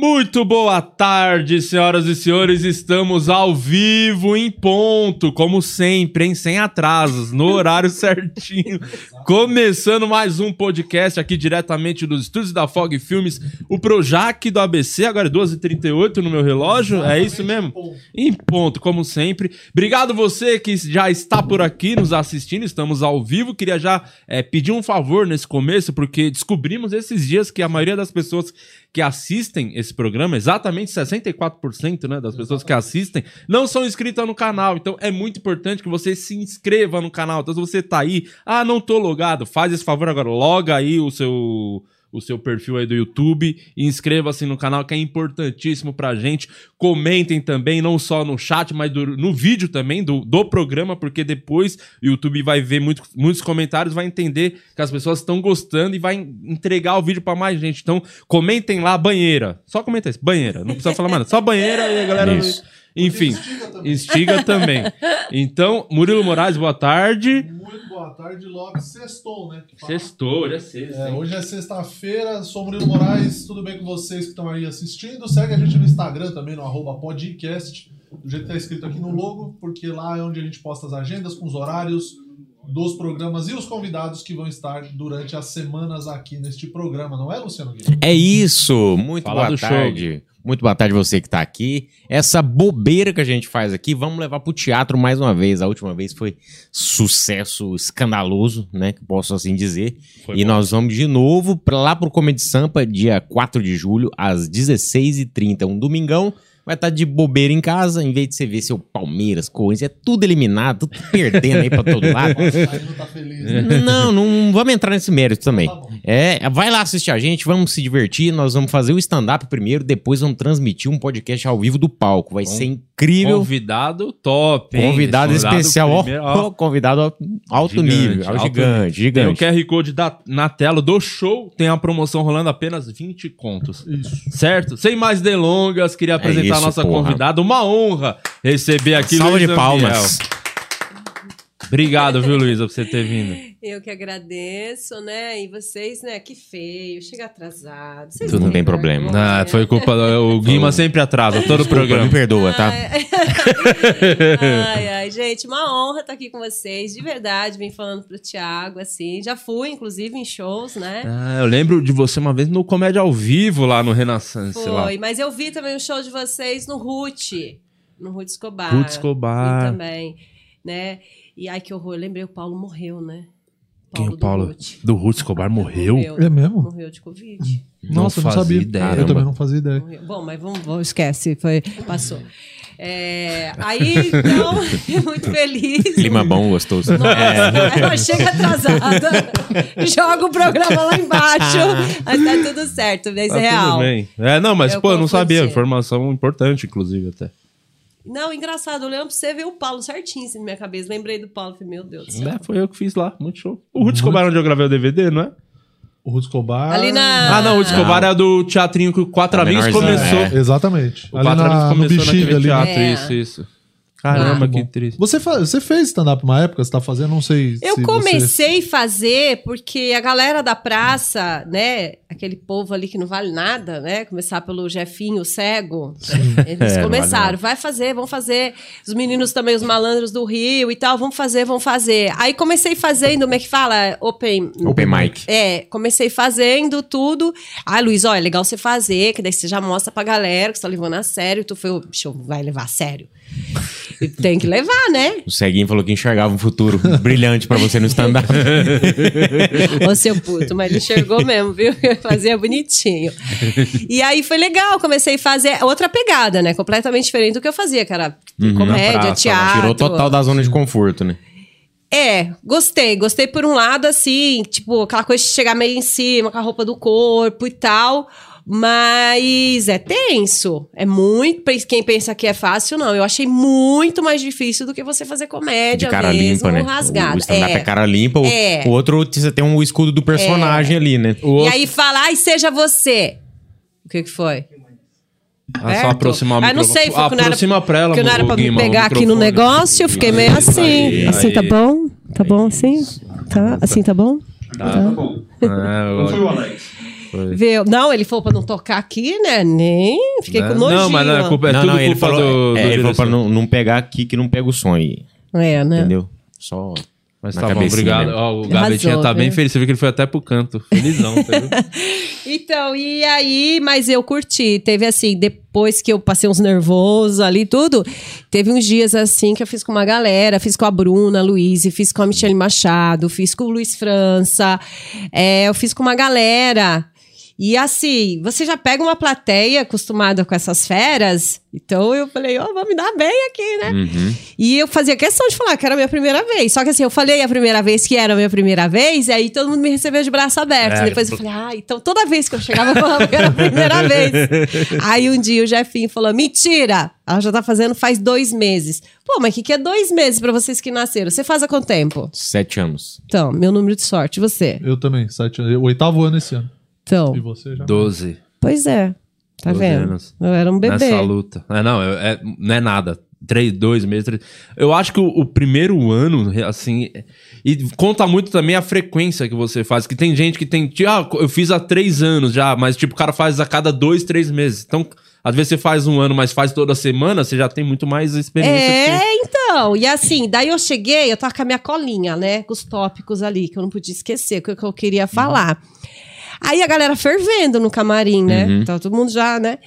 Muito boa tarde, senhoras e senhores. Estamos ao vivo em ponto, como sempre, hein? Sem atrasos, no horário certinho. Começando mais um podcast aqui diretamente dos estúdios da Fog Filmes, o Projac do ABC, agora é 12h38 no meu relógio. é isso mesmo? Em ponto, como sempre. Obrigado você que já está por aqui nos assistindo. Estamos ao vivo. Queria já é, pedir um favor nesse começo, porque descobrimos esses dias que a maioria das pessoas que assistem esse programa, exatamente 64% né, das pessoas que assistem, não são inscritas no canal. Então é muito importante que você se inscreva no canal. Então, se você tá aí, ah, não tô logado, faz esse favor agora, loga aí o seu o seu perfil aí do YouTube inscreva-se no canal que é importantíssimo pra gente. Comentem também, não só no chat, mas do, no vídeo também do, do programa, porque depois o YouTube vai ver muito, muitos comentários, vai entender que as pessoas estão gostando e vai entregar o vídeo para mais gente. Então, comentem lá, banheira. Só comenta isso, banheira. Não precisa falar mais nada. Só banheira e a galera... Isso. Enfim, instiga também. instiga também. Então, Murilo Moraes, boa tarde. Muito boa tarde, logo sextou, né? Sextou, hoje é sexta. É, hoje é sexta-feira, sou Murilo Moraes, tudo bem com vocês que estão aí assistindo? Segue a gente no Instagram também, no arroba podcast, do jeito que tá escrito aqui no logo, porque lá é onde a gente posta as agendas com os horários dos programas e os convidados que vão estar durante as semanas aqui neste programa, não é, Luciano Guilherme? É isso, muito Fala boa tarde. Show. Muito boa tarde você que está aqui. Essa bobeira que a gente faz aqui, vamos levar para o teatro mais uma vez. A última vez foi sucesso escandaloso, né? Que posso assim dizer. Foi e bom. nós vamos de novo pra lá pro Comedy Sampa, dia 4 de julho, às 16h30. Um domingão vai estar tá de bobeira em casa, em vez de você ver seu Palmeiras, Corinthians, é tudo eliminado, tudo perdendo aí pra todo lado. não, tá feliz, né? não, não vamos entrar nesse mérito também. Tá é, vai lá assistir a gente, vamos se divertir, nós vamos fazer o stand-up primeiro, depois vamos transmitir um podcast ao vivo do palco, vai Bom, ser incrível. Convidado top, hein? Convidado especial, primeiro, ó, convidado alto gigante, nível, ao gigante, gigante. Tem o QR Code da, na tela do show, tem a promoção rolando apenas 20 contos. Isso. Certo? Sem mais delongas, queria apresentar é a nossa porra. convidada. Uma honra receber aqui Salve Luiz de palmas. Obrigado, viu, Luísa, por você ter vindo. Eu que agradeço, né? E vocês, né? Que feio, chega atrasado. Vocês Tudo não tem problema. Ah, foi culpa do o Guima sempre atrasa todo o programa. Me perdoa, tá? Ai, ai, gente, uma honra estar aqui com vocês, de verdade. Vim falando pro Thiago, assim. Já fui, inclusive, em shows, né? Ah, eu lembro de você uma vez no Comédia ao Vivo lá no Renaissance. Foi, lá. mas eu vi também o show de vocês no Ruth. No Ruth Escobar. Ruth Escobar. Vi também, né? E ai, que horror. Eu lembrei, o Paulo morreu, né? Paulo Quem o Paulo? Do Ruth, do Ruth Escobar morreu? morreu? É mesmo? Morreu de Covid. Nossa, não, não sabia. Ideia. Eu também não fazia ideia. Morreu. Bom, mas vamos, vamos esquece, foi, passou. É, aí, então, muito feliz. Clima bom, gostoso. Nossa, é. ela chega atrasada, joga o programa lá embaixo, mas tá tudo certo, mas tá é real. Tudo bem. É, não, mas, eu pô, eu não sabia. Informação importante, inclusive, até. Não, engraçado, eu lembro pra você ver o Paulo certinho assim, na minha cabeça. Lembrei do Paulo, falei, meu Deus do céu. É, foi eu que fiz lá, muito show. O Ruth Escobar onde eu gravei o DVD, não é? O Ruth Escobar. Ali na. Ah, não, o Ruth Escobar é do teatrinho que o Quatro Amigos começou. É. Exatamente. O ali Quatro na, Amigos começou naquele ali. teatro, é. isso, isso. Caramba, ah, que triste. Você, você fez stand-up uma época? Você tá fazendo? Não sei. Eu se comecei a você... fazer porque a galera da praça, né? Aquele povo ali que não vale nada, né? Começar pelo Jefinho cego. Eles é, começaram. Vale vai fazer, vão fazer. Os meninos também, os malandros do Rio e tal, vão fazer, vão fazer. Aí comecei fazendo, como é que fala? Open. Open mic. É, comecei fazendo tudo. Ah, Luiz, ó, é legal você fazer, que daí você já mostra pra galera que você tá levando a sério. Tu foi, bicho, vai levar a sério. Tem que levar, né? O ceguinho falou que enxergava um futuro brilhante para você no stand-up. Ô, seu puto, mas ele enxergou mesmo, viu? Fazia bonitinho. E aí foi legal, comecei a fazer outra pegada, né? Completamente diferente do que eu fazia, que era uhum, comédia, praça, teatro. Tirou total da zona de conforto, né? É, gostei. Gostei por um lado, assim, tipo, aquela coisa de chegar meio em cima, com a roupa do corpo e tal. Mas é tenso. É muito. Quem pensa que é fácil, não. Eu achei muito mais difícil do que você fazer comédia De cara mesmo, limpa, né? rasgado. O stand-up é. é. cara limpa, é. o, outro você tem um escudo do personagem é. ali, né? O e outro... aí fala, e seja você. O que que foi? Ah, só aproximar ah, não sei, foi aproxima era, pra ela, que não era pra me pegar aqui no negócio, eu fiquei meio assim. Aí, assim tá bom? Tá bom assim? Tá? Assim tá bom? Tá, tá. tá bom. É, não foi o Alex. Veio. Não, ele falou pra não tocar aqui, né? Nem. Fiquei com nojinho. Não, mas não é, culpa, é não, tudo não, ele falou, do, do é, ele falou pra não, não pegar aqui que não pega o som aí. É, né? Entendeu? Só. Mas tá bom, obrigado. Ó, o Arrasou, Gavetinha tá bem né? feliz. Você viu que ele foi até pro canto. Felizão, entendeu? Então, e aí, mas eu curti. Teve assim, depois que eu passei uns nervosos ali e tudo, teve uns dias assim que eu fiz com uma galera, fiz com a Bruna, a Luiz, fiz com a Michelle Machado, fiz com o Luiz França, é, eu fiz com uma galera. E assim, você já pega uma plateia acostumada com essas feras, então eu falei, ó, vou me dar bem aqui, né? Uhum. E eu fazia questão de falar que era a minha primeira vez. Só que assim, eu falei a primeira vez que era a minha primeira vez, e aí todo mundo me recebeu de braço aberto. É, Depois eu falei, ah, então toda vez que eu chegava, eu falava que era a primeira vez. aí um dia o Jefinho falou: mentira! Ela já tá fazendo faz dois meses. Pô, mas o que, que é dois meses pra vocês que nasceram? Você faz há quanto tempo? Sete anos. Então, meu número de sorte, e você? Eu também, sete anos. Oitavo ano esse ano. Então, E você já? Doze. pois é. Tá 12 vendo? anos. Eu era um bebê. Nessa luta. É, não, é, é- não é nada. Três, dois meses. Três... Eu acho que o, o primeiro ano, assim. E conta muito também a frequência que você faz. Que tem gente que tem. tipo, Ah, eu fiz há três anos já, mas tipo, o cara faz a cada dois, três meses. Então, às vezes você faz um ano, mas faz toda semana, você já tem muito mais experiência. que- É, então. E assim, daí eu cheguei, eu tava com a minha colinha, né? Com os tópicos ali, que eu não podia esquecer, que, que eu queria falar. Aí a galera fervendo no camarim, né? Uhum. Tava todo mundo já, né?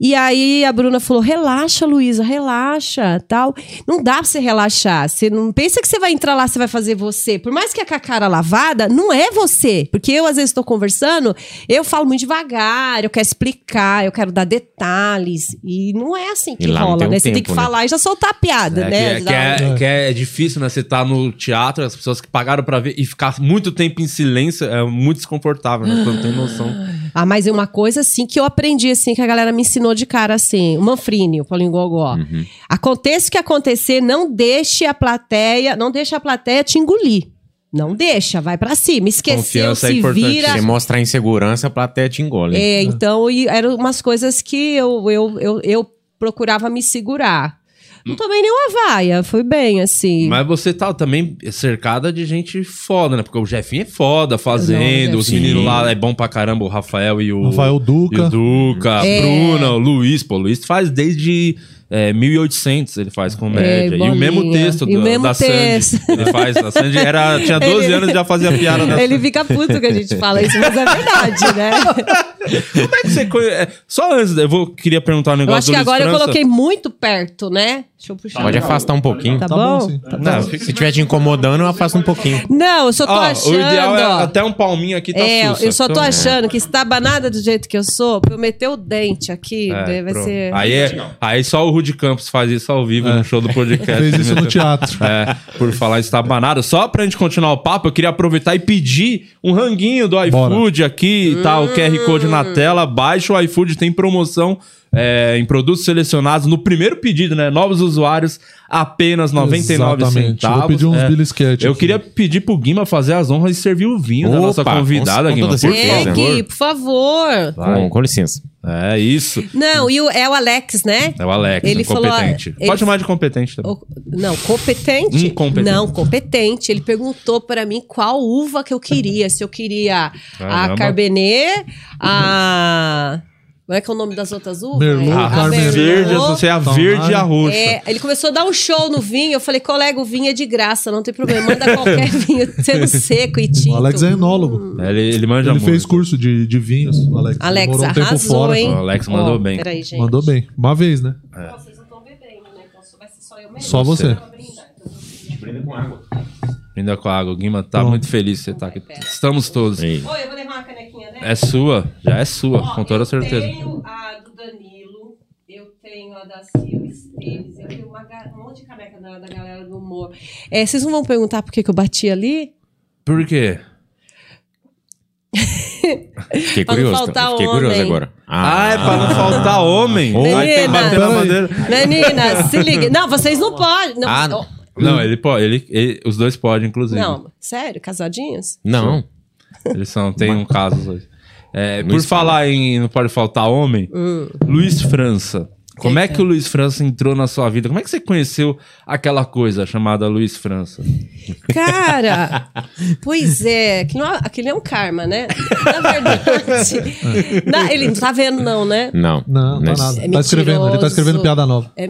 E aí a Bruna falou: relaxa, Luísa, relaxa, tal. Não dá pra você relaxar. Você não pensa que você vai entrar lá, você vai fazer você. Por mais que é com a cara lavada, não é você. Porque eu, às vezes, tô conversando, eu falo muito devagar, eu quero explicar, eu quero dar detalhes. E não é assim que rola, tem um né? Você tem que né? falar e já soltar a piada, É, né? que, é, que, é, que é difícil, né? Você tá no teatro, as pessoas que pagaram pra ver e ficar muito tempo em silêncio é muito desconfortável, né? Não tem noção. Ah, mas é uma coisa assim que eu aprendi assim, que a galera me ensinou de cara assim. O Manfrini, o Paulinho Gogó. Uhum. Aconteça o que acontecer, não deixe a plateia, não deixe a plateia te engolir. Não deixa, vai pra cima. Esqueceu, Confiança é se importante. vira. Você mostrar insegurança, a plateia te engole. É, então, e eram umas coisas que eu, eu, eu, eu procurava me segurar. Não tomei nenhuma vaia, foi bem, assim. Mas você tá também cercada de gente foda, né? Porque o Jefinho é foda fazendo, Não, os Jefinho. meninos lá é bom pra caramba, o Rafael e o. Rafael Duca. E o Duca, a É. Bruna, o Luiz. Pô, o Luiz faz desde é, 1800, ele faz comédia. É, e o mesmo texto E o do- mesmo da texto. Sandy. Ele faz. A Sandy era, tinha 12 Ele- anos e já fazia piada da Ele fica puto que a gente fala isso, mas é verdade, né? Como é que você é, Só antes, eu vou, queria perguntar um Eu negócio acho que do Luiz agora eu França. coloquei muito perto, né? Deixa eu puxar. Pode afastar um pouquinho. Tá, Tá bom? bom, sim. Tá Não, bom. Se estiver te incomodando, afasta um pouquinho. Não, eu só tô Ó, achando. o ideal é ó. até um palminho aqui tá É, sussa. eu só tô Então, achando que estabanada do jeito que eu sou, pra eu meter o dente aqui, é, vai pronto. ser. Aí, é, aí só o Rude Campos faz isso ao vivo no show do podcast. Fez isso no teatro. É, por falar em estabanado. Só pra gente continuar o papo, eu queria aproveitar e pedir um ranguinho do iFood aqui e tal. O QR Code na tela. Baixa o iFood, tem promoção é, em produtos selecionados. No primeiro pedido, né? Novos usuários, apenas 99 Exatamente. centavos. Vou pedir uns É. belisquete Eu aqui. queria pedir pro Guima fazer as honras e servir o vinho da Opa, nossa convidada, com- com Guima. toda Por. É, favor. Gui, por favor. Vai. Com, com licença. É isso. Não, e o, é o Alex, né? É o Alex, Ele um falou, competente. ele- Pode chamar de competente também. O- não, competente? Incompetente. Não, competente. Ele perguntou pra mim qual uva que eu queria. Se eu queria Caramba. a Carbenet, a. Como é que é o nome das outras uvas? Merlot, a Cabernet. verde, você é a verde e a roxa. É, ele começou a dar um show no vinho. Eu falei, colega, o vinho é de graça, não tem problema. Manda qualquer vinho, sendo seco e tinto. O Alex é enólogo. É, Ele, ele manja Ele muito. fez curso de, de vinhos, o Alex. Alex um tempo arrasou, fora. hein? O Alex mandou Ó, bem. Peraí, gente. Mandou bem. Uma vez, né? Vocês não estão bebendo, né? Então vai ser só eu mesmo. Só você. Eu vou brindar, Ainda com a água. O Guima tá Pronto. muito feliz de você estar aqui. Estamos todos. Oi, eu vou levar uma canequinha dela. É sua, já é sua, Ó, com toda eu certeza. tenho a do Danilo, eu tenho a da Sil Esteves, eu tenho uma um monte de caneca da, da galera do humor. É, vocês não vão perguntar por que, que eu bati ali? Por quê? Fiquei Pra não curioso. Fiquei curioso agora. Ah, é pra não faltar homem. Ô, Aí tem que. Menina, se liga. Não, vocês não podem. Não, Ah, Não, ele pode. Ele, ele- os dois podem, inclusive. não, sério, casadinhos? Não. Eles são, tem um caso hoje. É, por falar em não pode faltar homem, Hum. Luiz França. Como é que o Luiz França entrou na sua vida? Como é que você conheceu aquela coisa chamada Luiz França? Cara, pois é, aquilo, aquilo é um karma, né? Na verdade, na, ele não tá vendo não, né? Não. Não, não Mas- tá nada. É tá escrevendo, ele tá escrevendo piada nova. É-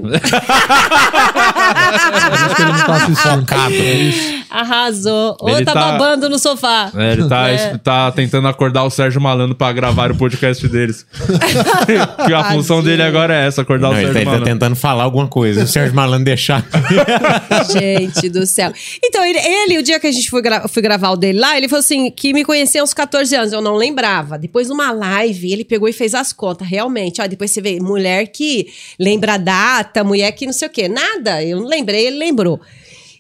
Acho que ele não tá assistindo. Arrasou. Ou Ele tá, tá- babando no sofá. É, ele tá, É. tá tentando acordar o Sérgio Malandro pra gravar o podcast deles. que a função dele agora é essa, acordar Não, o ele Sérgio tá, ele tá Malandro. tentando falar alguma coisa. O Sérgio Malandro deixar. Gente do céu. Então, ele, ele, o dia que a gente foi, gra fui gravar o dele lá, ele falou assim: que me conhecia aos 14 anos. Eu não lembrava. Depois, numa live, ele pegou e fez as contas. Realmente, ó, depois você vê mulher que lembra a data, mulher que não sei o quê. Nada. Eu não lembrei, ele lembrou.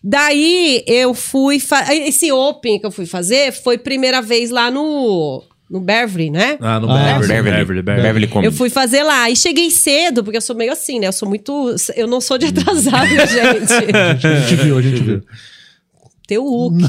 Daí eu fui. fa- Esse Open que eu fui fazer foi primeira vez lá no. No Beverly, né? Ah, no Ah, Beverly, Beverly, Beverly, Beverly. Beverly Comedy. Eu fui fazer lá e cheguei cedo, porque eu sou meio assim, né? Eu sou muito. Eu não sou de atrasar, minha gente. A gente viu, a gente viu. Teu Hulk.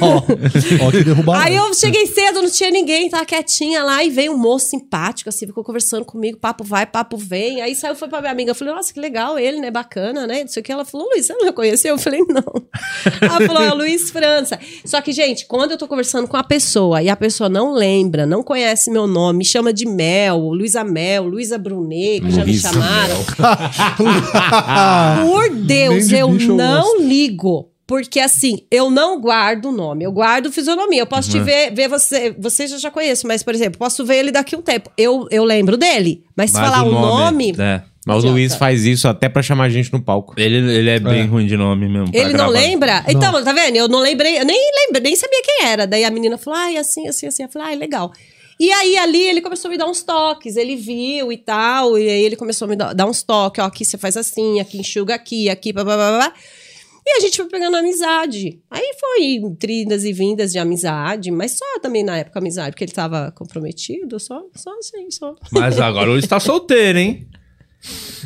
Ó, ó, que derrubar. Aí eu cheguei cedo, não tinha ninguém, tava quietinha lá, e veio um moço simpático, assim, ficou conversando comigo, papo vai, papo vem. Aí saiu, foi pra minha amiga, eu falei, nossa, que legal ele, né, bacana, né, não sei o que. Ela falou, Luiz, você não conheceu? Eu falei, não. Ela falou, é o Luiz França. Só que, gente, quando eu tô conversando com a pessoa, e a pessoa não lembra, não conhece meu nome, me chama de Mel, Luísa Mel, Luísa Brunet, que já me chamaram. Por Deus, de eu não ligo. Porque assim, eu não guardo o nome, eu guardo fisionomia. Eu posso te ver, ver você, você já já conheço, mas, por exemplo, posso ver ele daqui a um tempo. Eu, eu lembro dele, mas, se Mas falar o nome, É. Mas o. Luiz faz isso até pra chamar a gente no palco. Ele, ele é bem É. ruim de nome mesmo. ele não gravar. lembra? Então, tá vendo? Eu não lembrei, eu nem lembro, nem sabia quem era. Daí a menina falou, ai, assim, assim, assim. Eu falei, ai, legal. E aí, ali, ele começou a me dar uns toques. Ele viu e tal. E aí, ele começou a me dar, dar uns toques. Ó, aqui você faz assim, aqui enxuga aqui, aqui, blá, blá, blá, blá. E a gente foi pegando amizade. Aí foi tridas e vindas de amizade. Mas só também na época amizade, porque ele tava comprometido. Só, só assim, só. Mas agora o Luiz tá solteiro, hein?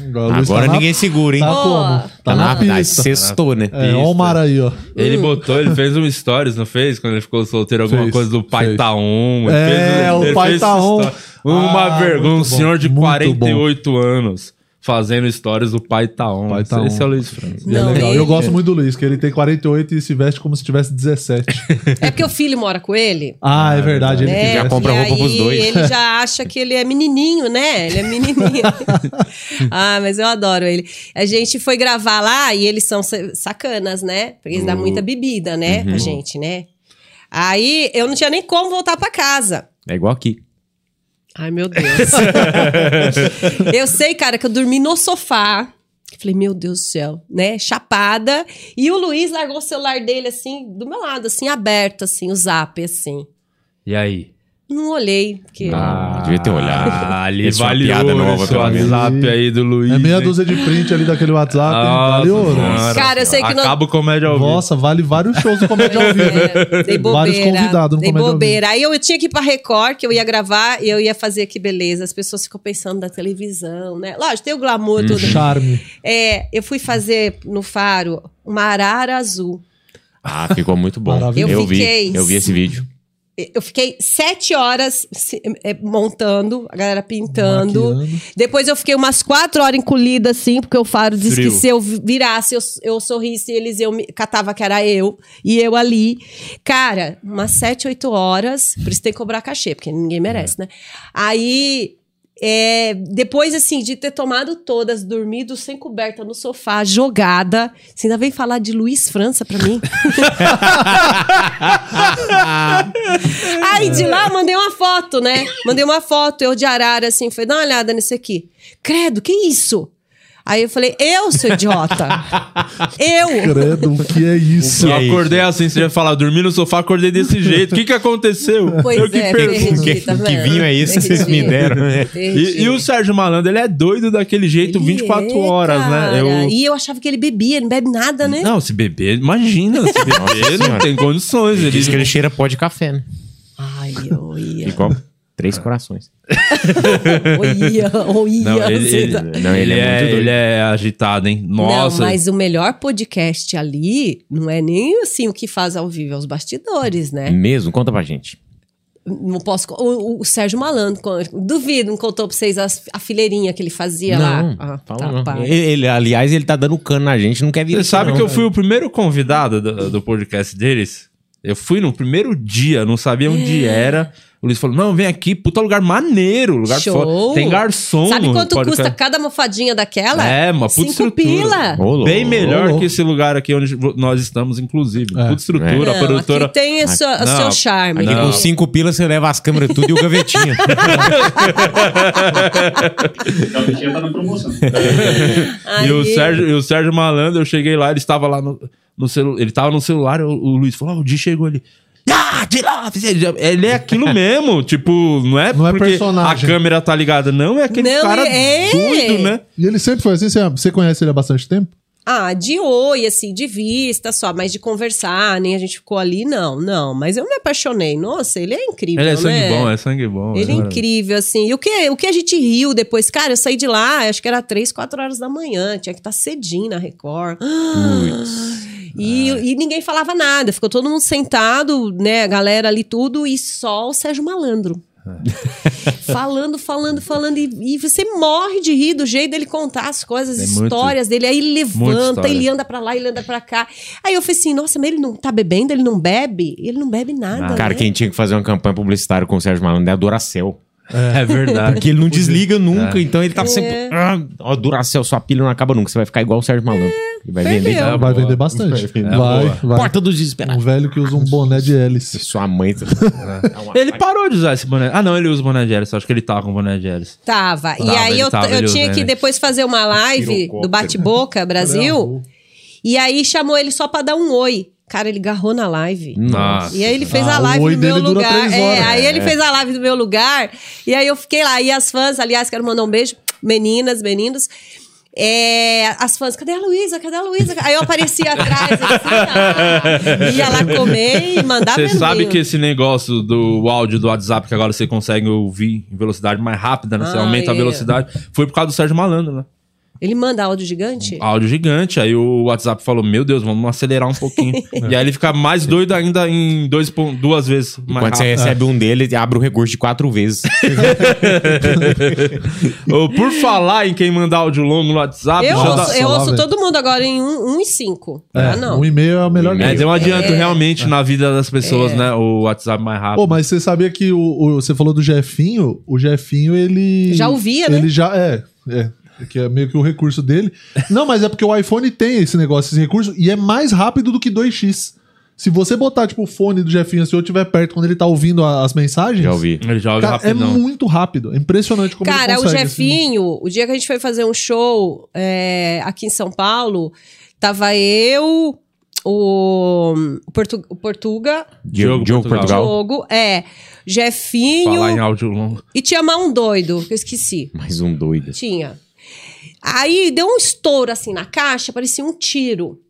Agora, Luiz Agora tá na- ninguém segura, hein? Tá como? Tá, Tá na, na, pista. sextou, né? É, ó o mar aí, ó. Ele botou, ele fez um stories, não fez? Quando ele ficou solteiro, alguma Fez, coisa do pai fez. tá on. ele É, fez- o ele pai fez tá on. story. Uma Ah, vergonha, um bom, senhor de muito 48 anos fazendo stories do pai tá on. Pai tá Esse on. é o Luiz França. E é Não, legal. ele- Eu gosto muito do Luiz, que ele tem 48 e se veste como se tivesse 17. É porque o filho mora com ele. Ah, é verdade. Ele né? que já compra E roupa pros dois. Ele já acha que ele é menininho, né? Ele é menininho. ah, mas eu adoro ele. A gente foi gravar lá e eles são sa- sacanas, né? Porque eles dão muita bebida, né? Pra gente, né? Aí eu não tinha nem como voltar pra casa. É igual aqui. Ai, meu Deus. eu sei, cara, que eu dormi no sofá. Falei, meu Deus do céu, né? Chapada. E o Luiz largou o celular dele, assim, do meu lado, assim, aberto, assim, o zap, assim. E aí? Não olhei, porque... Ah, devia ter olhado. Ah, ali Esse é vale piada nova, esse pelo menos. WhatsApp aí do Luiz. É meia hein? dúzia de print ali daquele WhatsApp. hein? Nossa vale ouro. senhora. Cara, eu sei que não- Acaba o comédia ao vivo. Nossa, vale vários shows do Comédia ao Vivo. É, dei Vários bobeira. convidados no dei Comédia ao bobeira. Aí eu, eu tinha que ir pra Record, que eu ia gravar, e eu ia fazer que beleza. As pessoas ficam pensando da televisão, né? Lógico, tem o glamour, tudo. Charme. É, eu fui fazer no Faro uma arara azul. Ah, ficou muito bom. Maravilhoso. Eu, Eu vi, fiquei- eu vi esse vídeo. Eu fiquei sete horas é, montando, a galera pintando. Maquiando. Depois eu fiquei umas quatro horas encolhida, assim, porque o Faro disse Frio. que se eu virasse, eu, eu sorrisse, eles eu me catava que era eu, e eu ali. Cara, umas sete, oito horas, por isso tem que cobrar cachê, porque ninguém merece, né? Aí. É, depois, assim, de ter tomado todas, dormido sem coberta no sofá, jogada, você ainda vem falar de Luiz França pra mim? Aí de lá mandei uma foto, né? Mandei uma foto, eu de arara, assim, falei, dá uma olhada nesse aqui. Credo, que isso? Aí eu falei, eu, seu idiota. eu. Credo, o que é isso? Eu aí? acordei assim, você ia falar, dormi no sofá, acordei desse jeito. O que que aconteceu? Pois eu que é, pergunto. perdi, tá que vinho é esse que vocês me deram, né? E, e o Sérgio Malandro, ele é doido daquele jeito, Ele 24 é, horas, né? Eu... E eu achava que ele bebia, ele não bebe nada, né? Não, se beber, imagina, se beber não tem condições. Ele Diz que ele cheira pó de café, né? Ai, eu ia. Igual três corações. Eu ia, eu ia. Não, ele, ele, tá- Não, ele ele é é, ele é agitado, hein? Nossa. Não, mas o melhor podcast ali não é nem assim o que faz ao vivo, é os bastidores, né? Mesmo? Conta pra gente. Não posso. O, o Sérgio Malandro, duvido, não contou pra vocês a, a fileirinha que ele fazia não, lá. Ah, fala tá, não. Ele, ele, aliás, ele tá dando cano na gente, não quer vir Você sabe não, que eu fui o primeiro convidado do, do podcast deles? Eu fui no primeiro dia, não sabia onde é. era. O Luiz falou: não, vem aqui, puta lugar maneiro, lugar Show. foda. Tem garçom. Sabe quanto custa cada mofadinha daquela? É, uma puta Cinco estrutura. Pila. Bem melhor que esse lugar aqui onde nós estamos, inclusive. É. Puta estrutura, é. a produtora. Aqui tem o seu, o seu charme. Aqui com cinco pilas você leva as câmeras tudo e o gavetinha. o gavetinha tá na promoção. e, o Sérgio, e o Sérgio Malandro, eu cheguei lá, ele estava lá no, no celular. Ele estava no celular, o, o Luiz falou: oh, o Di chegou ali. Ah, Ele é aquilo mesmo, tipo, não é não é personagem. a câmera tá ligada, não, é aquele não, cara é. doido, né? E ele sempre foi assim, você conhece ele há bastante tempo? Ah, de oi, assim, de vista só, mas de conversar, nem a gente ficou ali, não, não. Mas eu me apaixonei. Nossa, ele é incrível. Ele é sangue né? bom, é sangue bom. Ele é, é incrível, assim. E o que, o que a gente riu depois? Cara, eu saí de lá, acho que era três, quatro horas da manhã, tinha que estar tá cedinho na Record. E, e, ninguém falava nada, ficou todo mundo sentado, né, a galera ali tudo, e só o Sérgio Malandro. É. falando, falando, falando, e, e, você morre de rir do jeito dele contar as coisas, as histórias muito, dele. Aí ele levanta, ele anda pra lá, ele anda pra cá. Aí eu falei assim: nossa, mas ele não tá bebendo, ele não bebe? Ele não bebe nada. Cara, né? quem tinha que fazer uma campanha publicitária com o Sérgio Malandro é a Duracell. É, é verdade. Porque ele não desliga nunca, é. então ele tá é. sempre. Ah, ó, Duracell, sua pilha não acaba nunca. Você vai ficar igual o Sérgio Malandro. É. E vai vender. É, vai vender bastante. Vai, vai, vai, Porta dos desesperados. Um velho que usa um boné de hélice. Sua mãe. Tá- é. ele parou de usar esse boné. Ah, não, ele usa boné de hélice. Acho que ele tava com boné de hélice. Tava. tava e aí eu, tava, eu tinha que depois fazer uma live do Bate-Boca Brasil. E aí chamou ele só pra dar um oi. Cara, ele garrou na live. Nossa. E aí ele fez ah, a live no meu lugar. É, aí ele é. fez a live no meu lugar. E aí eu fiquei lá. E as fãs, aliás, quero mandar um beijo. Meninas, meninos. É, as fãs, cadê a Luísa? Cadê a Luísa? Aí eu aparecia atrás, assim, ia lá comer e mandar Você sabe que esse negócio do áudio do WhatsApp, que agora você consegue ouvir em velocidade mais rápida, né? Você ah, aumenta é. a velocidade, foi por causa do Sérgio Malandro, né? Ele manda áudio gigante? Áudio gigante. Aí o WhatsApp falou: Meu Deus, vamos acelerar um pouquinho. e aí ele fica mais doido ainda em dois, duas vezes. Mais Quando rápido. você recebe um dele, ele abre o recurso de quatro vezes. Por falar em quem manda áudio longo no WhatsApp. Eu ouço, dá... eu ouço todo mundo agora em um, um e cinco. É, ah, não. Um e meio é o melhor Mas eu adianto é. realmente é. na vida das pessoas, é. né? O WhatsApp mais rápido. Pô, mas você sabia que o, o, você falou do Jefinho? O Jefinho, ele. Já ouvia, né? Ele já. É. É, que é meio que o recurso dele. Não, mas é porque o iPhone tem esse negócio, esse recurso, e é mais rápido do que 2x. Se você botar, tipo, o fone do Jefinho, se eu estiver perto, quando ele tá ouvindo as mensagens. Já ouvi. Ele já ouve cara, É muito rápido. É impressionante como cara, ele consegue. Cara, o Jefinho, assim. o dia que a gente foi fazer um show é, aqui em São Paulo, tava eu, o, o, Portu, o Portuga. Diogo, Diogo Portugal. Diogo, é. Jefinho. Falar em áudio longo. E tinha mais um doido, que eu esqueci. Mais um doido. Tinha. Aí deu um estouro assim na caixa, parecia um tiro.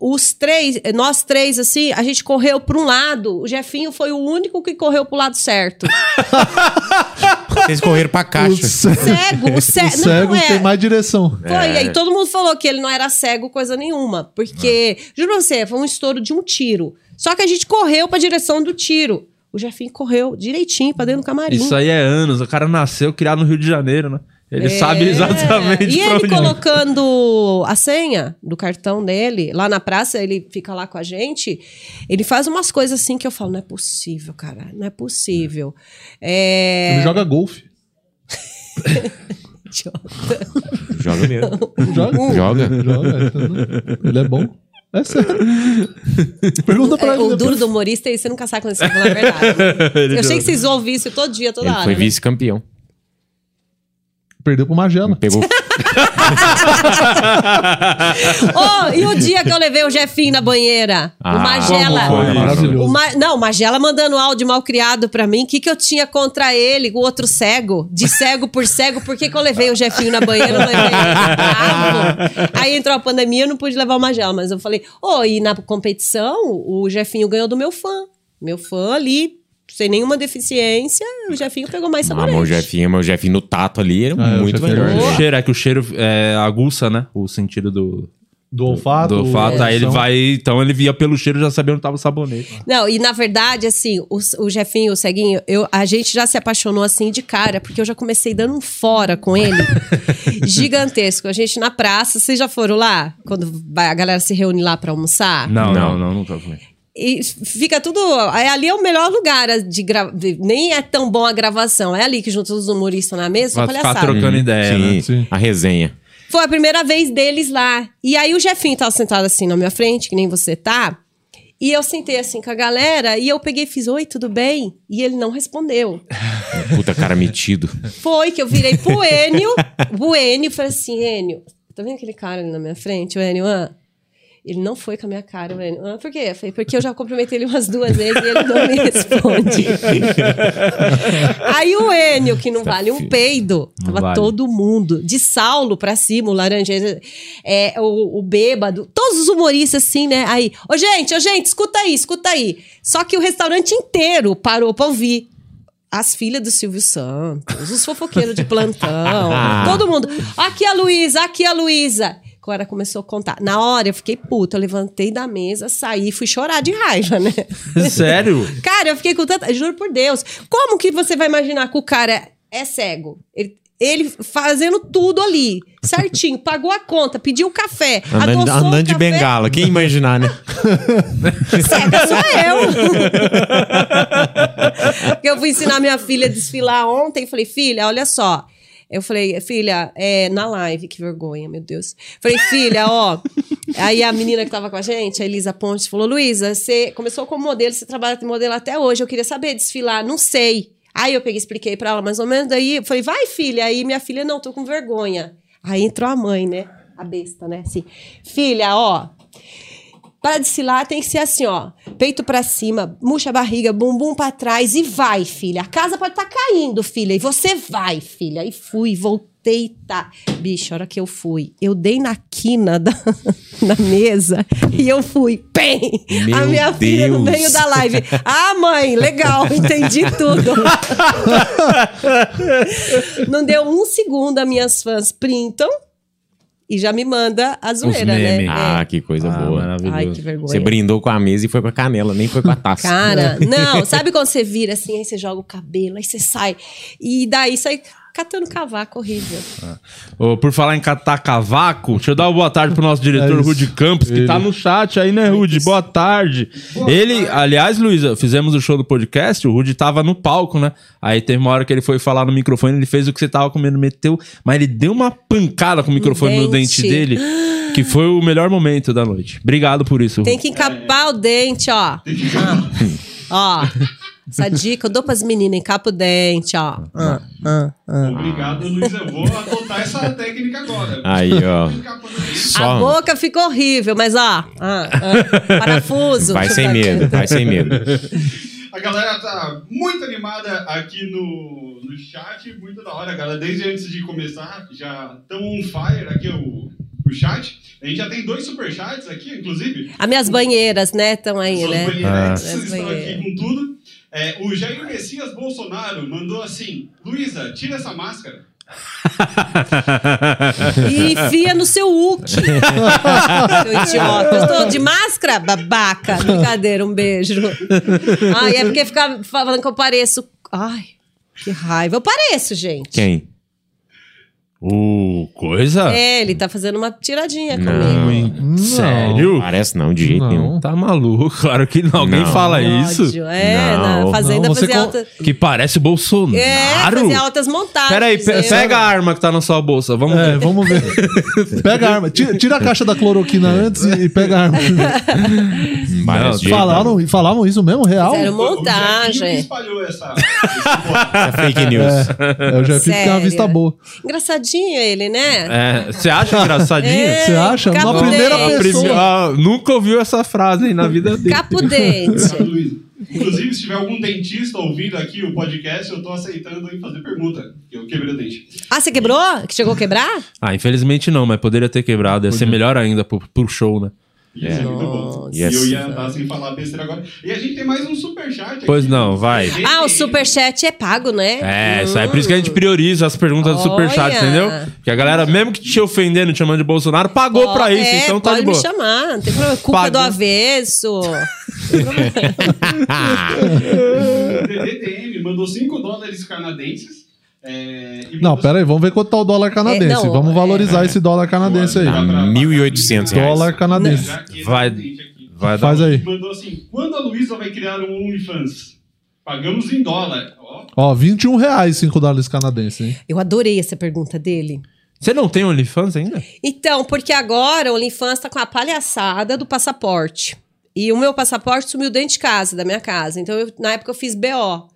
Os três, nós três, assim, a gente correu para um lado. O Jefinho foi o único que correu pro lado certo. Vocês correram pra caixa. O cego, o, ce... o cego não, é. tem mais direção. Foi, é. aí todo mundo falou que ele não era cego, coisa nenhuma. Porque, é. juro pra você, foi um estouro de um tiro. Só que a gente correu pra direção do tiro. O Jefinho correu direitinho pra dentro do camarim. Isso aí é anos. O cara nasceu criado no Rio de Janeiro, né? Ele é. sabe exatamente E ele colocando a senha do cartão dele lá na praça, ele fica lá com a gente. Ele faz umas coisas assim que eu falo: não é possível, cara, não é possível. É... Ele joga golfe. joga mesmo. Joga. Joga. joga. Ele é bom. É sério. Pergunta pra é, ele. O duro do humorista é isso, você nunca sabe quando você fala a verdade. eu sei que vocês ouvem isso todo dia, toda ele hora. Foi vice-campeão. Perdeu pro Magela. Pegou. oh, e o dia que eu levei o Jefinho na banheira? Ah, o Magela. Maravilhoso. O Ma... Não, o Magela mandando áudio mal criado pra mim. O que, que eu tinha contra ele, o outro cego? De cego por cego, por que, que eu levei o Jefinho na banheira? Eu levei ele Aí entrou a pandemia, eu não pude levar o Magela. Mas eu falei, ô, oh, e na competição, o Jefinho ganhou do meu fã. Meu fã ali sem nenhuma deficiência, o Jefinho pegou mais sabonete. Ah, mas o Jefinho, mas o Jefinho no tato ali era ah, muito melhor. O cheiro, é que o cheiro é, aguça, né? O sentido do, Do olfato. Do olfato, aí ele vai. Então ele via pelo cheiro já sabia onde tava o sabonete. Não, e na verdade, assim, o, o Jefinho, o Ceguinho, eu, a gente já se apaixonou assim de cara, porque eu já comecei dando um fora com ele. gigantesco. A gente na praça, vocês já foram lá? Quando vai, a galera se reúne lá pra almoçar? Não, não, não, nunca fui. E fica tudo. aí Ali é o melhor lugar de, gra... de- Nem é tão bom a gravação. É ali que juntos os humoristas na mesa, só Vai ficar trocando ideia, Sim, né? Sim. a resenha. Foi a primeira vez deles lá. E aí o Jefinho tava sentado assim na minha frente, que nem você tá. E eu sentei assim com a galera e eu peguei e fiz: Oi, tudo bem? E ele não respondeu. Puta cara metido. Foi que eu virei pro Enio, o Enio, e falei assim: Enio, tá vendo aquele cara ali na minha frente? O Enio, ah. Ele não foi com a minha cara, o Enio. Ah, por quê? Eu falei, porque eu já cumprimentei ele umas duas vezes e ele não me responde. Aí o Enio, que não vale um peido, tava vale. todo mundo, de Saulo pra cima, o Laranjeira, é, o, o Bêbado, todos os humoristas assim, né? Aí, ô gente, ô gente, escuta aí, escuta aí. Só que o restaurante inteiro parou pra ouvir. As filhas do Silvio Santos, os fofoqueiros de plantão, todo mundo. Aqui a Luísa, aqui a Luísa. Agora começou a contar. Na hora eu fiquei puta, eu levantei da mesa, saí e fui chorar de raiva, né? Sério? Cara, eu fiquei com tanta. Juro por Deus. Como que você vai imaginar que o cara é cego? Ele, ele fazendo tudo ali, certinho, pagou a conta, pediu o café, Andando, de café. bengala. Quem imaginar, né? Cega sou eu. eu fui ensinar minha filha a desfilar ontem. Falei, filha, olha só. Eu falei, filha, é na live, que vergonha, meu Deus. Falei, filha, ó. Aí a menina que tava com a gente, a Elisa Pontes, falou: Luísa, você começou como modelo, você trabalha de modelo até hoje. Eu queria saber desfilar, não sei. Aí eu peguei, expliquei pra ela mais ou menos. Daí eu falei, vai, filha. Aí minha filha, não, tô com vergonha. Aí entrou a mãe, né? A besta, né? Assim, filha, ó, para desfilar tem que ser assim, ó. Peito pra cima, murcha a barriga, bumbum pra trás e vai, filha. A casa pode estar caindo, filha. E você vai, filha. E fui, voltei, tá. Bicho, a hora que eu fui, eu dei na quina da, da mesa e eu fui, pem! a minha filha no Deus. meio da live. Ah, mãe, legal, entendi tudo. Não deu um segundo, as minhas fãs printam e já me manda a zoeira, né? memes. É. Ah, que coisa Ah, boa. maravilhoso. Ai, que vergonha. Você brindou com a mesa e foi com a canela, nem foi com a taça. Cara, não, sabe quando você vira assim, aí você joga o cabelo, aí você sai. E daí sai catando cavaco horrível. Ô, por falar em catar cavaco, deixa eu dar uma boa tarde pro nosso É diretor isso. Rudy Campos, que Ele. tá no chat aí, né, Rudy? Boa tarde. ele, aliás, Luísa, fizemos o show do podcast, o Rudy tava no palco, né? Aí teve uma hora que ele foi falar no microfone, ele fez o que você tava comendo, meteu, mas ele deu uma pancada com o microfone no dente dente. dele, que foi o melhor momento da noite. Obrigado por isso, Tem Rudy. que encapar o dente, ó. Ah. Ó. Essa dica eu dou pras meninas, encapa o dente, ó. Ah, ah, ah. Obrigado, Luiz. Eu vou adotar essa técnica agora. Aí, ó. A Só boca ficou horrível, mas ó. Ah, ah, parafuso. vai sem medo, vai sem medo. A galera tá muito animada aqui no, no chat, muito da hora, galera. Desde antes de começar, já estão on fire aqui o, o chat. A gente já tem dois superchats aqui, inclusive. As minhas banheiras, né? Estão aí, Suas né? banheiras As estão aqui com tudo. É, o Jair Messias Bolsonaro mandou assim: Luísa, tira essa máscara. E enfia no seu Hulk. seu idiota. Eu tô de máscara? Babaca. Brincadeira, um beijo. Ai, é porque ficar falando que eu pareço. Ai, que raiva. Eu pareço, gente. Quem? O coisa? É, ele tá fazendo uma tiradinha Não. comigo. Não. Sério? Parece não, de jeito Não. nenhum. Tá maluco, claro que não. Alguém Não. fala isso? É, Não. na fazenda Não, você fazia com- alta. Que parece Bolsonaro? É, fazia altas montagens. Peraí, pe- Eu- pega a arma que tá na sua bolsa. Vamos É, ver. vamos ver. Pega a arma. Tira, tira a caixa da cloroquina antes e, e pega a arma. Parece Falaram, falavam isso mesmo? Real? Fizeram O Jefinho que montagem. espalhou essa. boato. nenhum. É fake news. É, eu já fiz que tem uma vista boa. Engraçadinho ele, né? É, Você acha engraçadinho? É, Você acha? Uma primeira pessoa. prime- ah, nunca ouviu essa frase aí na vida dele. Capo dente. Obrigado, Luiz. Inclusive, se tiver algum dentista ouvindo aqui o podcast, eu tô aceitando em fazer pergunta. Eu quebrei o dente. Ah, você quebrou? Que chegou a quebrar? Ah, infelizmente não, mas poderia ter quebrado. Ia ser melhor ainda pro, pro show, né? Ia ser muito bom. E Yes. eu ia andar sem falar besteira agora. E a gente tem mais um superchat Pois aqui. não, vai. Ah, o superchat é pago, né? É, isso aí. Por isso que a gente prioriza as perguntas do Superchat, Olha. entendeu? Porque a galera, mesmo que te ofendendo, te chamando de Bolsonaro, pagou Ó, pra isso, é, então tá pode de me boa. chamar, não tem problema. Culpa Paga. do avesso. O DDTM mandou 5 dólares canadenses. É, Não, pera aí, vamos ver quanto tá o dólar canadense. É, não, vamos valorizar é. esse dólar canadense aí. Dá pra- 1.800 reais. Dólar canadense. Vai dar. Faz aí. Mandou assim: quando a Luísa vai criar um OnlyFans? Pagamos em dólar. Ó, Ó, 21 reais 5 dólares canadenses, hein? Eu adorei essa pergunta dele. Você não tem OnlyFans ainda? Então, porque agora o OnlyFans tá com a palhaçada do passaporte. E o meu passaporte sumiu dentro de casa, da minha casa. Então, eu- na época eu fiz BO.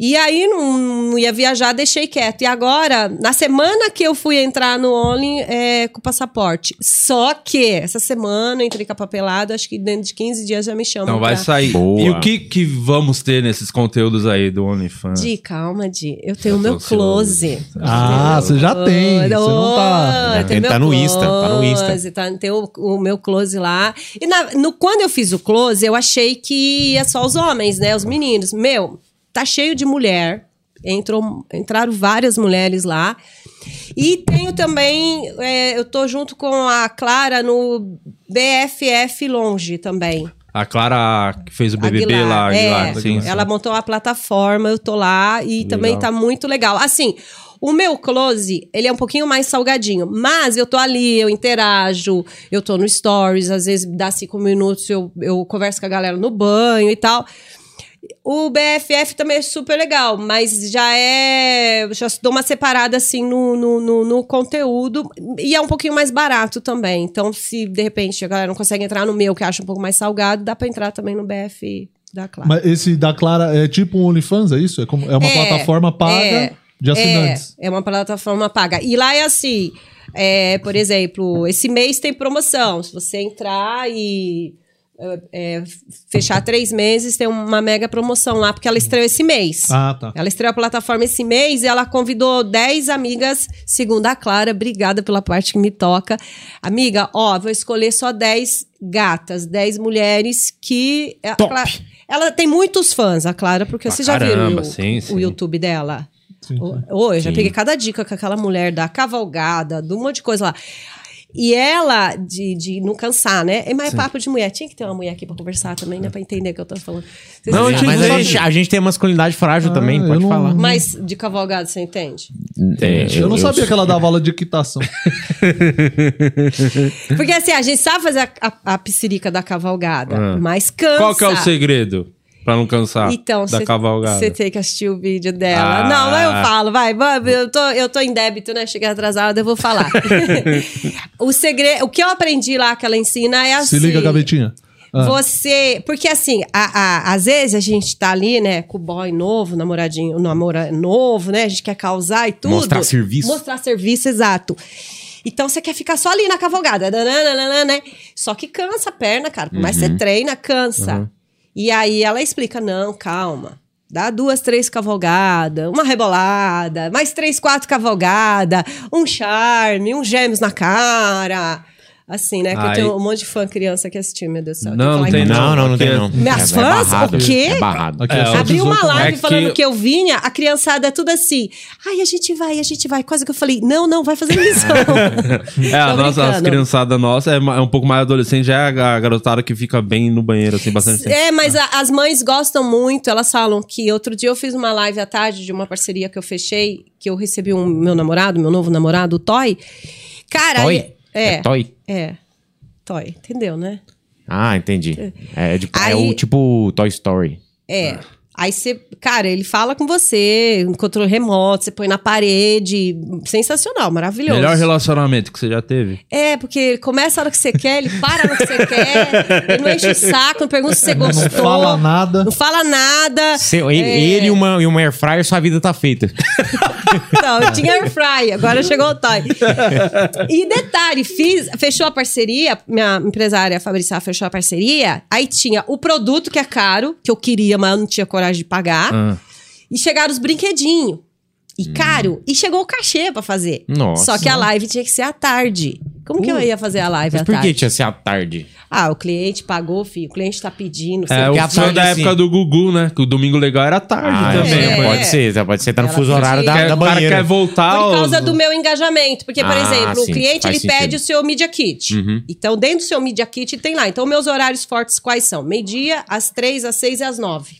E aí não, não ia viajar, deixei quieto. E agora, na semana que eu fui entrar no Only é, com o passaporte. Só que essa semana eu entrei com a papelada, acho que dentro de 15 dias já me chamam. Então vai pra- sair. Boa. E o que, que vamos ter nesses conteúdos aí do OnlyFans? Di, calma, Di. Eu tenho o Eu meu close. Ah, você já tem. Você não tá. Tem Tá no Insta, tá no Insta. Tá, tem o, o meu close lá. E na- no, quando eu fiz o close, eu achei que ia só os homens, né? Os meninos. Meu, tá cheio de mulher. Entrou, entraram várias mulheres lá. E tenho também, é, eu tô junto com a Clara no BFF Longe também. A Clara que fez o BBB Aguilar, lá, Aguilar. é, sim, sim. ela montou uma plataforma, eu tô lá e também tá muito legal. Assim, o meu close, ele é um pouquinho mais salgadinho, mas eu tô ali, eu interajo, eu tô no stories, às vezes dá cinco minutos, eu, eu converso com a galera no banho e tal. O BFF também é super legal, mas já é. Já dou uma separada assim no, no, no, no conteúdo. E é um pouquinho mais barato também. Então, se de repente a galera não consegue entrar no meu, que acha um pouco mais salgado, dá pra entrar também no BF da Clara. Mas esse da Clara é tipo um OnlyFans, é isso? É, como, é uma É, plataforma paga é, de assinantes. É, é uma plataforma paga. E lá é assim, é, por exemplo, esse mês tem promoção. Se você entrar e é, fechar três meses, tem uma mega promoção lá, porque ela estreou esse mês. Ah, tá. Ela estreou a plataforma esse mês e ela convidou 10 amigas, segundo a Clara. Obrigada pela parte que me toca. Amiga, ó, vou escolher só 10 gatas, 10 mulheres que. Top. Clara- ela tem muitos fãs, a Clara, porque Pra você já viu caramba, o, sim, o sim. YouTube dela. Sim, ô, eu já Sim. peguei cada dica com aquela mulher da cavalgada, de um monte de coisa lá. E ela, de, de não cansar, né? É mais papo de mulher. Tinha que ter uma mulher aqui pra conversar também, né? Pra entender o que eu tô falando. Vocês Não, Mas, eu a, gente, a gente tem a masculinidade frágil Ah, também, eu pode não- falar. Mas de cavalgada, você entende? É, Eu, não sabia que ela dava aula de equitação. Porque assim, a gente sabe fazer a, a, a piscirica da cavalgada, Ah. mas cansa. Qual que é o segredo pra não cansar Então, da cê- cavalgada? Você tem que assistir o vídeo dela. Ah. Não, mas eu falo, vai, eu tô, eu tô em débito, né? Cheguei atrasada, eu vou falar. o segredo, o que eu aprendi lá que ela ensina é assim. Se liga, gavetinha. Ah. Você. Porque assim, a, a- às vezes a gente tá ali, né, com o boy novo, namoradinho, namora novo, né? A gente quer causar e tudo. Mostrar serviço. Mostrar serviço, exato. Então você quer ficar só ali na cavalgada, né? Só que cansa a perna, cara. Por mais que você treina, cansa. E aí ela explica: não, calma. Dá duas, três cavalgadas, uma rebolada, mais três, quatro cavalgada, um charme, um gêmeos na cara. Assim, né? Que eu Ai. tenho um monte de fã criança que assistiu, meu Deus do céu. Não, não Tem Não, não, não tem não. Minhas é, fãs? É barrado, O quê? É barrado. Aqui É, é só Abri uma 18 anos. live É falando que- que eu vinha, a criançada tudo assim. Ai, a gente vai, a gente vai. Quase que eu falei, não, não, vai fazer lição. É, a nossa, as brincando. criançada nossa é, é um pouco mais adolescente, já é a garotada que fica bem no banheiro, assim, bastante tempo. É, mas a- as mães gostam muito. Elas falam que outro dia eu fiz uma live à tarde de uma parceria que eu fechei, que eu recebi um meu namorado, meu novo namorado, o Toy. Cara, Toy? aí- é, É toy? é. Toy, entendeu, né? Ah, entendi. É, de- é Aí- o tipo Toy Story. É. Aí você, cara, ele fala com você, no controle remoto, você põe na parede. Sensacional, maravilhoso. Melhor relacionamento que você já teve? É, porque ele começa a hora que você quer, ele para a hora que você quer, ele não enche o saco, não pergunta se você gostou. Não fala nada. Não fala nada. Seu- ele, É. ele e uma, e uma air fryer, sua vida tá feita. Não, eu tinha air fry, agora chegou o Toy. E detalhe, fiz, fechou a parceria, minha empresária Fabrícia fechou a parceria, aí tinha o produto que é caro, que eu queria, mas eu não tinha coragem de pagar, Ah. e chegaram os brinquedinhos. E caro, e chegou o cachê pra fazer. Nossa. Só que a live tinha que ser à tarde. Como que eu ia fazer a live Mas à por que tarde? tinha ser à tarde? Ah, o cliente pagou, filho. O cliente tá pedindo. É, o que a sonho da assim- época do Gugu, né? Que o domingo legal era tarde Ah, também. é. pode ser, pode ser, tá no Ela fuso horário da, da o cara banheira. quer voltar. Por causa aos- do meu engajamento. Porque, por Ah, exemplo, sim, o cliente ele pede sentido. o seu Media Kit. Uhum. Então, dentro do seu Media Kit tem lá. Então, meus horários fortes quais são? Meio-dia, às três, às seis e às nove.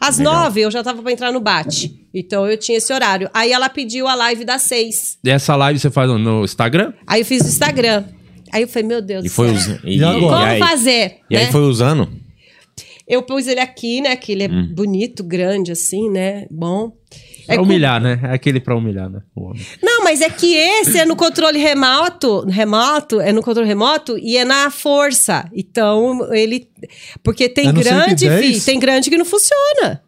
Às Legal. nove eu já tava pra entrar no bate. Então eu tinha esse horário. Aí ela pediu a live das seis. E essa live você faz no Instagram? Aí eu fiz o Instagram. Aí eu falei, meu Deus E do foi céu. usando. E agora? Como aí, fazer? E aí né? foi usando? Eu pus ele aqui, né? Que ele é Hum. bonito, grande, assim, né? Bom. Pra É com- humilhar, né? É aquele pra humilhar, né? O homem. Não, mas é que esse é no controle remoto, remoto, é no controle remoto e é na força. Então, ele. Porque tem É grande, 110? fi, tem grande que não funciona.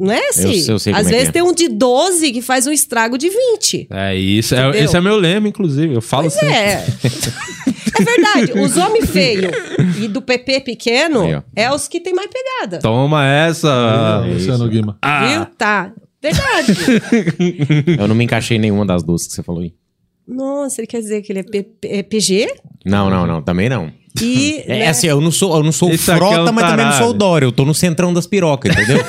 Não é assim? Eu eu sei Às é vezes é. tem um de 12 que faz um estrago de 20. É isso. É, esse é meu lema, inclusive. Eu falo sempre. É. é verdade. Os homens feios e do PP pequeno Aí, é os que tem mais pegada. Toma essa. É, Luciano Guima. Viu? Ah, Tá. Verdade. Eu não me encaixei em nenhuma das duas que você falou aí. Nossa, ele quer dizer que ele é, P- é PG Não, não, não. Também não. e. É, né? assim, eu não sou, eu não sou Esse aqui frota, é um mas também não sou o Dória. Eu tô no centrão das pirocas, entendeu?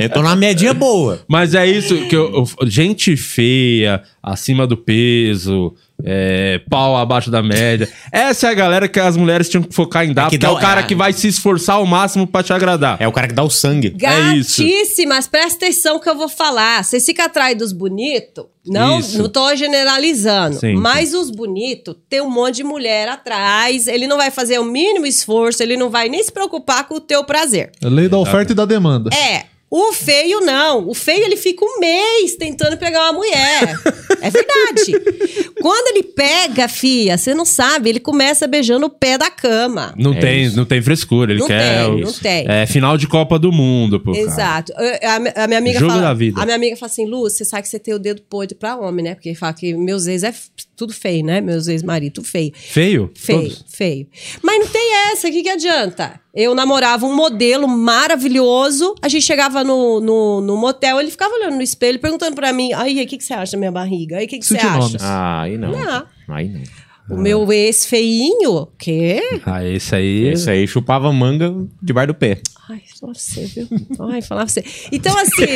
eu tô na média boa. Mas é isso que eu, eu- gente feia, acima do peso, é, pau abaixo da média. Essa é a galera que as mulheres tinham que focar em dar, É que porque dá- é o cara é. que vai se esforçar ao máximo pra te agradar. É o cara que dá o sangue. É isso. Gatíssimas, presta atenção que eu vou falar. Vocês ficam atrás dos bonitos? Não, Isso. não tô generalizando. Sim, mas os bonitos, tem um monte de mulher atrás. Ele não vai fazer o mínimo esforço, ele não vai nem se preocupar com o teu prazer. É lei da oferta e da demanda. É. O feio não. O feio ele fica um mês tentando pegar uma mulher. é verdade. Quando ele pega, fia, você não sabe, ele começa beijando o pé da cama. Não, É tem, isso. não tem frescura, ele Não quer. tem, os- não tem. É final de Copa do Mundo, pô. Exato. A, a minha amiga Jogo fala, da vida. A minha amiga fala assim, Lu, você sabe que você tem o dedo podre pra homem, né? Porque fala que meus ex é tudo feio, né? Meus ex-marido, tudo feio. Feio? Feio, Todos? feio. Mas não tem essa, o que, que adianta? Eu namorava um modelo maravilhoso, a gente chegava no, no, no motel, ele ficava olhando no espelho, perguntando pra mim, aí, o que, que você acha da minha barriga? Aí, o que, que você acha? nomes. Ah, aí não. Não. Aí não. O meu ex feinho, quê? Ah, esse aí. Esse aí chupava manga debaixo do pé. Ai, falar pra você, viu? Ai, falar pra você. Então, assim...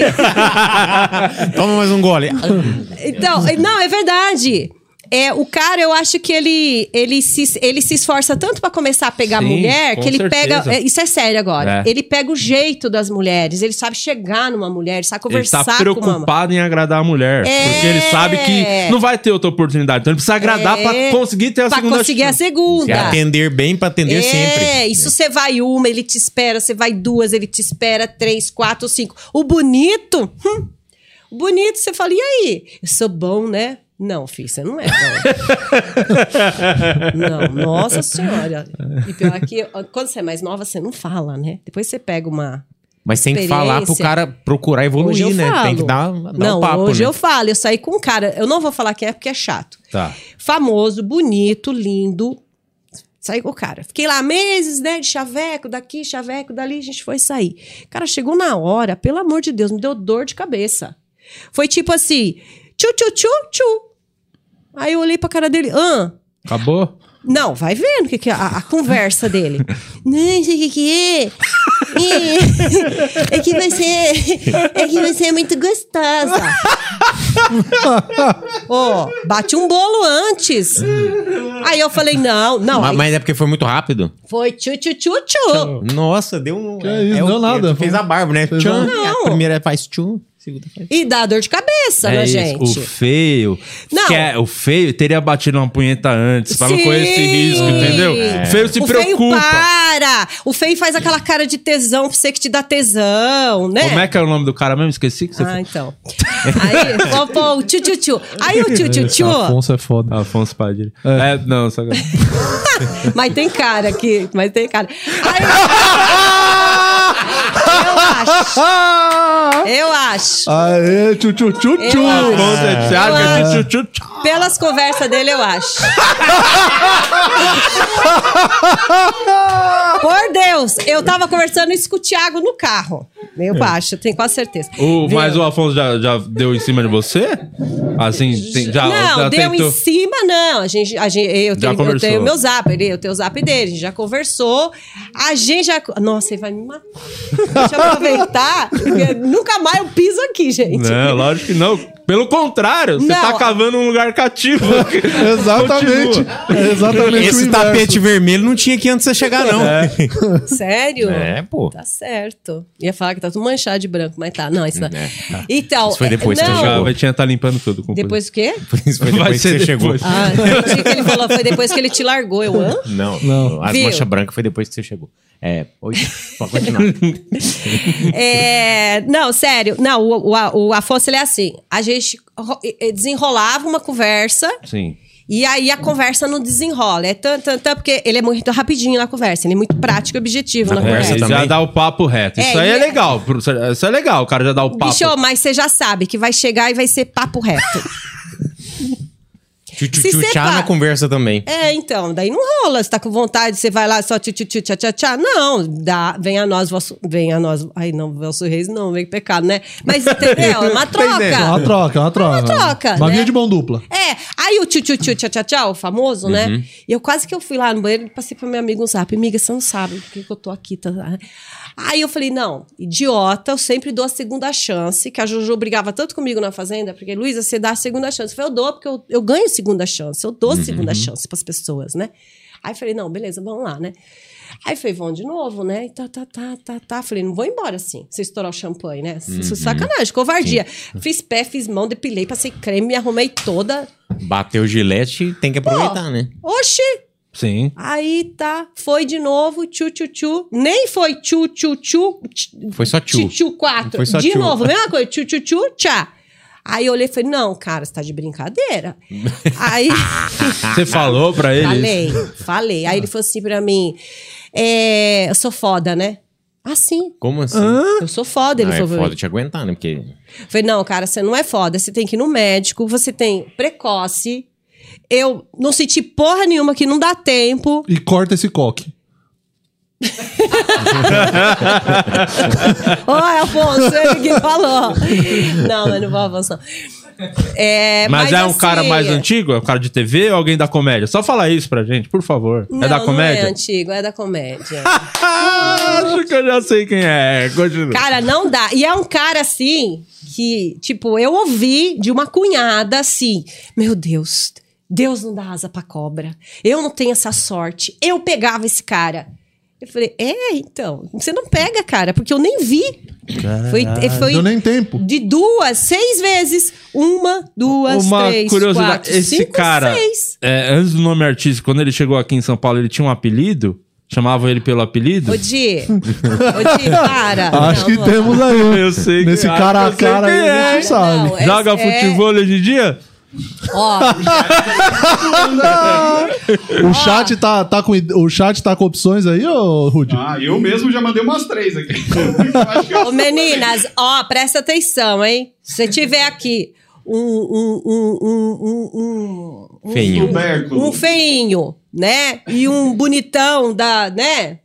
Toma mais um gole. Então, não, é verdade. É, o cara, eu acho que ele, ele, se, ele se esforça tanto pra começar a pegar Sim, mulher que ele certeza. pega. é, Isso é sério agora. É. Ele pega o jeito das mulheres, ele sabe chegar numa mulher, sabe Ele conversar tá com uma preocupado em agradar a mulher. É. Porque ele sabe que não vai ter outra oportunidade. Então ele precisa agradar É. pra conseguir ter a pra segunda conseguir a segunda. atender bem pra atender é, sempre. isso você vai uma, ele te espera, você vai duas, ele te espera três, quatro, cinco. O bonito, hum, o bonito, você fala, e aí? Eu sou bom, né? Não, filho, você não é bom. não, nossa senhora. E pior que, quando você é mais nova, você não fala, né? Depois você pega uma... Mas tem que falar pro cara procurar evoluir, né? falo. Tem que dar, dar não, um papo, hoje né? eu falo. Eu saí com um cara, eu não vou falar quem é porque é chato. Tá. famoso, bonito, lindo. Saí com o cara. Fiquei lá meses, né? De chaveco daqui, chaveco dali, a gente foi sair. Cara, chegou na hora, pelo amor de Deus, me deu dor de cabeça. Foi tipo assim, tchu, tchu, tchu, tchu. Aí eu olhei pra cara dele, ah, Acabou? não, vai vendo o que, que é a, a conversa dele. Não sei o que, que é. É, é que você é que você é muito gostosa. Ó, bate um bolo antes. Aí eu falei, não, não. Mas, aí mas é porque foi muito rápido. Foi tchu, tchu, tchu, tchu. Nossa, deu um. Que isso, é o deu quê? nada. Fez a barba, né? Fez nada. Não. A primeira faz tchum, faz. E dá dor de cabeça é na isso. gente. O feio. Não. Quer, o feio teria batido uma punheta antes, pra não Sim. correr esse risco, entendeu? É. O feio se o preocupa. feio para! O feio faz aquela cara de tesão pra você que te dá tesão, né? Como é que é o nome do cara mesmo? Esqueci que você Ah, então. Aí, pô, pô, o tchu, tchu, tchu. Aí o tchu, tchu, Esse tchu. Afonso é foda. Afonso Padilha. É, não, só que... Mas tem cara aqui, mas tem cara. Aí, Eu acho. Eu acho. Aê, tchu, tchu, tchu, tchu. Eu acho. É tchu, tchu, tchu? Pelas conversas dele, eu acho. Por Deus, eu tava conversando isso com o Thiago no carro. Eu acho, tenho quase certeza. O, Viu? mas o Afonso já, já deu em cima de você? Assim, tem- já, não, já deu tentou. em cima, não. A gente, a gente, eu, tenho, eu conversou. tenho o meu zap, ele, eu tenho o zap dele, a gente já conversou. A gente já. Nossa, ele vai me matar. Aproveitar. nunca mais eu piso aqui, gente. Não, lógico que não. Pelo contrário, você Não. tá cavando um lugar cativo. Exatamente. É exatamente o Esse tapete vermelho não tinha que antes de você chegar, não. Sério? É, pô. Tá certo. Ia falar que tá tudo manchado de branco, mas tá. Não, isso não. É, tá. Então. Isso foi depois que não, você chegou. vai tinha tá limpando tudo. Com Depois o quê? Isso foi Vai depois que ser você chegou. Ah, entendi que ele falou, foi depois que ele te largou. Eu, hã? Não, Não. as Viu? manchas brancas foi depois que você chegou. É, oi, pode continuar. É, não, sério. Não, o, o, o Afonso, ele é assim. A gente ro- eh, desenrolava uma conversa Sim. e aí a conversa não desenrola. É tanto, tanto, tanto, porque ele é muito rapidinho na conversa. Ele é muito prático e objetivo na É, conversa ele já também. dá o papo reto. É, Isso aí é e- legal. Isso é legal, o cara já dá o papo. Bicho, mas você já sabe que vai chegar e vai ser papo reto. Tchu-tchu-tchá na conversa também. É, então, daí não rola. Você tá com vontade, você vai lá só tchu tchu tchu tchá tchá tchá. Não, dá, vem a nós, vosso, vem a nós. Ai, não, vosso reis não, vem pecado, né? Mas entendeu? É uma É troca. uma troca, é uma troca. uma troca, Uma né? via de mão dupla. É, aí o tchu tchu tchu tchá tchá tchá, o famoso, Uhum. né? E eu quase que eu fui lá no banheiro e passei pra minha amiga um zap. Amiga, você não sabe por que, que eu tô aqui. Tá? Aí eu falei, não, idiota, eu sempre dou a segunda chance, que a Jojo brigava tanto comigo na Fazenda, porque, Luísa, você dá a segunda chance. Eu falei, eu dou, porque eu, eu ganho segunda chance, eu dou segunda chance pras pessoas, né? Aí falei, não, beleza, vamos lá, né? Aí foi, vão de novo, né? E tá, tá, tá, tá, tá. Falei, não vou embora assim, se estourar o champanhe, né? Isso é sacanagem, covardia. Fiz pé, fiz mão, depilei, passei creme, me arrumei toda. Bateu o gilete, tem que aproveitar, né? Oxi! Sim. Aí tá, foi de novo, tchu, tchu, tchu. Nem foi tchu, tchu, tchu. tch- Foi só tchu. Tchu, tchu, quatro. Foi só de tchu. novo, mesma coisa, tchu, tchu, tchu, tchá. Aí eu olhei e falei, não, cara, você tá de brincadeira. Aí... Você falou pra ele? Falei, falei. Aí ele falou assim pra mim: é, Eu sou foda, né? Assim. Como assim? Eu sou foda, ele Ah, é falou. mim. foda te aguentar, né? Porque Falei, não, cara, você não é foda. Você tem que ir no médico, você tem precoce. Eu não senti porra nenhuma que não dá tempo. E corta esse coque. Oi, Afonso, ele que falou. Não, mas não vou avançar. É, Mas, é um assim, cara mais antigo? É um cara de TV ou alguém da comédia? Só fala isso pra gente, por favor. Não, é da Não comédia? é antigo, é da comédia. Ah, acho que eu já sei quem é. Continua. Cara, não dá. E é um cara assim que, tipo, eu ouvi de uma cunhada assim: Meu Deus, Deus não dá asa pra cobra. Eu não tenho essa sorte. Eu pegava esse cara. Eu falei, é, então. Você não pega, cara, porque eu nem vi. Foi, foi Deu nem tempo. de duas, seis vezes. Uma, duas, Uma três, curiosidade, quatro, esse cinco, cara, seis. é, antes do nome artístico, quando ele chegou aqui em São Paulo, ele tinha um apelido? Chamavam ele pelo apelido? Ô, Di. Ô, Di, para. Acho Não, que não. temos aí. Eu sei Nesse que- cara a cara aí, é. a gente sabe. Não, é- Joga é- futebol hoje em dia? Ó, O chat tá, tá com, o chat tá com opções aí, ô Rudy? Ah, eu mesmo já mandei umas três aqui. Ô, meninas, ó, presta atenção, hein? Se você tiver aqui um. um, um, um, um, um, Feinho. Tubérculo. um feinho, né? E um bonitão da, né?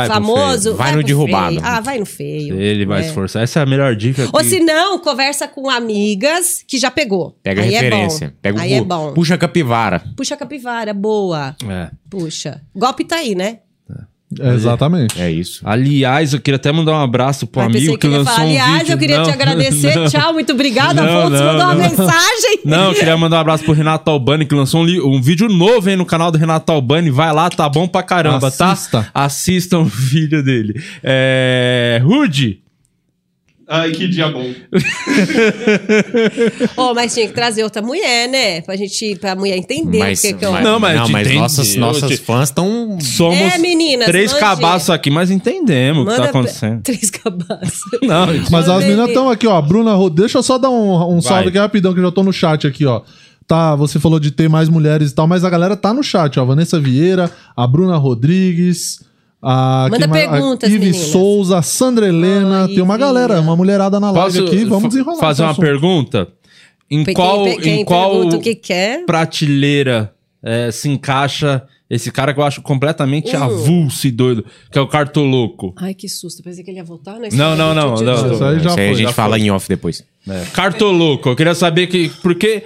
Vai Famoso. Vai no pro derrubado. feio. Ah, vai no feio. Ele vai É. esforçar. Essa é a melhor dica. Ou que- se não, conversa com amigas que já pegou. pega a Aí referência. É. Pega o Aí é bom. Puxa a capivara. Puxa a capivara, boa. É. Puxa. Golpe tá aí, né? É, exatamente. É isso. Aliás, eu queria até mandar um abraço pro Mas amigo que que lançou falar, um aliás, vídeo. eu queria Não. te agradecer. Não. Tchau, muito obrigada. Não, Afonso não, mandou uma mensagem. Não, eu queria mandar um abraço pro Renato Albani, que lançou um, um vídeo novo aí no canal do Renato Albani. Vai lá, tá bom pra caramba, Assista. tá? Assistam o vídeo dele. É... Rude, Ai, que dia bom. Ô, mas tinha que trazer outra mulher, né? Pra gente, pra mulher entender Mas, o que, que eu... mas, Não, mas não, mas nossas, nossas te- fãs estão. somos É, meninas, três cabaços aqui, mas entendemos o que tá acontecendo. Três cabaços. Não, Mas as meninas estão aqui, ó. Bruna, Ro- deixa eu só dar um, um salve aqui rapidão, que eu já tô no chat aqui, ó. Tá, você falou de ter mais mulheres e tal, mas a galera tá no chat, ó. Vanessa Vieira, a Bruna Rodrigues, A, Manda quem mais? perguntas, a Ive meninas. Souza, Sandra Helena, Ah, tem uma galera, uma mulherada na live aqui, vamos desenrolar. fazer uma pergunta? Em Quem- qual, quem em qual que quer. prateleira é, se encaixa esse cara que eu acho completamente Uh. avulso e doido, que é o Cartoloco? Ai, que susto. Pensei que ele ia voltar, né? Não, não, não, não. Isso aí já Isso aí a foi, gente já fala foi. em off depois. Cartoloco, eu queria saber que. Porque.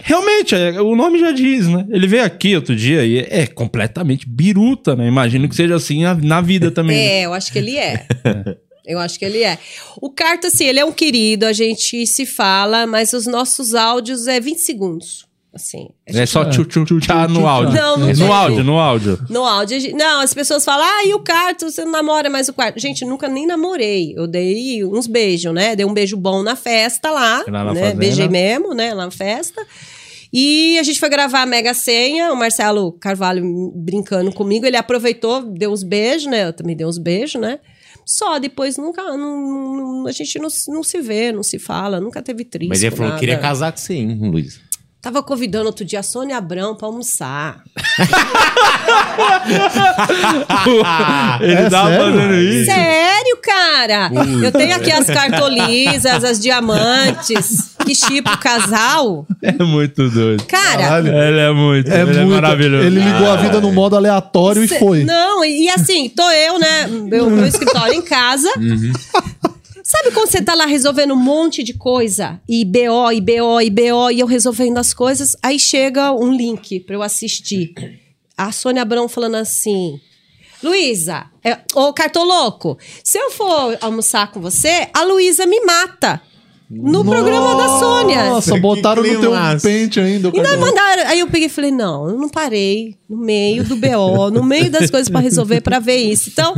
Realmente, é, o nome já diz, né? Ele veio aqui outro dia e é completamente biruta, né? Imagino que seja assim na, na vida também. né? É, eu acho que ele é. Eu acho que ele é. O Carta, assim, ele é um querido, a gente se fala, mas os nossos áudios é 20 segundos. Assim. É, só tchu tchu tchu, tchá tchu, no áudio. Não, não É, no áudio, no áudio. No áudio, não, as pessoas falam, ah, e o Carto, você não namora mais o quarto. Gente, nunca nem namorei. Eu dei uns beijos, né? Dei um beijo bom na festa lá, Lá na né? fazenda. Beijei mesmo, né? Lá na festa. E a gente foi gravar a Mega Senha, o Marcelo Carvalho brincando comigo, ele aproveitou, deu uns beijos, né? Eu também dei uns beijos, né? Só, depois nunca, não- não- a gente não, se- não se vê, não se fala, nunca teve triste. Mas ele falou que queria casar com você, hein, Luiz? Tava convidando outro dia a Sônia Abrão pra almoçar. Ele É tava sério? fazendo isso. Sério, cara? Eu tenho aqui as cartolisas, as diamantes, que tipo o casal. É muito doido. Cara, Caralho. Ele é muito, É ele é muito. maravilhoso. Ele ligou a vida no modo aleatório cê- e foi. Não, e, e assim, tô eu, né? Meu, meu escritório em casa. Sabe quando você tá lá resolvendo um monte de coisa? E BO, e BO, e BO, e eu resolvendo as coisas. Aí chega um link pra eu assistir. A Sônia Abrão falando assim. Luísa, é, ô Cartoloco, se eu for almoçar com você, a Luísa me mata. No programa da Sônia. Nossa, botaram no teu pente ainda. E nós cartão. mandaram. Aí eu peguei e falei: não, eu não parei no meio do BO, no meio das coisas pra resolver pra ver isso. Então,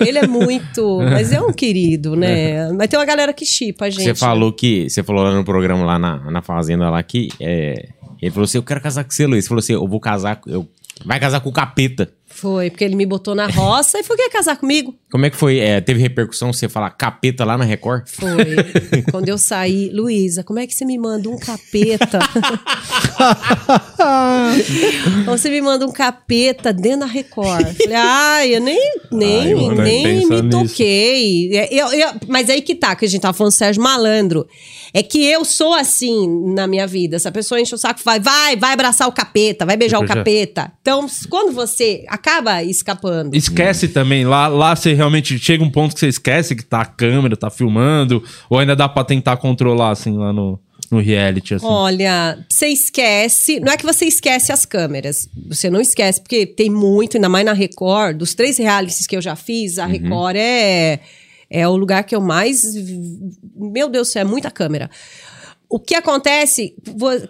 ele é muito. Mas é um querido, né? Mas tem uma galera que chipa a gente. Você falou que. Você falou lá no programa, lá na, na fazenda, lá que. é, ele falou assim: Eu quero casar com você, Luiz. Ele falou assim: Eu vou casar. Eu, vai casar com o capeta. Foi, porque ele me botou na roça e foi quer casar comigo. Como é que foi? É, teve repercussão você falar capeta lá na Record? Foi. Quando eu saí, Luísa, como é que você me manda um capeta? você me manda um capeta dentro da Record. Falei, ai, eu nem, nem, Ai, nem me toquei. É, eu- eu- mas aí que tá, que a gente tava falando do Sérgio Malandro. É que eu sou assim na minha vida. Se a pessoa enche o saco, vai, vai, vai abraçar o capeta, vai beijar o Beijar. capeta. Então, quando você acaba escapando. Esquece também, lá, lá você realmente chega um ponto que você esquece que tá a câmera, tá filmando, ou ainda dá pra tentar controlar, assim, lá no, no reality, assim. Olha, você esquece. Não é que você esquece as câmeras. Você não esquece, porque tem muito, ainda mais na Record. Dos três realities que eu já fiz, a Record é, é o lugar que eu mais. Meu Deus do céu, é muita câmera. O que acontece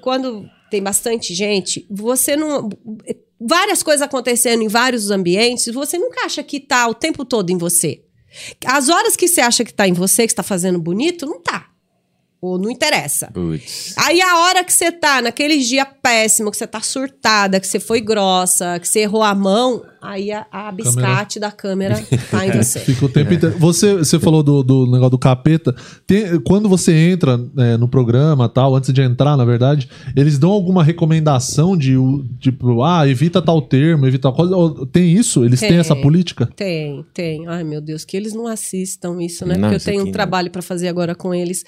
quando tem bastante gente, você não. Várias coisas acontecendo em vários ambientes, você nunca acha que tá o tempo todo em você. As horas que você acha que tá em você, que está fazendo bonito, não tá. Ou não interessa. Aí a hora que você tá naqueles dia péssimo, que você tá surtada, que você foi grossa, que você errou a mão, aí a, a biscate da câmera tá em você. Fica o tempo inteiro. Você, você falou do, do negócio do capeta. Tem- quando você entra é, no programa tal, antes de entrar, na verdade, eles dão alguma recomendação de o- tipo, ah, evita tal termo, evita tal coisa. Tem isso? Eles têm Tem. essa política? Tem, tem. Ai, meu Deus, que eles não assistam isso, né? Não, Porque eu tenho aqui um trabalho pra fazer agora com eles.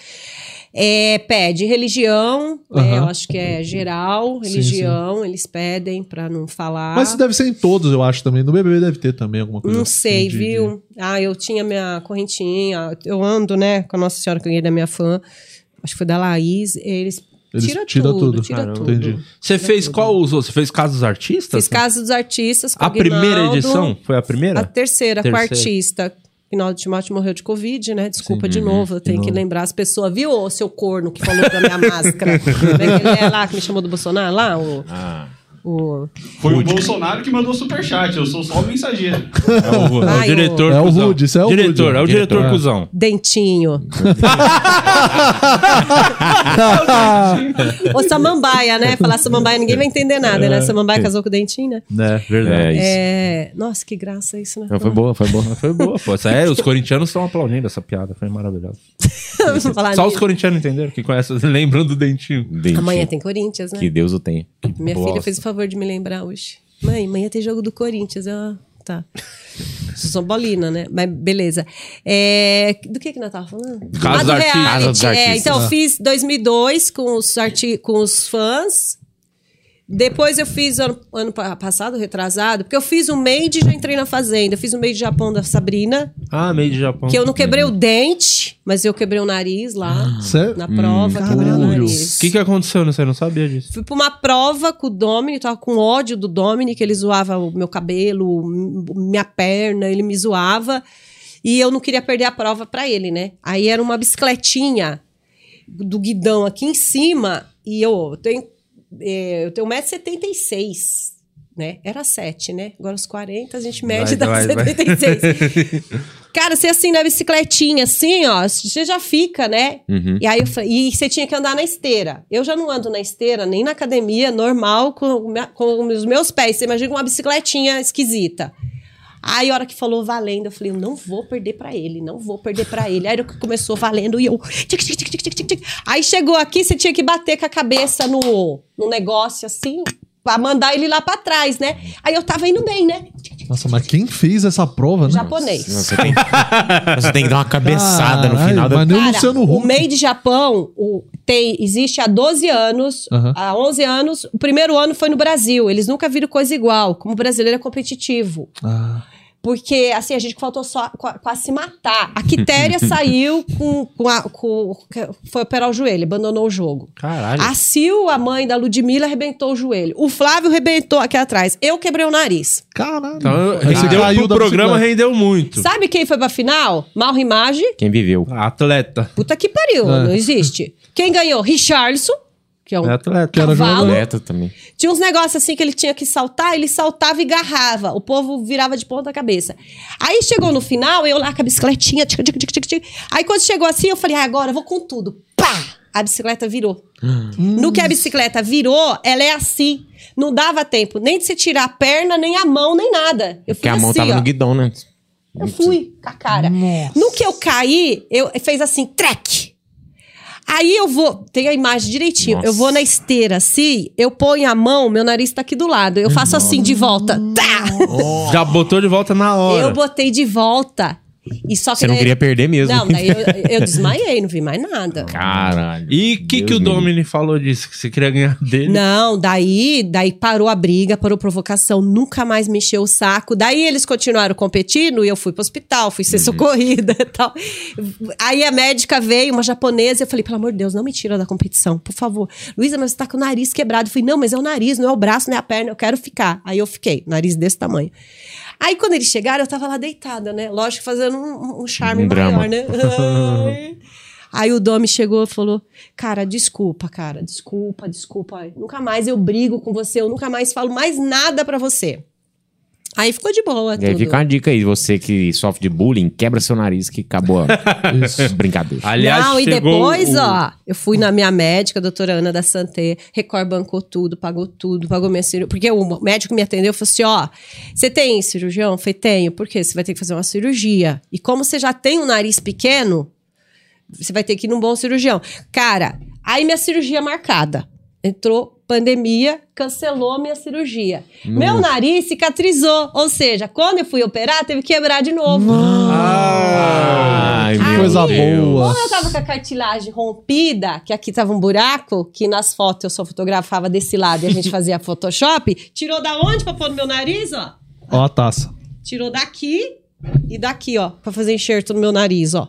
É, pede religião, né? Aham. eu acho que é geral, Sim, religião, eles pedem pra não falar. Mas isso deve ser em todos, eu acho também. No BBB deve ter também alguma coisa Não assim sei, de- viu? Ah, eu tinha minha correntinha. Eu ando, né, com a Nossa Senhora que eu ganhei da minha fã. Acho que foi da Laís. Eles, Eles tira, tiram tudo, tudo. tira Caramba. tudo. Entendi. Você fez qual usou? Você fez Casa dos Artistas? Fiz Casa dos Artistas com A primeira edição? Foi a primeira? A terceira, com o Terceira. artista. Rinaldo Timóteo morreu de Covid, né? Desculpa Uhum. de novo, eu tenho que lembrar as pessoas. Viu, ô seu corno que falou da minha máscara? Como é que ele é lá, que me chamou do Bolsonaro? Lá, o... Ah. O... Foi o Bolsonaro que mandou superchat, eu sou só o mensageiro. É o, é o diretor. É o cuzão. Rude, isso é o diretor, Rude. É o diretor, Diretor. cuzão. Dentinho. Ô Samambaia, né? Falar Samambaia, ninguém vai entender nada, né? Samambaia casou com o Dentinho, né? É, verdade. É. É... Nossa, que graça isso, né? Não, foi boa, foi boa. Foi boa, pô. É, os corintianos estão aplaudindo essa piada. Foi maravilhoso. Só os corintianos entenderam, que conhecem, lembram do dentinho. Dentinho. Amanhã tem Corinthians, né? Que Deus o tenha. Minha bosta. filha fez o favor de me lembrar hoje. Mãe, amanhã tem jogo do Corinthians. Eu, tá. Bolina, né? Mas beleza. É, do que que nós tava falando? Casa Ah, do reality. Casa É, então, Ah. eu fiz 2002 com os, arti com os fãs. Depois eu fiz ano, ano pa- passado, retrasado, porque eu fiz um made e já entrei na fazenda. Eu fiz um made de Japão da Sabrina, Ah, meio de Japão. que eu não quebrei o dente, mas eu quebrei o nariz lá. Sério? Na prova, Hum, quebrei o nariz. O que, que aconteceu? Eu não sabia disso. Fui pra uma prova com o Domini, tava com ódio do Domini, que ele zoava o meu cabelo, minha perna, ele me zoava. E eu não queria perder a prova pra ele, né? Aí era uma bicicletinha do guidão aqui em cima, e eu tenho, é, eu tenho 1,76m. Né? Era 7, né? Agora os 40 a gente mede Vai, dá vai, vai. 76. Cara, você assim na bicicletinha, assim, ó, você já fica, né? Uhum. E aí e você tinha que andar na esteira. Eu já não ando na esteira, nem na academia, normal, com, com os meus pés. Você imagina uma bicicletinha esquisita. Aí, a hora que falou valendo, eu falei, eu não vou perder pra ele, não vou perder pra ele. Aí começou valendo e eu. tic, tic, tic, tic, tic, tic, tic. Aí chegou aqui, você tinha que bater com a cabeça no, no negócio assim, pra mandar ele lá pra trás, né? Aí eu tava indo bem, né? Nossa, mas quem fez essa prova, né? Japonês. Você tem, você tem que dar uma cabeçada no final da. mas nem o Cara, Luciano o. Made Japão o, tem, existe há 12 anos. Aham. Há 11 anos. O primeiro ano foi no Brasil. Eles nunca viram coisa igual. Como o brasileiro é competitivo. Ah, Porque, assim, a gente faltou só qua- quase se matar. A Quitéria saiu com, com, a, com. Foi operar o joelho, abandonou o jogo. Caralho. A Sil, a mãe da Ludmilla, arrebentou o joelho. O Flávio arrebentou aqui atrás. Eu quebrei o nariz. caralho. Então, rendeu pro programa, rendeu muito. Sabe quem foi pra final? Mal Rimage. Quem viveu. Atleta. Puta que pariu, É. não existe. Quem ganhou? Richarlison, que é um É atleta. Era cavalo. jogador. Atleta também. Tinha uns negócios assim que ele tinha que saltar, ele saltava e garrava. O povo virava de ponta cabeça. Aí chegou no final, eu lá com a bicicletinha. Tic, tic, tic, tic, tic. Aí quando chegou assim, eu falei, ah, agora eu vou com tudo. Pá! A bicicleta virou. No que a bicicleta virou, ela é assim. Não dava tempo nem de você tirar a perna, nem a mão, nem nada. Eu fui Porque a mão assim, tava ó. no guidão, né? Eu fui com a cara. No que eu caí, eu fez assim, trek. Aí eu vou, tem a imagem direitinho. Nossa. Eu vou na esteira assim, eu ponho a mão, meu nariz tá aqui do lado. Eu faço assim de volta. Tá! Já botou de volta na hora. Eu botei de volta. E só que Você não daí- queria perder mesmo. Não, daí eu, eu desmaiei, não vi mais nada. Caralho. E o que, Deus que o me Domini falou disso? Que você queria ganhar dele? Não, daí, daí parou a briga, parou a provocação, nunca mais me encheu o saco. Daí eles continuaram competindo e eu fui pro hospital, fui Uhum. ser socorrida e tal. Aí a médica veio, uma japonesa, e eu falei, pelo amor de Deus, não me tira da competição, por favor. Luísa, mas você tá com o nariz quebrado. Eu falei, não, mas é o nariz, não é o braço, não é a perna, eu quero ficar. Aí eu fiquei, nariz desse tamanho. Aí quando eles chegaram, eu tava lá deitada, né? Lógico, fazendo um, um charme Um drama. maior, né? Ai. Aí o Domi chegou e falou: Cara, desculpa, cara, desculpa, desculpa. Nunca mais eu brigo com você, eu nunca mais falo mais nada pra você. Aí ficou de boa. E aí tudo. fica uma dica aí, você que sofre de bullying, quebra seu nariz que acabou a Isso. brincadeira. Aliás, Não, e depois, o- ó, eu fui na minha médica, a doutora Ana da Santé, Record bancou tudo, pagou tudo, pagou minha cirurgia. Porque o médico me atendeu e falou assim: ó, você tem cirurgião? Eu falei, tenho. Por quê? Você vai ter que fazer uma cirurgia. E como você já tem um nariz pequeno, você vai ter que ir num bom cirurgião. Cara, aí minha cirurgia marcada. Entrou pandemia, cancelou a minha cirurgia. Meu nariz cicatrizou. Ou seja, quando eu fui operar, teve que quebrar de novo. Ai, Que coisa boa. Como eu tava com a cartilagem rompida, que aqui tava um buraco, que nas fotos eu só fotografava desse lado e a gente fazia Photoshop, tirou da onde pra pôr no meu nariz, ó? Ó a taça. Tirou daqui e daqui, ó, pra fazer enxerto no meu nariz, ó.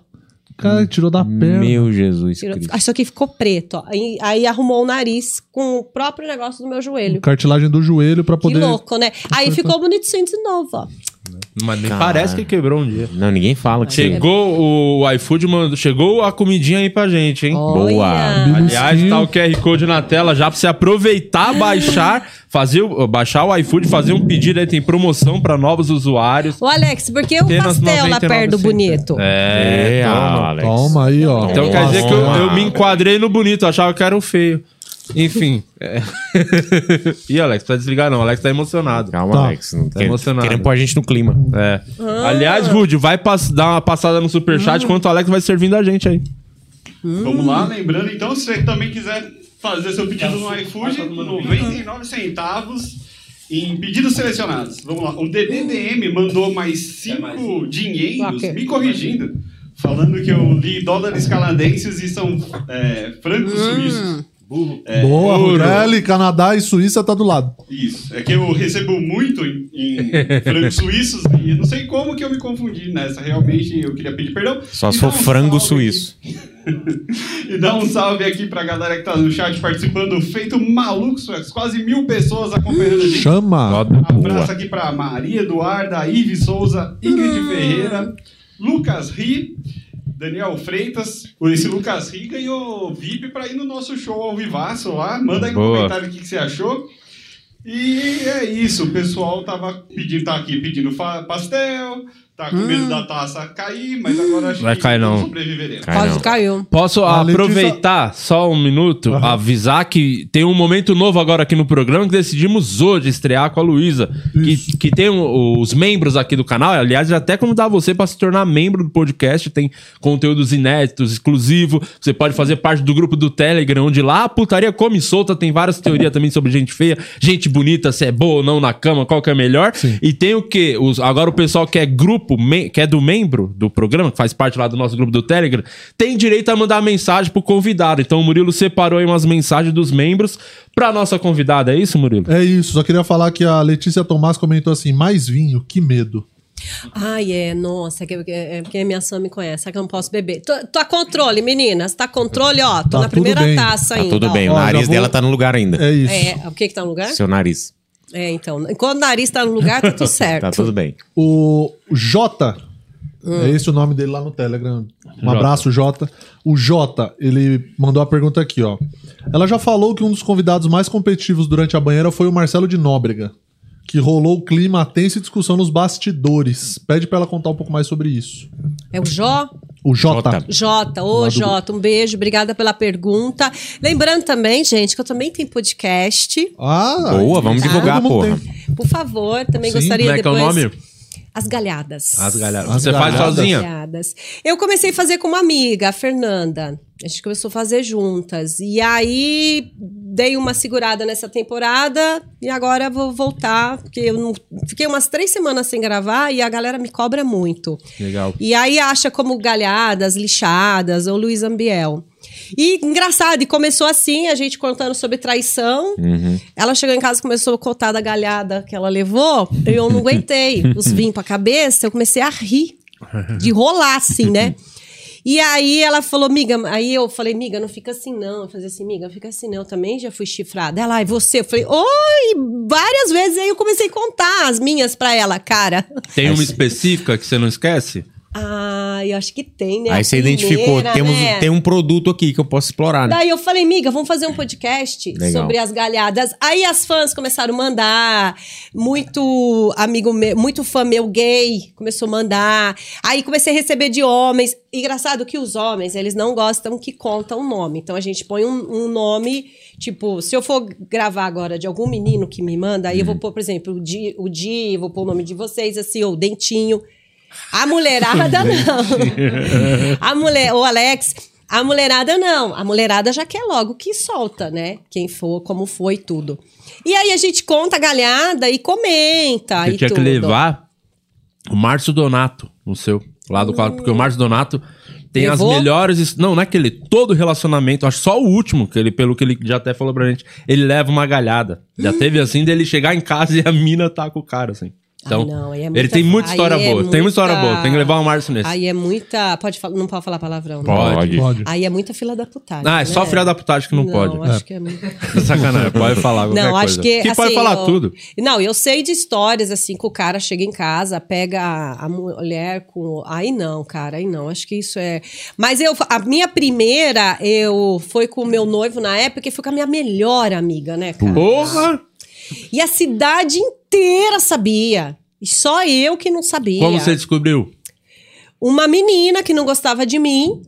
Cara, tirou da perna. Meu Jesus Tirou, Cristo. Isso aqui ficou preto, ó. Aí, aí arrumou o nariz com o próprio negócio do meu joelho. Cartilagem do joelho pra Que poder. louco, né? Aí ficou bonitinho de novo, ó. Mas nem parece que quebrou um dia. Não, ninguém fala que Chegou o iFood, mandou, chegou a comidinha aí pra gente, hein? Boa. Aliás, tá o QR Code na tela já pra você aproveitar, baixar, fazer, o- baixar o iFood, fazer um pedido aí, tem promoção pra novos usuários. Ô, Alex, por que o pastel lá 99 perto do bonito? É, É, toma. Alex. Toma aí, ó. Então quer dizer que eu, eu me enquadrei no bonito, eu achava que era o feio. Enfim. É. Ih, Alex, precisa desligar não, o Alex tá emocionado. Calma, Tá. Alex. Não Tá quer- emocionado. Querendo pôr a gente no clima. É. Aliás, Rude, vai pass- dar uma passada no superchat enquanto o Alex vai servindo a gente aí. Vamos lá, lembrando então, se você também quiser fazer seu pedido no iFood, 99 centavos. em pedidos selecionados. Vamos lá. O DDDM mandou mais cinco dinheiros me corrigindo, falando que eu li dólares canadenses e são é, francos suíços. É, Boa. Rugeli, Canadá e Suíça tá do lado. Isso. É que eu recebo muito em, em francos suíços e eu não sei como que eu me confundi nessa. Realmente eu queria pedir perdão. Só E se for um frango suíço. e dá um salve aqui pra galera que tá no chat participando, feito maluco, quase mil pessoas acompanhando a gente. Chama. Abraço aqui pra Maria Eduarda, Ive Souza, Ingrid Ferreira, Lucas Ri, Daniel Freitas. Esse Lucas Ri ganhou VIP pra ir no nosso show ao vivaço lá. Manda aí no Boa. comentário o que, que você achou. E é isso, o pessoal tava pedindo, tá aqui pedindo pastel, tá com medo da taça cair, mas agora acho Vai que cair, não. sobreviveremos. Cai Quase não. caiu. Posso A Letícia- aproveitar só um minuto, avisar que tem um momento novo agora aqui no programa que decidimos hoje estrear com a Luísa, que, que tem o- os membros aqui do canal. Aliás, já até convidar você para se tornar membro do podcast. Tem conteúdos inéditos, exclusivo. Você pode fazer parte do grupo do Telegram, onde lá a putaria come solta. Tem várias teorias também sobre gente feia, gente bonita, se é boa ou não na cama, qual que é melhor. E tem o que? Agora o pessoal que é grupo, me- que é do membro do programa, que faz parte lá do nosso grupo do Telegram, tem direito a mandar mensagem pro convidado. Então o Murilo separou aí umas mensagens dos membros pra nossa convidada. É isso, Murilo? É isso, só queria falar que a Letícia Tomás comentou assim: mais vinho, que medo. Ai, é, nossa, é que- é, porque minha sã me conhece, é que eu não posso beber. Tô, tô a controle, meninas, tá a controle, ó, tô Tá na primeira bem. taça Tá ainda. tudo bem, o Ó, já nariz vou- dela tá no lugar ainda. É isso. É, o que que tá no lugar? Seu nariz. É, então, enquanto o nariz tá no lugar, tá tudo certo. Tá tudo bem. O Jota, Hum. é esse o nome dele lá no Telegram. Um Jota. abraço, Jota. O Jota, ele mandou a pergunta aqui, ó. Ela já falou que um dos convidados mais competitivos durante a banheira foi o Marcelo de Nóbrega, que rolou o clima tensa e discussão nos bastidores. Pede pra ela contar um pouco mais sobre isso. É o Jó? O Jota. Jota. Jota, ô Jota, um beijo, obrigada pela pergunta. Lembrando também, gente, que eu também tenho podcast. Ah, Boa, vamos Tá. divulgar, porra. tem. Por favor, também Sim, gostaria Como é que é o depois... nome? As Galhadas. As galhadas. As Você faz galhadas. sozinha? Galhadas. Eu comecei a fazer com uma amiga, a Fernanda. A gente começou a fazer juntas. E aí dei uma segurada nessa temporada e agora vou voltar, porque eu não... fiquei umas três semanas sem gravar e a galera me cobra muito. Legal. E aí acha como galhadas, lixadas ou Luiz Ambiel. E engraçado, e começou assim, a gente contando sobre traição. Ela chegou em casa e começou a contar da galhada que ela levou. E eu não aguentei. Os vim pra cabeça, eu comecei a rir. De rolar, assim, né? E aí ela falou, miga, aí eu falei, miga, não fica assim não. Eu falei assim, miga, não fica assim não, eu também já fui chifrada. Ela, e você? Eu falei, oi, várias vezes. Aí eu comecei a contar as minhas pra ela, cara. Tem uma específica que você não esquece? Ah, eu acho que tem, né? Aí você identificou, primeira, temos, né? tem um produto aqui que eu posso explorar, né? Daí eu falei, miga, vamos fazer um podcast Legal. sobre as galhadas. Aí as fãs começaram a mandar, muito amigo meu, muito fã meu gay começou a mandar. Aí comecei a receber de homens. Engraçado que os homens, eles não gostam que conta o nome. Então a gente põe um, um nome, tipo, se eu for gravar agora de algum menino que me manda, aí eu vou pôr, por exemplo, o Di, o Di, vou pôr o nome de vocês, assim, ou Dentinho. A mulherada não. A mulher, o Alex, a mulherada não. A mulherada já quer logo que solta, né? Quem for, como foi tudo. E aí a gente conta a galhada e comenta Você e tinha tudo. que levar o Márcio Donato no seu, lá do quadro, porque o Márcio Donato tem Levou? as melhores. Não, não é que ele. Todo relacionamento, acho só o último, que ele, pelo que ele já até falou pra gente, ele leva uma galhada. Já teve assim dele chegar em casa e a mina tá com o cara, assim. Então, Ah, não, aí é ele muita- tem muita aí história é boa. Tem muita história muita- boa. Tem que levar o Márcio nesse. Aí é muita. Pode falar, não pode falar palavrão. né? Pode. Pode. Aí é muita fila da putagem. Ah, é só né? filha da putagem que não, pode. acho que é muito. Sacanagem, pode falar qualquer Não, coisa. acho que. Que pode assim, falar eu- tudo. Não, eu sei de histórias assim que o cara chega em casa, pega a, a mulher com. Aí não, cara, aí não. Acho que isso é. Mas eu, a minha primeira, eu foi com o meu noivo na época e foi com a minha melhor amiga, né, cara? Porra! E a cidade inteira sabia. E só eu que não sabia. Como você descobriu? Uma menina que não gostava de mim.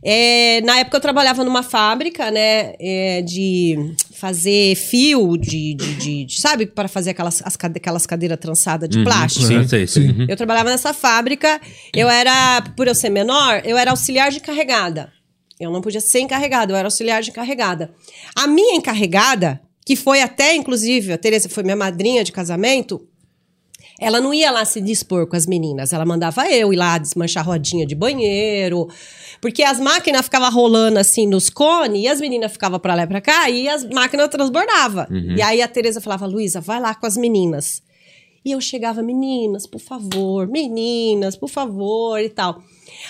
É, na época eu trabalhava numa fábrica, né, é, de fazer fio de, de, de- de- sabe, para fazer aquelas, as aquelas cadeiras trançadas de plástico. Sim, sei, sei. Sim. Uhum. Eu trabalhava nessa fábrica, eu era, por eu ser menor, eu era auxiliar de encarregada. Eu não podia ser encarregada, eu era auxiliar de encarregada. A minha encarregada que foi até, inclusive, a Tereza foi minha madrinha de casamento, ela não ia lá se dispor com as meninas, ela mandava eu ir lá desmanchar rodinha de banheiro, porque as máquinas ficavam rolando assim nos cones, e as meninas ficavam pra lá e pra cá, e as máquinas transbordavam. Uhum. E aí a Tereza falava, Luísa, vai lá com as meninas. E eu chegava, meninas, por favor, meninas, por favor, e tal.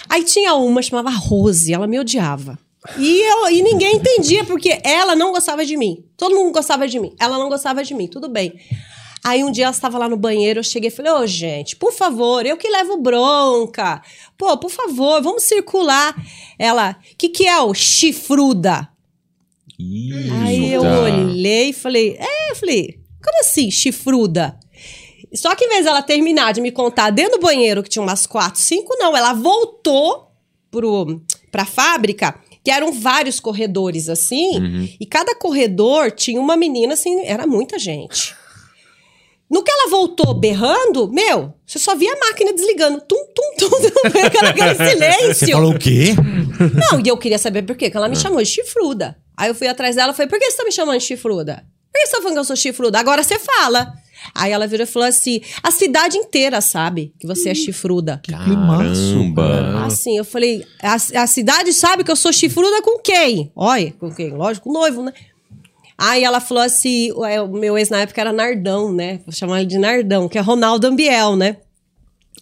Aí tinha uma, chamava Rose, ela me odiava. E, eu, e ninguém entendia, porque ela não gostava de mim. Todo mundo gostava de mim. Ela não gostava de mim, tudo bem. Aí um dia ela estava lá no banheiro, eu cheguei e falei, ô oh, gente, por favor, eu que levo bronca. Pô, por favor, vamos circular. Ela, o que, que é o chifruda? Isso. Aí eu olhei e falei, é, eu falei, como assim, chifruda? Só que em vez dela terminar de me contar dentro do banheiro, que tinha umas quatro, cinco, não, ela voltou pro, pra fábrica que eram vários corredores assim, uhum. e cada corredor tinha uma menina assim, era muita gente. No que ela voltou berrando, meu, você só via a máquina desligando. Tum, tum, tum, tum aquele silêncio. Você falou o quê? Não, e eu queria saber por quê, que ela me ah. chamou de chifruda. Aí eu fui atrás dela e falei, por que você tá me chamando de chifruda? Por que você tá falando que eu sou chifruda? Agora você fala. Aí ela virou e falou assim: a cidade inteira sabe que você é chifruda. Que Caramba. Assim, eu falei: a, a cidade sabe que eu sou chifruda com quem? Olha, com quem? Lógico, com o noivo, né? Aí ela falou assim: é, o meu ex na época era Nardão, né? Vou chamar ele de Nardão, que é Ronaldo Ambiel, né?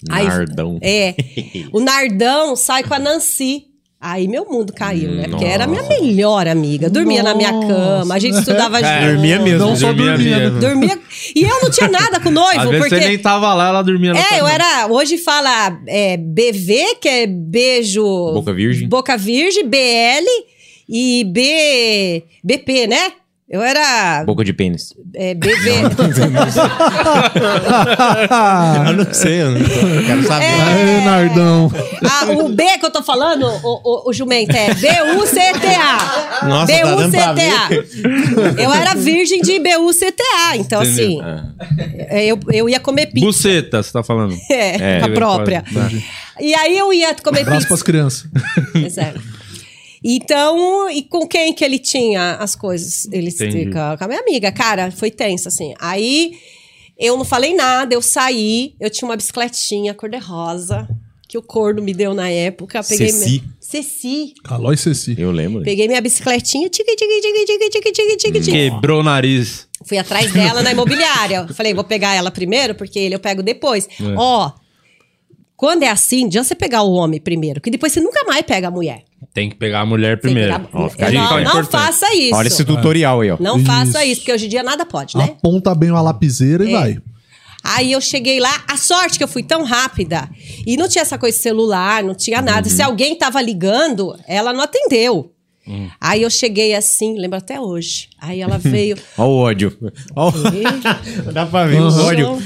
Nardão. Aí, é. O Nardão sai com a Nancy. Aí meu mundo caiu, né? Porque era a minha melhor amiga. Dormia Nossa. na minha cama, a gente estudava é, junto. Dormia mesmo. Não só dormia. Dormia. Mesmo. dormia. E eu não tinha nada com o noivo. Às porque... você nem tava lá, ela dormia na É, cama. eu era. Hoje fala é, BV, que é beijo. Boca Virgem. Boca Virgem, BL e B. BP, né? Eu era. Boca de pênis. É, BV. eu não sei, eu não quero saber. É, Nardão. Ah, o B que eu tô falando, o, o, o jumento, é B-U-C-T-A. Nossa, B-U-C-T-A. Tá eu era virgem de B-U-C-T-A, então Entendeu? assim. Ah. Eu, eu ia comer pizza. Buceta, você tá falando. É, é a própria. E aí eu ia comer Abraço pizza. pras crianças. Exato. Então, e com quem que ele tinha as coisas? Ele com a minha amiga. Cara, foi tenso, assim. Aí eu não falei nada, eu saí, eu tinha uma bicicletinha cor-de-rosa. Que o corno me deu na época. Peguei Ceci. Minha... Ceci. Calói Ceci. Eu lembro. Peguei minha bicicletinha. Tique, tique, tique, tique, tique, tique, tique. Quebrou o nariz. Fui atrás dela na imobiliária. Falei, vou pegar ela primeiro, porque ele eu pego depois. É. Ó, quando é assim, adianta você pegar o homem primeiro, que depois você nunca mais pega a mulher. Tem que pegar a mulher primeiro. Pegar... Ó, não, não faça isso. Olha esse tutorial aí, ó. Não isso. faça isso, porque hoje em dia nada pode, né? Aponta bem uma lapiseira é. e vai. Aí eu cheguei lá, a sorte que eu fui tão rápida. E não tinha essa coisa de celular, não tinha nada. Uhum. Se alguém tava ligando, ela não atendeu. Hum. Aí eu cheguei assim, lembro até hoje. Aí ela veio. Olha o ódio. Dá pra ver o ódio.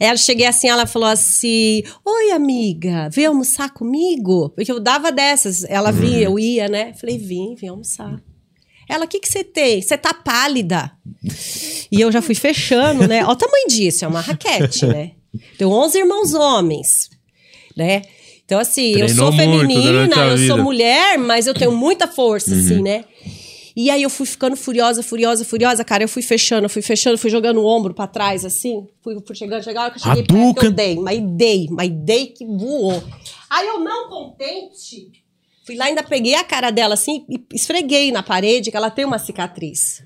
Ela cheguei assim, ela falou assim: Oi, amiga, vem almoçar comigo? Porque eu dava dessas. Ela vinha, eu ia, né? Falei, vim, vim almoçar. Ela, o que, que você tem? Você tá pálida. E eu já fui fechando, né? Olha o tamanho disso, é uma raquete, né? Tenho 11 irmãos homens, né? Então, assim, Treinou eu sou feminina, eu sou mulher, mas eu tenho muita força, uhum. assim, né? E aí eu fui ficando furiosa, furiosa, furiosa, cara. Eu fui fechando, fui fechando, fui jogando o ombro pra trás, assim. Fui, fui chegando, chegando, que eu cheguei perto, eu dei. Mas dei, mas dei que voou. Aí eu não contente, fui lá ainda peguei a cara dela, assim, e esfreguei na parede, que ela tem uma cicatriz.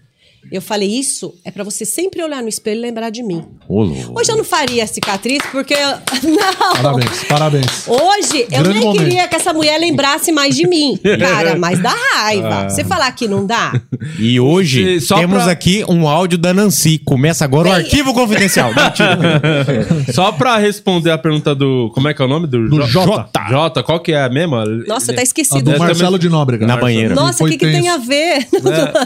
Eu falei, isso é para você sempre olhar no espelho e lembrar de mim. Hoje eu não faria cicatriz, porque. Não! Parabéns, parabéns. Hoje Grande eu nem momento. queria que essa mulher lembrasse mais de mim. Cara, mas dá raiva. Ah. Você falar que não dá. E hoje temos pra... aqui um áudio da Nancy. Começa agora Bem... o arquivo confidencial. Só pra responder a pergunta do. Como é que é o nome? Do, do Jota. Jota, qual que é a mesma? Nossa, tá esquecido. A do Marcelo de Nóbrega. Na banheira. Nossa, o que, que tem a ver?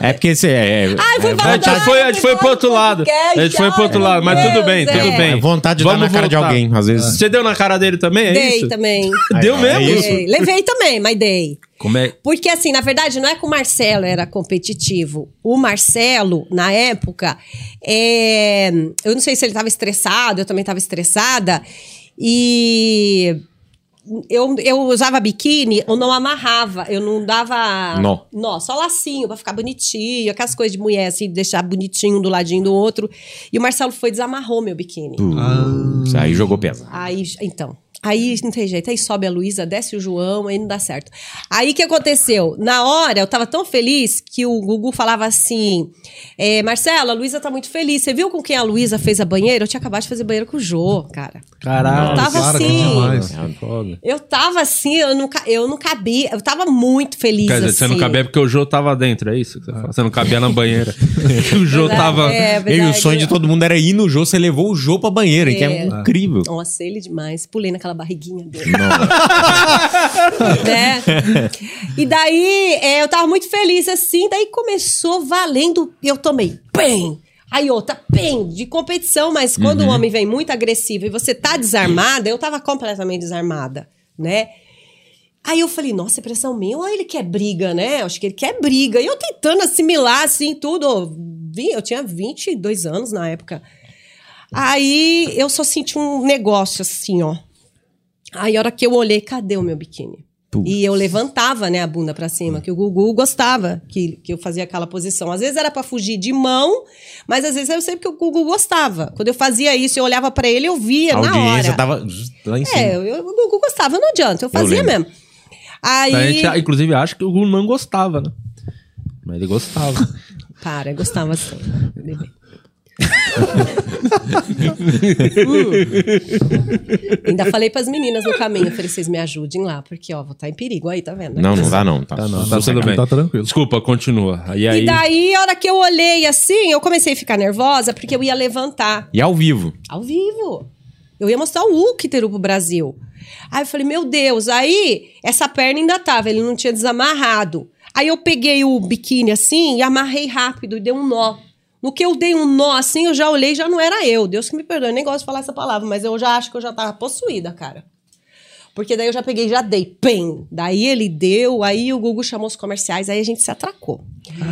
É, é porque você. É, Ai, foi a gente foi, a gente foi pro outro lado. A gente foi pro outro lado, mas tudo bem, tudo é. bem. Vontade de Vamos dar na cara de alguém, às vezes. Você deu na cara dele também? É dei isso? também. Deu mesmo? Dei. Levei também, mas dei. Como é? Porque, assim, na verdade, não é que o Marcelo era competitivo. O Marcelo, na época, é... eu não sei se ele estava estressado, eu também estava estressada. E eu, eu usava biquíni, eu não amarrava, eu não dava Nó. nó só lacinho pra ficar bonitinho, aquelas coisas de mulher assim, deixar bonitinho um do ladinho do outro. E o Marcelo foi e desamarrou meu biquíni. Putz, Aí jogou pesado. Aí, então. Aí não tem jeito. Aí sobe a Luísa, desce o João, aí não dá certo. Aí o que aconteceu? Na hora, eu tava tão feliz que o Gugu falava assim: é, Marcelo, a Luísa tá muito feliz. Você viu com quem a Luísa fez a banheira? Eu tinha acabado de fazer banheiro com o Jô, cara. Caralho. Eu tava cara, que assim. Eu tava assim, eu não, eu não cabia. Eu tava muito feliz. Quer dizer, assim. você não cabia porque o Jô tava dentro, é isso? que Você, fala? Você não cabia na banheira. o Jô Verdade, tava. é, E o sonho de todo mundo era ir no Jô, você levou o Jô pra banheira, que é É. incrível. Nossa, ele demais. Pulei naquela barriguinha dele. Né? E daí é, eu tava muito feliz assim, daí começou valendo, eu tomei bem. Aí outra, bem, de competição, mas quando o homem vem muito agressivo e você tá desarmada, eu tava completamente desarmada, né? Aí eu falei, nossa, é pressão minha ou ele quer briga, né? Eu acho que ele quer briga. E eu tentando assimilar, assim, tudo. Eu tinha 22 anos na época. Aí eu só senti um negócio assim, ó. Aí a hora que eu olhei, cadê o meu biquíni? E eu levantava, né, a bunda pra cima, que o Gugu gostava que, que eu fazia aquela posição. Às vezes era pra fugir de mão, mas às vezes eu sei porque o Gugu gostava. Quando eu fazia isso, eu olhava pra ele, eu via A na hora. tava lá em cima. É, eu, eu- o Gugu gostava, não adianta, eu fazia lembro. mesmo. Aí, A gente, inclusive, acha que o Gugu não gostava, né? Mas ele gostava. para, eu gostava assim. Uh. Ainda falei pras meninas no caminho, eu falei, vocês me ajudem lá, porque ó, vou estar em perigo aí, tá vendo? Não, não dá não. Tá, Tá, não, tá tudo bem. Tá tranquilo. Desculpa, continua. E aí. E daí, a hora que eu olhei assim, eu comecei a ficar nervosa porque eu ia levantar E ao vivo. ao vivo. Eu ia mostrar o útero pro Brasil. Aí eu falei, meu Deus, aí essa perna ainda tava, ele não tinha desamarrado. Aí eu peguei o biquíni assim e amarrei rápido e dei um nó. No que eu dei um nó assim, eu já olhei, já não era eu. Deus que me perdoe, eu nem gosto de falar essa palavra, mas eu já acho que eu já tava possuída, cara. Porque daí eu já peguei, já dei, pem. Daí ele deu, aí o Google chamou os comerciais, aí a gente se atracou.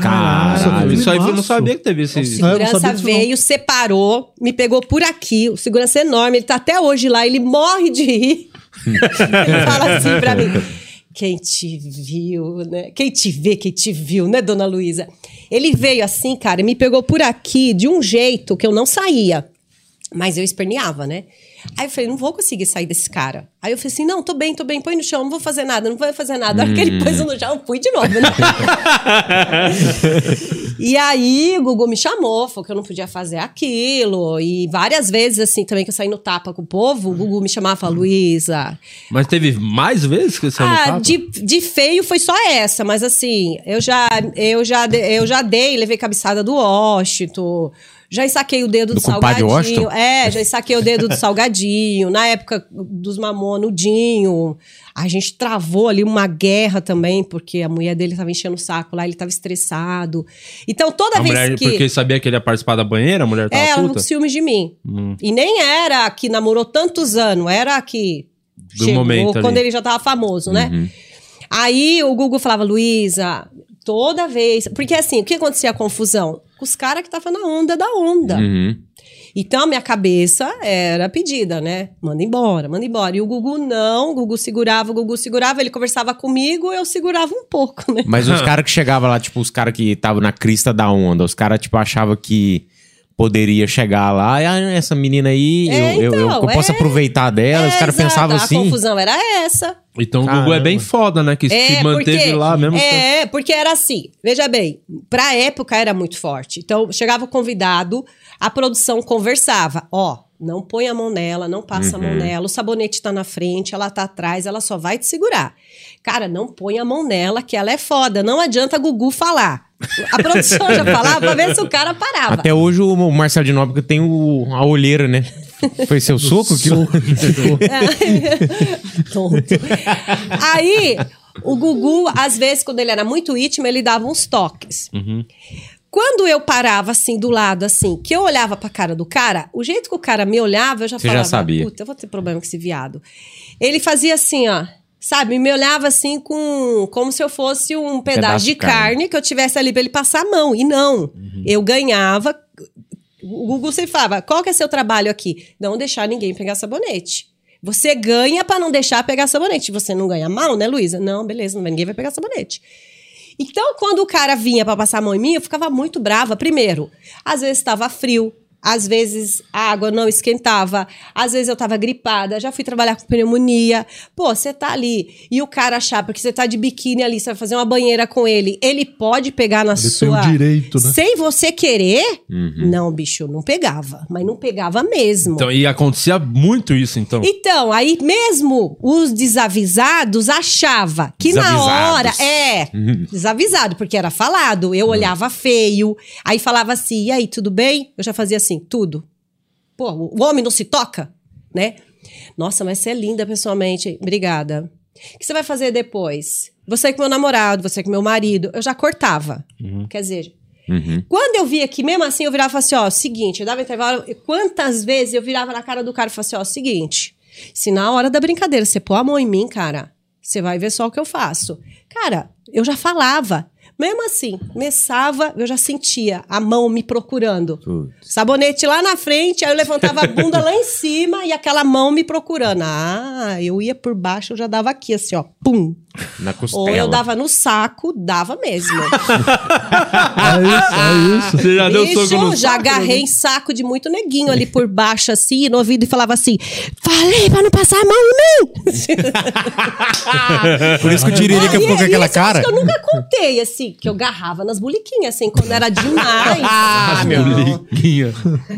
Caralho, isso aí eu não sabia que teve esse. O segurança veio, separou, me pegou por aqui. O segurança é enorme, ele tá até hoje lá, ele morre de rir. ele fala assim pra mim: Quem te viu, né? Quem te vê, quem te viu, né, dona Luísa? Ele veio assim, cara, e me pegou por aqui de um jeito que eu não saía. Mas eu esperneava, né? Aí eu falei, não vou conseguir sair desse cara. Aí eu falei assim, não, tô bem, tô bem, põe no chão, não vou fazer nada, não vou fazer nada. A hora que ele pôs no chão, eu fui de novo, né? e aí o Gugu me chamou, falou que eu não podia fazer aquilo. E várias vezes, assim, também que eu saí no tapa com o povo, o Gugu me chamava falava, Luísa, Mas teve mais vezes que você ah, tava? de, de feio foi só essa, mas assim, eu já, eu já, eu já dei, levei cabeçada do Washington, já ensaquei o dedo do, Do salgadinho. É, já ensaquei o dedo do salgadinho. Na época dos mamonudinho, a gente travou ali uma guerra também, porque a mulher dele tava enchendo o saco lá, ele tava estressado. Então toda A vez mulher, que. porque sabia que ele ia participar da banheira, a mulher tava É, ela puta? com ciúmes de mim. Hum. E nem era a que namorou tantos anos, era a que Do momento ali. Uhum. quando ele já tava famoso, né? Aí o Google falava, Luísa, toda vez. Porque assim, o que acontecia a confusão? Com os caras que estavam na onda da onda. Uhum. Então, a minha cabeça era pedida, né? Manda embora, manda embora. E o Gugu não, o Gugu segurava, o Gugu segurava, ele conversava comigo, eu segurava um pouco, né? Mas os caras que chegavam lá, tipo, os caras que estavam na crista da onda, os caras, tipo, achavam que poderia chegar lá, e ah, essa menina aí, É, eu, eu, eu, então, eu posso é. aproveitar dela, os É, caras exato, pensavam A assim. confusão era essa. Então o Gugu é Caramba. bem foda, né? Que se manteve lá mesmo. É, porque era assim. Veja bem, pra época era muito forte. Então, chegava o convidado, a produção conversava. Ó, não põe a mão nela, não passa a mão nela, o sabonete tá na frente, ela tá atrás, ela só vai te segurar. Cara, não põe a mão nela, que ela é foda. Não adianta Gugu falar. A produção já falava pra ver se o cara parava. Até hoje o Marcelo de Nóbrega tem o, a olheira, né? Foi seu soco? aquilo? Tonto. Aí, o Gugu, às vezes, quando ele era muito íntimo, ele dava uns toques. Quando eu parava assim do lado, assim, que eu olhava pra cara do cara, o jeito que o cara me olhava, eu já Você já falava, sabia. puta, eu vou ter problema com esse viado. Ele fazia assim, ó. Sabe, me olhava assim com como se eu fosse um pedaço, Pedaço de carne. carne. que eu tivesse ali pra ele passar a mão. E não. Eu ganhava. O Google sempre falava: qual que é seu trabalho aqui? Não deixar ninguém pegar sabonete. Você ganha para não deixar pegar sabonete. Você não ganha mal, né, Luísa? Não, beleza, ninguém vai pegar sabonete. Então, quando o cara vinha para passar a mão em mim, eu ficava muito brava. Primeiro, às vezes estava frio, às vezes a água não esquentava, às vezes eu tava gripada, já fui trabalhar com pneumonia. Pô, você tá ali e o cara achar, porque você tá de biquíni ali, você vai fazer uma banheira com ele, ele pode pegar na Ele sua. tem o direito, né? Sem você querer? Uhum. Não, bicho, não pegava. Mas não pegava mesmo. Então, e acontecia muito isso, então. Então, aí mesmo os desavisados achava que na hora. É, desavisado, porque era falado. Eu olhava feio, aí falava assim: e aí, tudo bem? Eu já fazia assim, tudo. Pô, o homem não se toca, né? Nossa, mas você é linda pessoalmente. Obrigada. O que você vai fazer depois? Você com meu namorado, você com meu marido. Eu já cortava. Quer dizer, Uhum. quando eu via que mesmo assim eu virava e falava assim, ó, seguinte, eu dava intervalo, e quantas vezes eu virava na cara do cara e falava assim, ó, seguinte, se na hora da brincadeira você pôr a mão em mim, cara, você vai ver só o que eu faço. Cara, eu já falava. Mesmo assim, começava, eu já sentia a mão me procurando. Putz. Sabonete lá na frente, aí eu levantava a bunda lá em cima e aquela mão me procurando. Ah, eu ia por baixo, eu já dava aqui, assim, ó, pum. Na costela. Ou eu dava no saco, dava mesmo. É isso, é isso. Você já deu Bicho, soco no já saco, agarrei né? em saco de muito neguinho ali por baixo, assim, no ouvido, e falava assim: Falei pra não passar a mão em mim! Por isso que o Tiririca Aí, ficou com aquela cara. que eu nunca contei, assim, que eu garrava nas buliquinhas, assim, quando era demais. Ah, meu.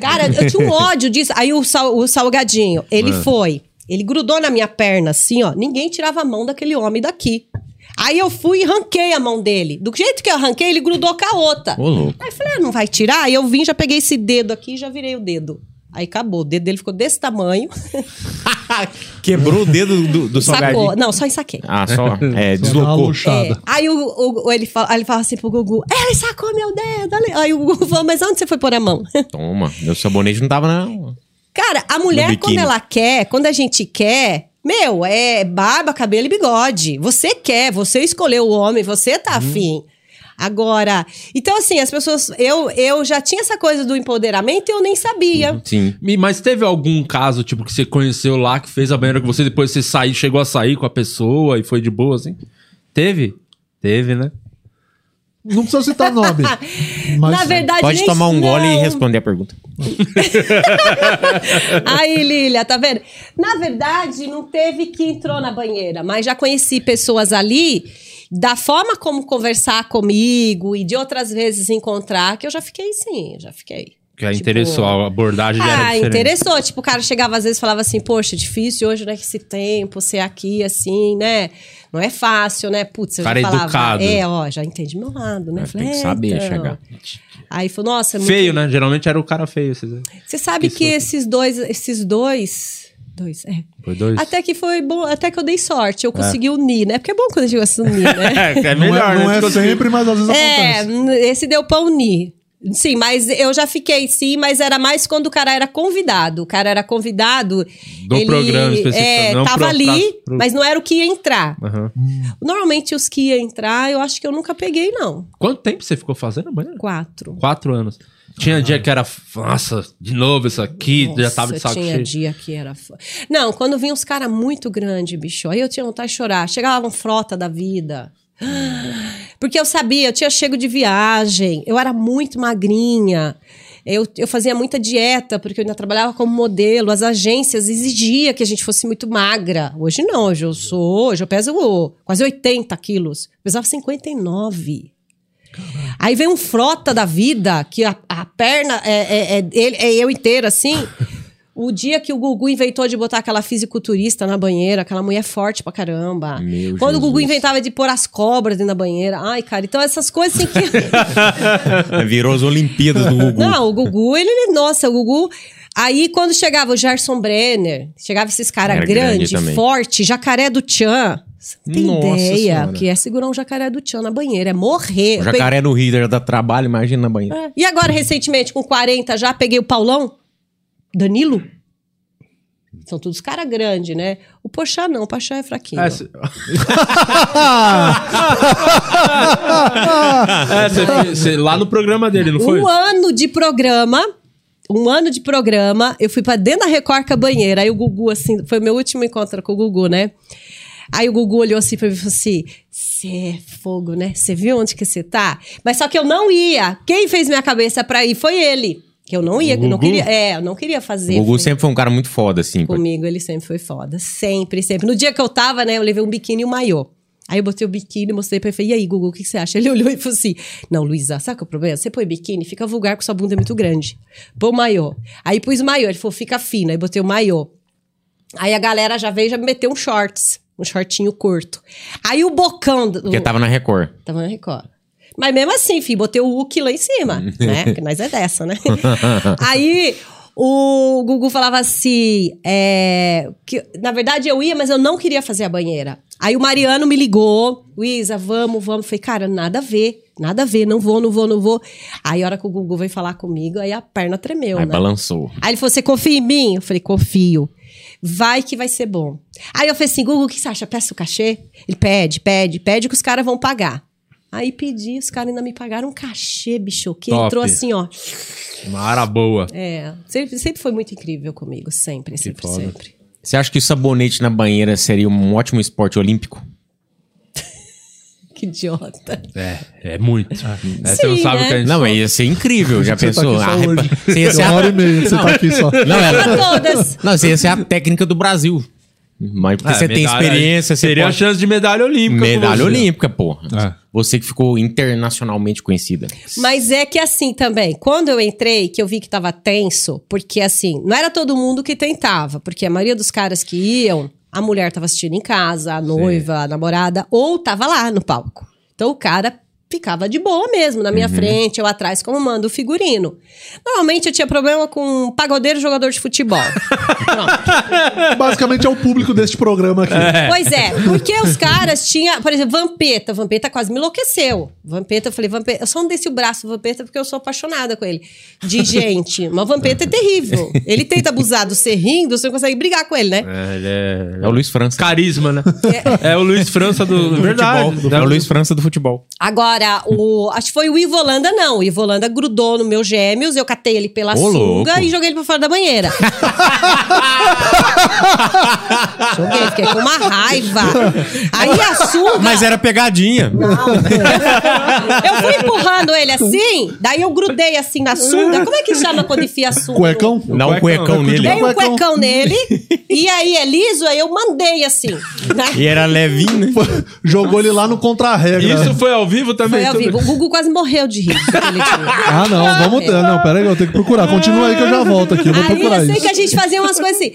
Cara, eu tinha um ódio disso. Aí o, sal- o salgadinho, ele Ah. foi, ele grudou na minha perna, assim, ó. Ninguém tirava a mão daquele homem daqui. Aí eu fui e arranquei a mão dele. Do jeito que eu arranquei, ele grudou com a outra. Ô, louco. Aí eu falei, ah, não vai tirar? Aí eu vim, já peguei esse dedo aqui e já virei o dedo. Aí acabou. O dedo dele ficou desse tamanho. Quebrou o dedo do, do Sacou. Não, só ensaquei. Ah, só. É, deslocou. É, aí o, o- o- ele, fala, aí ele fala assim pro Gugu: ele sacou meu dedo. olha." Aí o Gugu falou: mas onde você foi pôr a mão? Toma. Meu sabonete não tava na. Cara, a mulher, quando ela quer, quando a gente quer, meu, é barba, cabelo e bigode. Você quer, você escolheu o homem, você tá afim. Agora, então assim, as pessoas. Eu, eu já tinha essa coisa do empoderamento e eu nem sabia. Sim. Mi- Mas teve algum caso, tipo, que você conheceu lá, que fez a banheira com você, depois você saiu, chegou a sair com a pessoa e foi de boa, assim? Teve? Teve, né? Não precisa citar nome. Mas Na verdade, Pode nem- tomar um gole e não. responder a pergunta. Aí, Lilia, tá vendo? Na verdade, não teve que entrou na banheira, mas já conheci pessoas ali, da forma como conversar comigo e de outras vezes encontrar, que eu já fiquei sim, já fiquei. Que Tipo- interessou, a abordagem já era Ah, diferente. interessou. Tipo, o cara chegava às vezes e falava assim, poxa, difícil hoje, né, que esse tempo, ser aqui, assim, né? Não é fácil, né? Putz, eu Cara já falava. educado. É, ó, já entendi meu lado, né? É, Falei, tem que é, saber então. chegar. Aí falou, nossa, é muito Feio, né? Geralmente era o cara feio. Vocês... você sabe Isso. que esses dois, esses dois, dois, é. Foi dois? Até que foi bom, até que eu dei sorte, eu consegui unir, né? Porque é bom quando a gente gosta de unir, né? é não é, não é sempre, mas às vezes é, acontece. esse deu pra unir. Sim, mas eu já fiquei sim, mas era mais quando o cara era convidado. O cara era convidado. Do programa específico, É, não tava pro- ali, pro- mas não era o que ia entrar. Aham. Normalmente os que ia entrar, eu acho que eu nunca peguei, não. Quanto tempo você ficou fazendo a banheira? Quatro. Quatro anos. Tinha dia que era, nossa, de novo isso aqui, já Nossa, tava de saco tinha cheio. dia que era. Não, quando vinha uns caras muito grandes, bicho, aí eu tinha vontade de chorar. Chegava um frota da vida. Porque eu sabia, eu tinha chego de viagem, eu era muito magrinha. Eu, eu fazia muita dieta, porque eu ainda trabalhava como modelo. As agências exigiam que a gente fosse muito magra. Hoje não, hoje eu sou. Hoje eu peso quase 80 quilos. Eu pesava 59. Aí vem um frota da vida, que a, a perna é, é, é, é eu inteira, assim. O dia que o Gugu inventou de botar aquela fisiculturista na banheira, aquela mulher forte pra caramba. Meu Quando o Gugu Jesus. inventava de pôr as cobras dentro da banheira. Ai, cara, então essas coisas assim que. Virou as Olimpíadas do Gugu. Não, o Gugu, ele, nossa, o Gugu. Aí quando chegava o Gerson Brenner, chegava esses caras grande grandes, também. forte, jacaré do Tchan. Você não tem Nossa ideia Senhora. o que é segurar um jacaré do Tchan na banheira, é morrer. O Eu peguei- jacaré no Rio já dá trabalho, imagina na banheira. É. E agora, recentemente, com 40, já peguei o Paulão? Danilo? São todos caras grandes, né? O Pochá não, o Pochá é fraquinho. É, cê- É, cê- cê- lá no programa dele, não foi? Um ano de programa, um ano de programa, eu fui pra dentro da Record com a banheira. Aí o Gugu, assim, foi meu último encontro com o Gugu, né? Aí o Gugu olhou assim pra mim e falou assim: Você é fogo, né? Você viu onde que você tá? Mas só que eu não ia. Quem fez minha cabeça pra ir foi ele. Que eu não ia, eu não queria. É, eu não queria fazer. O Gugu foi- sempre foi um cara muito foda, assim. Comigo ele sempre foi foda. Sempre, sempre. No dia que eu tava, né, eu levei um biquíni e um maiô. Aí eu botei o biquíni, mostrei pra ele, falei, e aí, Gugu, o que que você acha? Ele olhou e falou assim, não, Luísa, sabe qual é o problema? Você põe biquíni, fica vulgar porque sua bunda é muito grande. Põe maiô. Aí pus maiô, ele falou, fica fino. Aí botei o maiô. Aí a galera já veio e já me meteu um shorts, um shortinho curto. Aí o bocão... Do, Porque tava na Record. Tava na Record. Mas mesmo assim, filho, botei o Hulk lá em cima, né? Porque nós é dessa, né? Aí o Gugu falava assim: é, que, na verdade eu ia, mas eu não queria fazer a banheira. Aí o Mariano me ligou, Luísa, vamos, vamos. Falei, cara, nada a ver, nada a ver, não vou, não vou, não vou. Aí a hora que o Gugu veio falar comigo, aí a perna tremeu, Aí né? balançou. Aí ele falou: Você confia em mim? Eu falei: Confio. Vai que vai ser bom. Aí eu falei assim: Google, o que você acha? Peça o cachê? Ele pede, pede, pede que os caras vão pagar. Aí pedi, os caras ainda me pagaram um cachê, bicho, que Top. entrou assim, ó. Uma ara boa. É, sempre, sempre foi muito incrível comigo, sempre, sempre, foda. sempre. Você acha que o sabonete na banheira seria um ótimo esporte olímpico? Que idiota. É, é muito. É, você não Sim, sabe o né? que a gente Não, ia ser incrível, já Você tá pensou? aqui só Ah, Você ia ser Tem uma a... hora e meia que você tá aqui só. Não. Todas. Não, você ia ser a técnica do Brasil. Mas porque É, você tem medalha- experiência, você Teria pode... a chance de medalha olímpica. Medalha você. olímpica, porra. É. Você que ficou internacionalmente conhecida. Mas é que assim também, quando eu entrei, que eu vi que tava tenso, porque assim, não era todo mundo que tentava, porque a maioria dos caras que iam, a mulher tava assistindo em casa, a noiva, a namorada, ou tava lá no palco. Então o cara ficava de boa mesmo, na minha frente, eu atrás, como manda o figurino. Normalmente eu tinha problema com pagodeiro e jogador de futebol. Basicamente é o público deste programa aqui. Pois é, porque os caras tinham, por exemplo, Vampeta. Vampeta quase me enlouqueceu. Vampeta, eu falei, Vampeta, eu só não desci o braço do Vampeta porque eu sou apaixonada com ele. De gente. Mas o Vampeta é terrível. Ele tenta abusar do ser rindo, você não consegue brigar com ele, né? É, ele é... É o Luiz França. Carisma, né? É, o Luiz França do... verdade. Futebol. É o Luiz França do futebol. Agora, o, acho que foi o Ivo Holanda, não. O Ivo Holanda grudou no meu gêmeos, eu catei ele pela Ô, sunga louco. e joguei ele pra fora da banheira. joguei, fiquei com uma raiva. Aí a sunga... Mas era pegadinha. Eu fui empurrando ele assim, daí eu grudei assim na sunga. Como é que chama quando enfia a sunga? Cuecão? Dá um Cuecão, é nele. Dei um Cuecão. cuecão nele, e aí é liso, aí eu mandei assim. Né? E era levinho, né? Jogou ele lá no contra-regra. Isso foi ao vivo também? Foi ao vivo. O Gugu quase morreu de rir. Ah, não, vamos ter. Não, pera aí, eu tenho que procurar. Continua aí que eu já volto aqui. Eu vou Aí procurar eu sei isso. que a gente fazia umas coisas assim.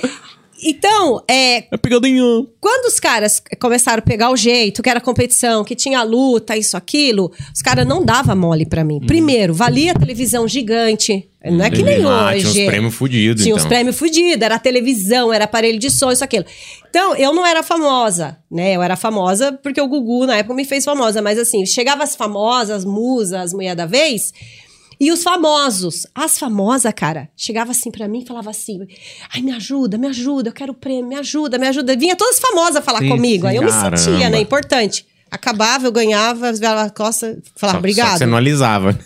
Então, é, É pegadinha. quando os caras começaram a pegar o jeito, que era competição, que tinha luta, isso, aquilo, os caras não davam mole pra mim. Primeiro, valia televisão gigante. Não é que nem Ah, hoje. tinha uns prêmios fudidos, Tinha uns então. prêmios fudidos, era televisão, era aparelho de som, isso, aquilo. Então, eu não era famosa, né? Eu era famosa porque o Gugu, na época, me fez famosa. Mas, assim, chegava as famosas, musas, as mulher da vez... E os famosos. As famosas, cara, chegava assim pra mim e falava assim: ai, me ajuda, me ajuda, eu quero prêmio, me ajuda, me ajuda. Vinha todas famosas falar Sim, comigo. sim. Aí eu me Caramba. sentia, né? Importante. Acabava, eu ganhava, as a costa, falava, Só- obrigado. Só você não alisava.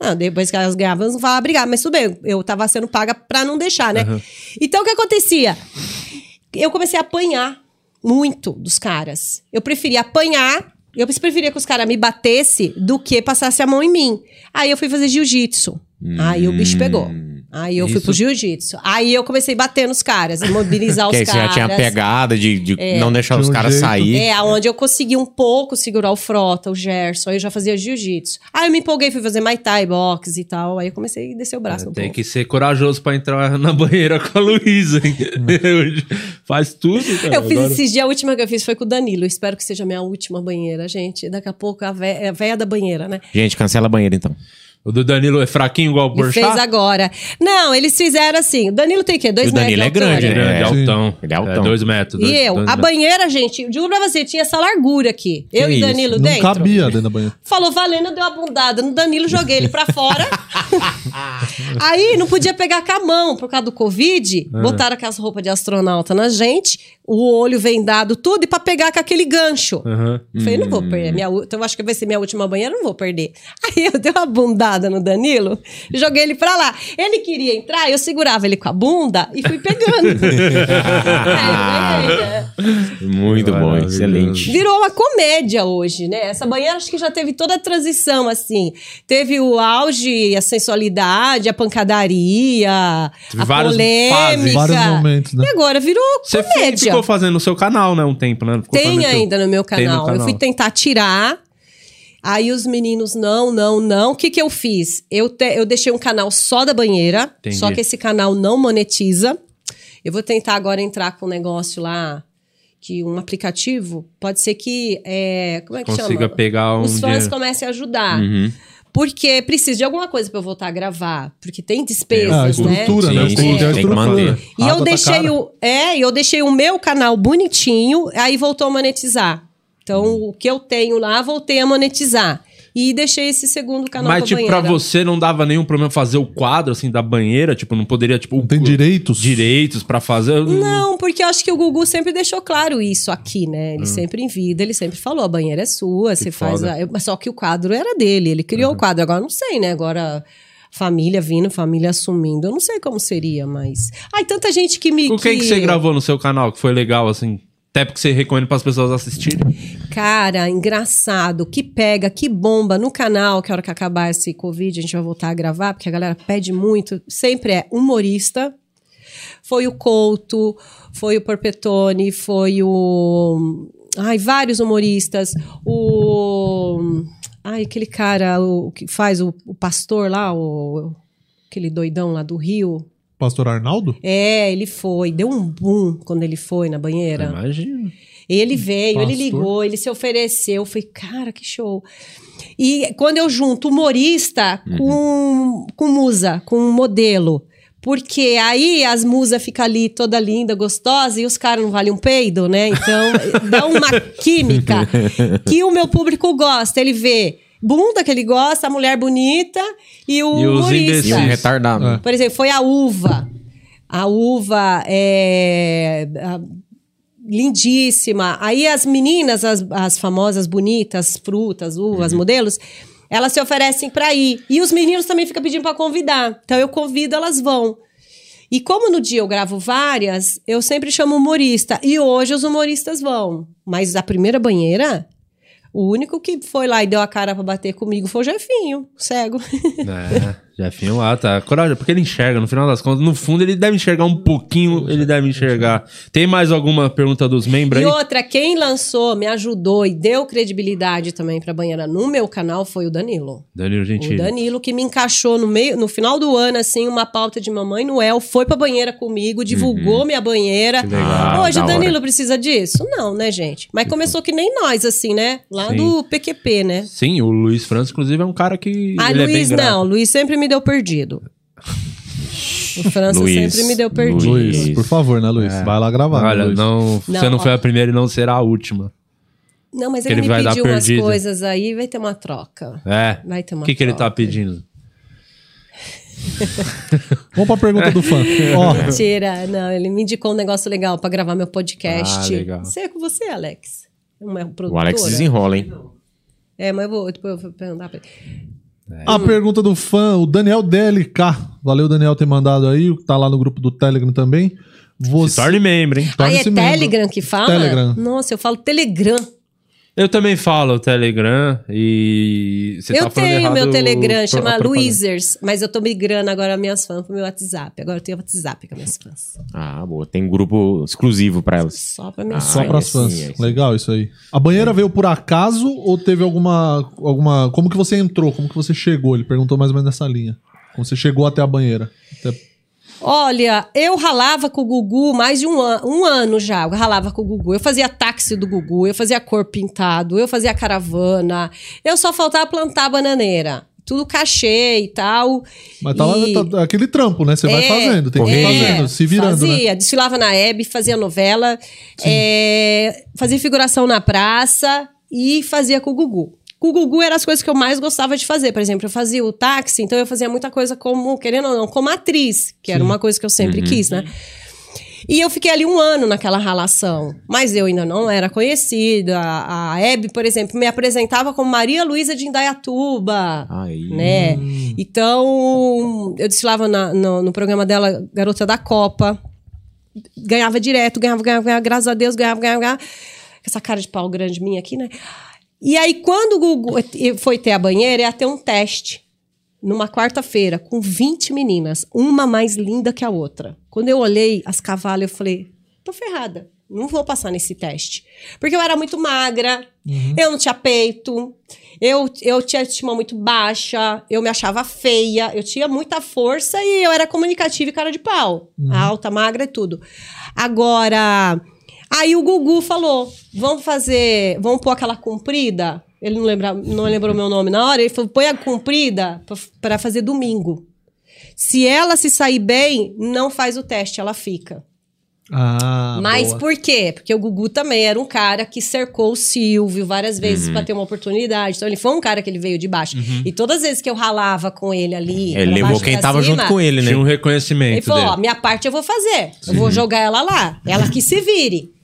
Não, depois que elas ganhavam, elas não falavam obrigado, mas tudo bem, eu tava sendo paga pra não deixar, né? Então o que acontecia? Eu comecei a apanhar muito dos caras. Eu preferia apanhar, eu preferia que os caras me batessem do que passasse a mão em mim. Aí eu fui fazer jiu-jitsu. Aí o bicho pegou. Aí eu fui Isso- pro jiu-jitsu. Aí eu comecei a bater nos caras, mobilizar que os aí você já caras. tinha a pegada de, de não deixar De os um caras jeito. sair. É, aonde eu consegui um pouco segurar o Frota, o Gerson, aí eu já fazia jiu-jitsu. Aí eu me empolguei, fui fazer Muay Thai, boxe e tal. Aí eu comecei a descer o braço um Tem pouco. que ser corajoso pra entrar na banheira com a Luísa? Faz tudo, cara. Eu fiz Agora- esses dias, a última que eu fiz foi com o Danilo. Espero que seja a minha última banheira, gente. Daqui a pouco a vé- a véia da banheira, né? Gente, cancela a banheira então. O do Danilo é fraquinho igual o Ele Porchat? fez agora. Não, eles fizeram assim. O Danilo tem o quê? Dois E o Danilo metros de é grande, altura? né? Grande, É. altão. Ele é altão. dois metros. E dois- eu, dois a metros. banheira, gente, digo pra você, tinha essa largura aqui. eu e isso? Danilo Não dentro. cabia dentro da banheira. Falou valendo, deu uma bundada no Danilo, joguei ele pra fora. Aí não podia pegar com a mão por causa do Covid. Ah. Botaram aquelas roupas de astronauta na gente. O olho vendado, tudo, e pra pegar com aquele gancho. Eu Falei, não vou perder. Minha, então, eu acho que vai ser minha última banheira, não vou perder. Aí eu dei uma bundada no Danilo, joguei ele pra lá. Ele queria entrar, eu segurava ele com a bunda e fui pegando. Muito bom, excelente. Virou uma comédia hoje, né? Essa banheira acho que já teve toda a transição, assim. Teve o auge, a sensualidade, a pancadaria, Teve a várias polêmica. fases. Vários momentos, né? E agora virou comédia. Ficou fazendo no seu canal, né? Um tempo, né? Ficou Tem ainda no meu Tem no canal. Eu canal. fui tentar tirar. Aí os meninos, não, não, não. O que, que eu fiz? Eu, te- eu deixei um canal só da banheira. Entendi. Só que esse canal não monetiza. Eu vou tentar agora entrar com um negócio lá, que um aplicativo, pode ser que. É, como é que Consiga chama? pegar um Os fãs dinheiro. comecem a ajudar. Uhum. Porque precisa de alguma coisa pra eu voltar a gravar. Porque tem despesas, a né? estrutura, né? Sim, Tem sim, tem que estrutura. manter. E eu tá deixei cara. o. É, e eu deixei o meu canal bonitinho, aí voltou a monetizar. Então, Hum. o que eu tenho lá, voltei a monetizar. E deixei esse segundo canal Mas, tipo, banheira. pra você não dava nenhum problema fazer o quadro, assim, da banheira? Tipo, não poderia, tipo... Não tem o- direitos? Direitos pra fazer? Não, porque eu acho que o Gugu sempre deixou claro isso aqui, né? Hum. Ele sempre em vida, ele sempre falou: a banheira é sua, você faz. foda. A... eu- Mas só que o quadro era dele, ele criou o quadro. Agora eu não sei, né? Agora. Família vindo, família assumindo. Eu não sei como seria, mas. Ai, tanta gente que me. O que, que você gravou no seu canal que foi legal, assim? Até porque você recomenda pras pessoas assistirem. Cara, engraçado, que pega, que bomba no canal, que a hora que acabar esse Covid a gente vai voltar a gravar, porque a galera pede muito. Sempre é humorista. Foi o Couto, foi o Porpetone, foi o. Ai, vários humoristas. O. Ai, aquele cara o, que faz o, o pastor lá, o, aquele doidão lá do Rio. Pastor Arnaldo? É, ele foi. Deu um boom quando ele foi na banheira. Imagina. Ele veio, ele Pastor. ligou, ele se ofereceu. Eu falei, cara, que show. E quando eu junto humorista com, com musa, com modelo. Porque aí as musas ficam ali toda linda, gostosa, e os caras não valem um peido, né? Então, dá uma química que o meu público gosta. Ele vê bunda que ele gosta, a mulher bonita e o E os humorista. imbecis. E um retardado. É. Por exemplo, foi a uva. A uva é a- lindíssima. Aí as meninas, as, as famosas bonitas, frutas, uvas, modelos, elas se oferecem para ir. E os meninos também ficam pedindo para convidar. Então eu convido, elas vão. E como no dia eu gravo várias, eu sempre chamo humorista. E hoje os humoristas vão. Mas a primeira banheira, o único que foi lá e deu a cara pra bater comigo foi o Jefinho, cego. É, Jefinho lá, tá. Coragem, porque ele enxerga, no final das contas, no fundo ele deve enxergar um pouquinho, ele deve enxergar. Tem mais alguma pergunta dos membros E aí? outra, quem lançou, me ajudou e deu credibilidade também pra banheira no meu canal foi o Danilo. Danilo O Gentili. Danilo que me encaixou no meio, no final do ano, assim, uma pauta de Mamãe Noel, foi pra banheira comigo, divulgou minha banheira. Uhum. Que legal, Hoje o Danilo hora. precisa disso? Não, né, gente? Mas começou que nem nós, assim, né? Lá Sim. do PQP, né? Sim, o Luiz França, inclusive, é um cara que. Ah, é Luiz, grato. não. Luiz sempre me deu perdido. O França Luiz, sempre me deu perdido. Luiz. Por favor, né, Luiz? Vai lá gravar. né, Olha, Luiz? não, você Não, ó. foi a primeira e não será a última. Não, mas ele, ele me vai dar pediu umas coisas aí, vai ter uma troca. É. Vai ter uma O que, que ele tá troca. pedindo? Vamos pra pergunta do fã. Ó, Mentira, não, ele me indicou um negócio legal pra gravar meu podcast. Ah, legal. Isso é com você, Alex. Uma produtora. O Alex desenrola, hein? É, mas eu vou, depois eu vou perguntar pra ele. A pergunta do fã, o Daniel DLK. Valeu, Daniel, ter mandado aí. Tá lá no grupo do Telegram também. Se Você... torne membro, hein? Ah, é membro. Telegram que fala? Telegram. Nossa, eu falo Telegram. Eu também falo o Telegram e. Você eu tá falando tenho errado meu Telegram, pro- chama. Luizers, mas eu tô migrando agora minhas fãs pro meu WhatsApp. Agora eu tenho WhatsApp com minhas fãs. Ah, boa. Tem grupo exclusivo pra elas. Só pra minhas Ah, Só pras sim, fãs. sim. Legal isso aí. A banheira veio por acaso ou teve alguma, alguma. Como que você entrou? Como que você chegou? Ele perguntou mais ou menos nessa linha. Como você chegou até a banheira? Até- Olha, eu ralava com o Gugu mais de um, an um ano já. Eu ralava com o Gugu. Eu fazia táxi do Gugu, eu fazia cor pintado, eu fazia caravana. Eu só faltava plantar bananeira. Tudo cachê e tal. Mas tava E- tá- aquele trampo, né? Você vai É, fazendo, tem que ir correria. fazendo, se virando, né? fazia, desfilava na Hebe, fazia novela, é, fazia figuração na praça e fazia com o Gugu. Com o Gugu eram as coisas que eu mais gostava de fazer. Por exemplo, eu fazia o táxi, então eu fazia muita coisa como, querendo ou não, como atriz, que era uma coisa que eu sempre quis, né? E eu fiquei ali um ano naquela relação. Mas eu ainda não era conhecida. A Hebe, por exemplo, me apresentava como Maria Luísa de Indaiatuba. Aí. Né? Então, eu desfilava na, no, no programa dela, Garota da Copa. Ganhava direto, ganhava, ganhava, ganhava, graças a Deus, ganhava, ganhava, ganhava. Essa cara de pau grande minha aqui, né? E aí, quando o Gugu foi ter a banheira, ia ter um teste numa quarta-feira, com 20 meninas, uma mais linda que a outra. Quando eu olhei as cavalas, eu falei: tô ferrada, não vou passar nesse teste. Porque eu era muito magra, uhum. eu não tinha peito, eu, eu tinha estima muito baixa, eu me achava feia, eu tinha muita força e eu era comunicativa e cara de pau. Uhum. Alta, magra e tudo. Agora. Aí o Gugu falou: vamos fazer, vamos pôr aquela comprida ele não, lembra, não lembrou meu nome na hora. Ele falou: põe a comprida para fazer domingo. Se ela se sair bem, não faz o teste, ela fica. Ah, Mas boa. por quê? Porque o Gugu também era um cara que cercou o Silvio várias vezes uhum. para ter uma oportunidade. Então ele foi um cara que ele veio de baixo. Uhum. E todas as vezes que eu ralava com ele ali. Ele levou quem tava cima, junto com ele, né? Tinha um reconhecimento. Ele falou: ó, minha parte eu vou fazer. Eu vou jogar ela lá. Ela que se vire.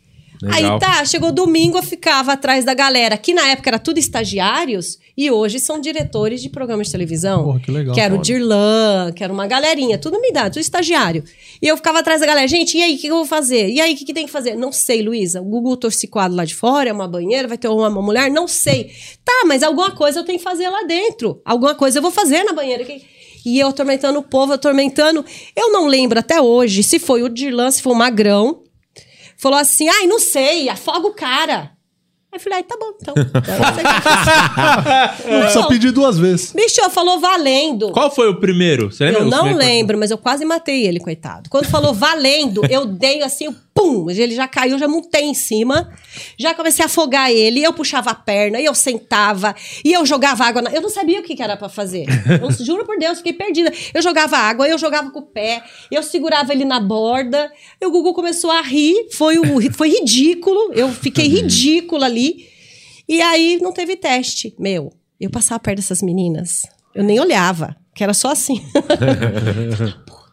Legal. Aí tá, chegou domingo, eu ficava atrás da galera, que na época era tudo estagiários, e hoje são diretores de programas de televisão. Porra, que legal. Que era o Dirlan, que era uma galerinha, tudo me dá, tudo estagiário. E eu ficava atrás da galera, gente, e aí, o que eu vou fazer? E aí, o que, que tem que fazer? Não sei, Luísa. O Google torcicado lá de fora, é uma banheira, vai ter uma, uma, mulher? Não sei. Tá, mas alguma coisa eu tenho que fazer lá dentro. Alguma coisa eu vou fazer na banheira. E eu atormentando o povo, atormentando. Eu não lembro até hoje se foi o Dirlan, se foi o Magrão falou assim: ai, não sei, afoga o cara. Aí eu falei, ai, tá bom, então. não precisa pedir duas vezes. Bicho, falou valendo. Qual foi o primeiro? Você lembra? Eu não lembro, mas eu quase matei ele, coitado. Quando falou valendo, eu dei assim o pum, ele já caiu, já montei em cima, já comecei a afogar ele, eu puxava a perna, e eu sentava, e eu jogava água, na... eu não sabia o que, que era para fazer, eu juro por Deus, fiquei perdida, eu jogava água, eu jogava com o pé, eu segurava ele na borda, e o Gugu começou a rir, foi, o, foi ridículo, eu fiquei ridícula ali, e aí não teve teste, meu, eu passava perto dessas meninas, eu nem olhava, que era só assim.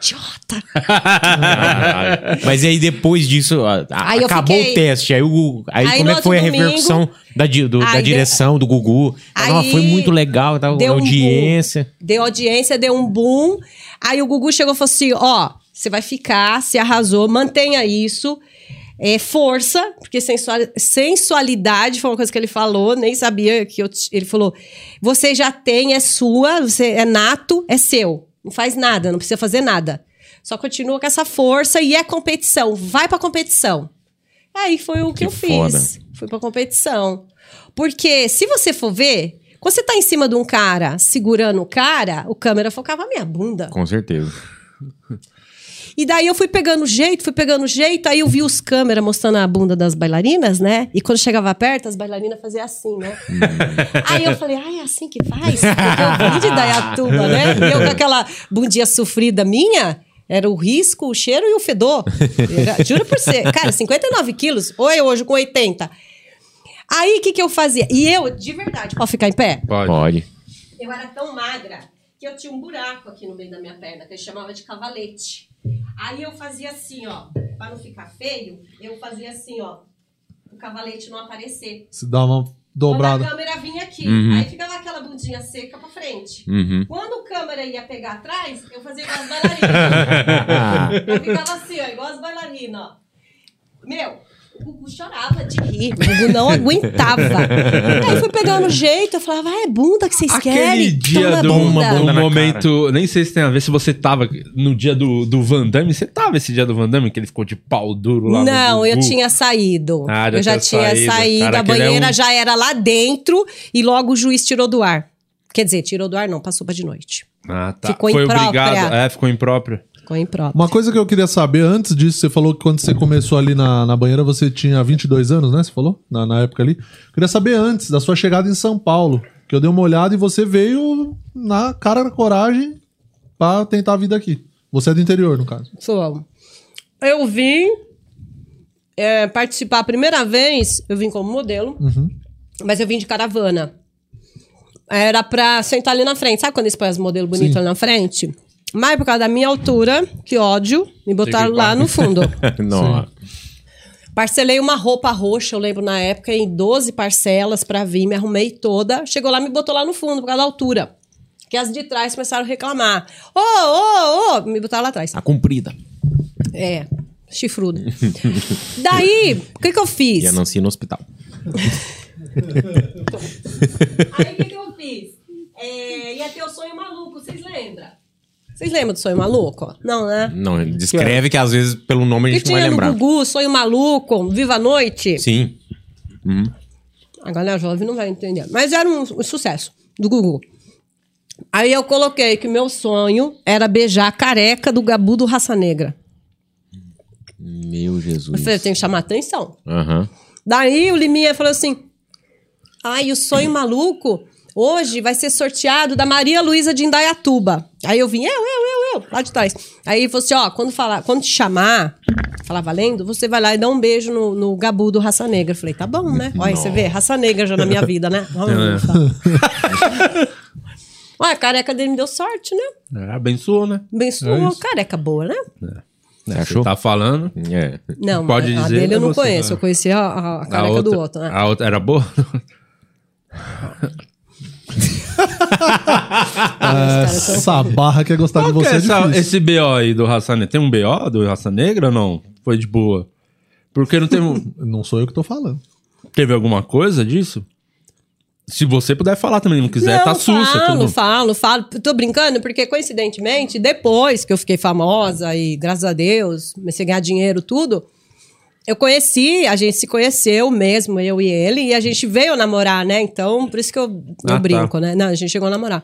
idiota. Mas aí depois disso, aí acabou fiquei... o teste. Aí, o, aí, aí como é que foi a repercussão da, do, da direção, do Gugu? Aí foi muito legal, tava deu audiência. Um deu audiência, deu um boom. Aí o Gugu chegou e falou assim: ó, você vai ficar, se arrasou, mantenha isso. É, força, porque sensualidade foi uma coisa que ele falou, nem sabia que eu, ele falou. Você já tem, é sua, você é nato, é seu. Não faz nada, não precisa fazer nada. Só continua com essa força e é competição. Vai pra competição. Aí foi o que, que eu foda. fiz. Fui pra competição. Porque se você for ver, quando você tá em cima de um cara segurando o cara, o câmera focava a minha bunda. Com certeza. E daí eu fui pegando jeito, fui pegando jeito, aí eu vi os câmeras mostrando a bunda das bailarinas, né? E quando chegava perto, as bailarinas faziam assim, né? Hum. aí eu falei, ai, é assim que faz? Porque eu vim de Dayatuba, né? E eu com aquela bundinha sofrida minha, era o risco, o cheiro e o fedor. Era, juro por ser. Cara, 59 quilos, ou eu hoje com 80. Aí, o que, que eu fazia? E eu, de verdade, pode ficar em pé? Pode. Pode. Eu era tão magra que eu tinha um buraco aqui no meio da minha perna, que eu chamava de cavalete. Aí eu fazia assim, ó, para não ficar feio, eu fazia assim, ó, o cavalete não aparecer. Se dá uma dobrada. Quando a câmera vinha aqui, uhum. aí ficava aquela bundinha seca para frente. Uhum. Quando o câmera ia pegar atrás, eu fazia igual as bailarinas. eu ficava assim, ó, igual as bailarinas, ó. Meu, o Gugu chorava de rir. O Gugu não aguentava. Aí fui pegando jeito, eu falava, ah, é bunda que vocês Aquele querem? Aquele dia do uma bunda um momento, cara. nem sei se tem a ver se você tava no dia do, do Van Damme. Você tava esse dia do Van Damme, que ele ficou de pau duro lá Não, eu tinha saído. Ah, já eu já tinha saído. saído cara, a banheira é um... já era lá dentro e logo o juiz tirou do ar. Quer dizer, tirou do ar não, passou pra de noite. Ah, tá. Ficou Foi imprópria. obrigado. É, ficou impróprio. Ficou impróprio. Uma coisa que eu queria saber, antes disso, você falou que quando você começou ali na, na banheira, você tinha 22 anos, né? Você falou? Na, na época ali. Eu queria saber antes da sua chegada em São Paulo. Que eu dei uma olhada e você veio na cara da coragem pra tentar a vida aqui. Você é do interior, no caso. Sou. Eu vim é, participar a primeira vez, eu vim como modelo, uhum. mas eu vim de caravana. Era pra sentar ali na frente. Sabe quando eles põem as modelos bonitas ali na frente? Mas por causa da minha altura, que ódio, me botaram lá no fundo. Não. Parcelei uma roupa roxa, eu lembro na época, em 12 parcelas pra vir, me arrumei toda. Chegou lá, me botou lá no fundo por causa da altura. Que as de trás começaram a reclamar. Ô, ô, ô! Me botaram lá atrás. A comprida. É, chifrudo. Daí, o que que eu fiz? E a Nancy no hospital. Aí o que, que eu fiz? É, ia ter o sonho maluco, vocês lembram? Vocês lembram do sonho maluco? Não, né? Não, descreve que às vezes pelo nome a Que gente não vai tinha no lembrar. Gugu, sonho maluco, Viva a Noite. Sim. Uhum. A galera jovem não vai entender. Mas era um, um sucesso do Gugu. Aí eu coloquei que o meu sonho era beijar a careca do Gabu do Raça Negra. Meu Eu Jesus. falei, tem que chamar atenção. Aham. Daí o Liminha falou assim: Ai, o sonho maluco hoje vai ser sorteado da Maria Luísa de Indaiatuba. Aí eu vim, eu, eu, eu, eu, lá de trás. Aí ele falou assim: ó, quando, falar, quando te chamar, falar valendo, você vai lá e dá um beijo no, no Gabu do Raça Negra. Eu falei, tá bom, né? Olha, você vê, Raça Negra já na minha vida, né? Vamos, tá. Olha, a careca dele me deu sorte, né? É, abençoou, né? Abençoou, É careca boa, né? Você Achou? tá falando. É. Não, Pode a dizer, dele eu não você, conheço. né? Eu conheci a, a- a careca outra, do outro, né? A outra era boa? São- essa barra quer gostar de Qual que você é é essa- difícil. esse BO aí do Raça Negra? Tem um BO do Raça Negra ou não? Foi de boa? Porque não teve, um- Não sou eu que tô falando. teve alguma coisa disso? Se você puder falar também, não quiser, tá sussa. Falo, tudo. falo, falo. Tô brincando, porque coincidentemente, depois que eu fiquei famosa e graças a Deus, comecei a ganhar dinheiro, tudo, eu conheci, a gente se conheceu mesmo, eu e ele, e a gente veio namorar, né? Então, por isso que eu, eu Ah, tá. brinco, né? Não, a gente chegou a namorar.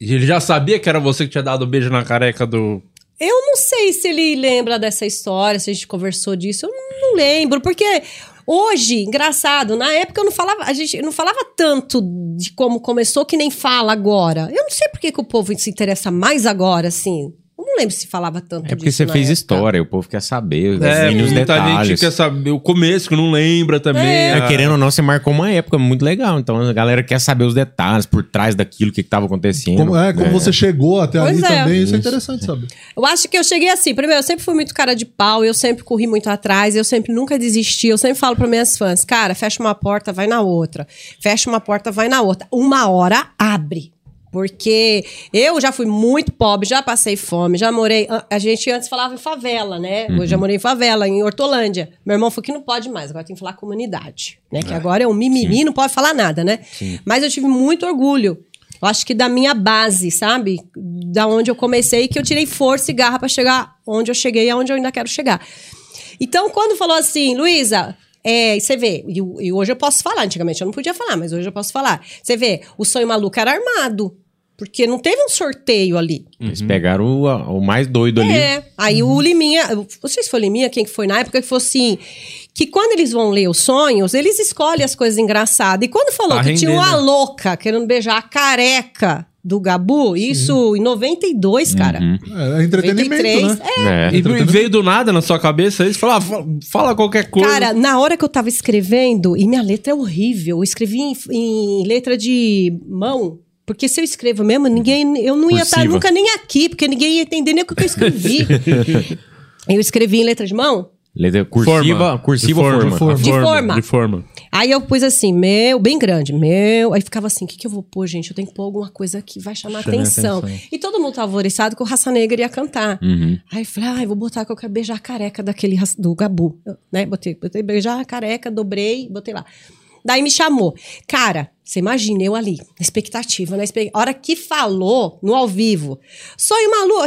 E ele já sabia que era você que tinha dado o beijo na careca do. Eu não sei se ele lembra dessa história, se a gente conversou disso, eu não lembro, porque hoje, engraçado, na época eu não falava, a gente não falava tanto de como começou que nem fala agora. Eu não sei por que, que o povo se interessa mais agora, assim. Não lembro se falava tanto É porque disso você na fez época. história, o povo quer saber, É, os muita detalhes. gente quer saber o começo, que não lembra também. É. É, a- querendo ou não, você marcou uma época muito legal. Então a galera quer saber os detalhes por trás daquilo que, que tava acontecendo. Como, é, como você chegou até Pois ali é. também, isso é Isso. interessante saber. Eu acho que eu cheguei assim. Primeiro, eu sempre fui muito cara de pau, eu sempre corri muito atrás, eu sempre nunca desisti. Eu sempre falo para minhas fãs, cara, fecha uma porta, vai na outra. Fecha uma porta, vai na outra. Uma hora abre. Porque eu já fui muito pobre, já passei fome, já morei. a- gente antes falava em favela, né? Eu já morei em favela, em Hortolândia. Meu irmão falou que não pode mais, agora tem que falar comunidade. Né? Que agora é um mimimi, não pode falar nada, né? Mas eu tive muito orgulho. Eu acho que da minha base, sabe? Da onde eu comecei, que eu tirei força e garra pra chegar onde eu cheguei e aonde eu ainda quero chegar. Então, quando falou assim, Luísa, é, você vê, e, e hoje eu posso falar, antigamente eu não podia falar, mas hoje eu posso falar. Você vê, o sonho maluco era armado. Porque não teve um sorteio ali. Eles pegaram o, o mais doido ali. É. Aí o Liminha, não sei se foi o Liminha, quem que foi na época, que falou assim: que quando eles vão ler os sonhos, eles escolhem as coisas engraçadas. E quando falou Pra que tinha render, uma né? louca querendo beijar a careca do Gabu, isso em 92, cara. É, é entretenimento, 93, né? É. E veio do nada na sua cabeça isso? Fala, fala, fala qualquer coisa. Cara, na hora que eu tava escrevendo, e minha letra é horrível, eu escrevi em, em letra de mão. Porque se eu escrevo mesmo, ninguém. Eu não ia estar Cursiva. nunca nem aqui, porque ninguém ia entender nem o que eu escrevi. eu escrevi em letra de mão. Letra cursiva, cursiva ou de forma? De forma. De forma. Aí eu pus assim, meu, bem grande, meu. Aí ficava assim, o que, que eu vou pôr, gente? Eu tenho que pôr alguma coisa que vai chamar Chame atenção. atenção. E todo mundo tava alvoriçado que o Raça Negra ia cantar. Uhum. Aí eu falei, ah, eu vou botar que eu quero beijar a careca daquele, do Gabu. Eu, né? Botei, botei beijar a careca, dobrei, botei lá. Daí me chamou. Cara, você imagina, eu ali, na expectativa, na expectativa. A hora que falou, no ao vivo, sonho maluco,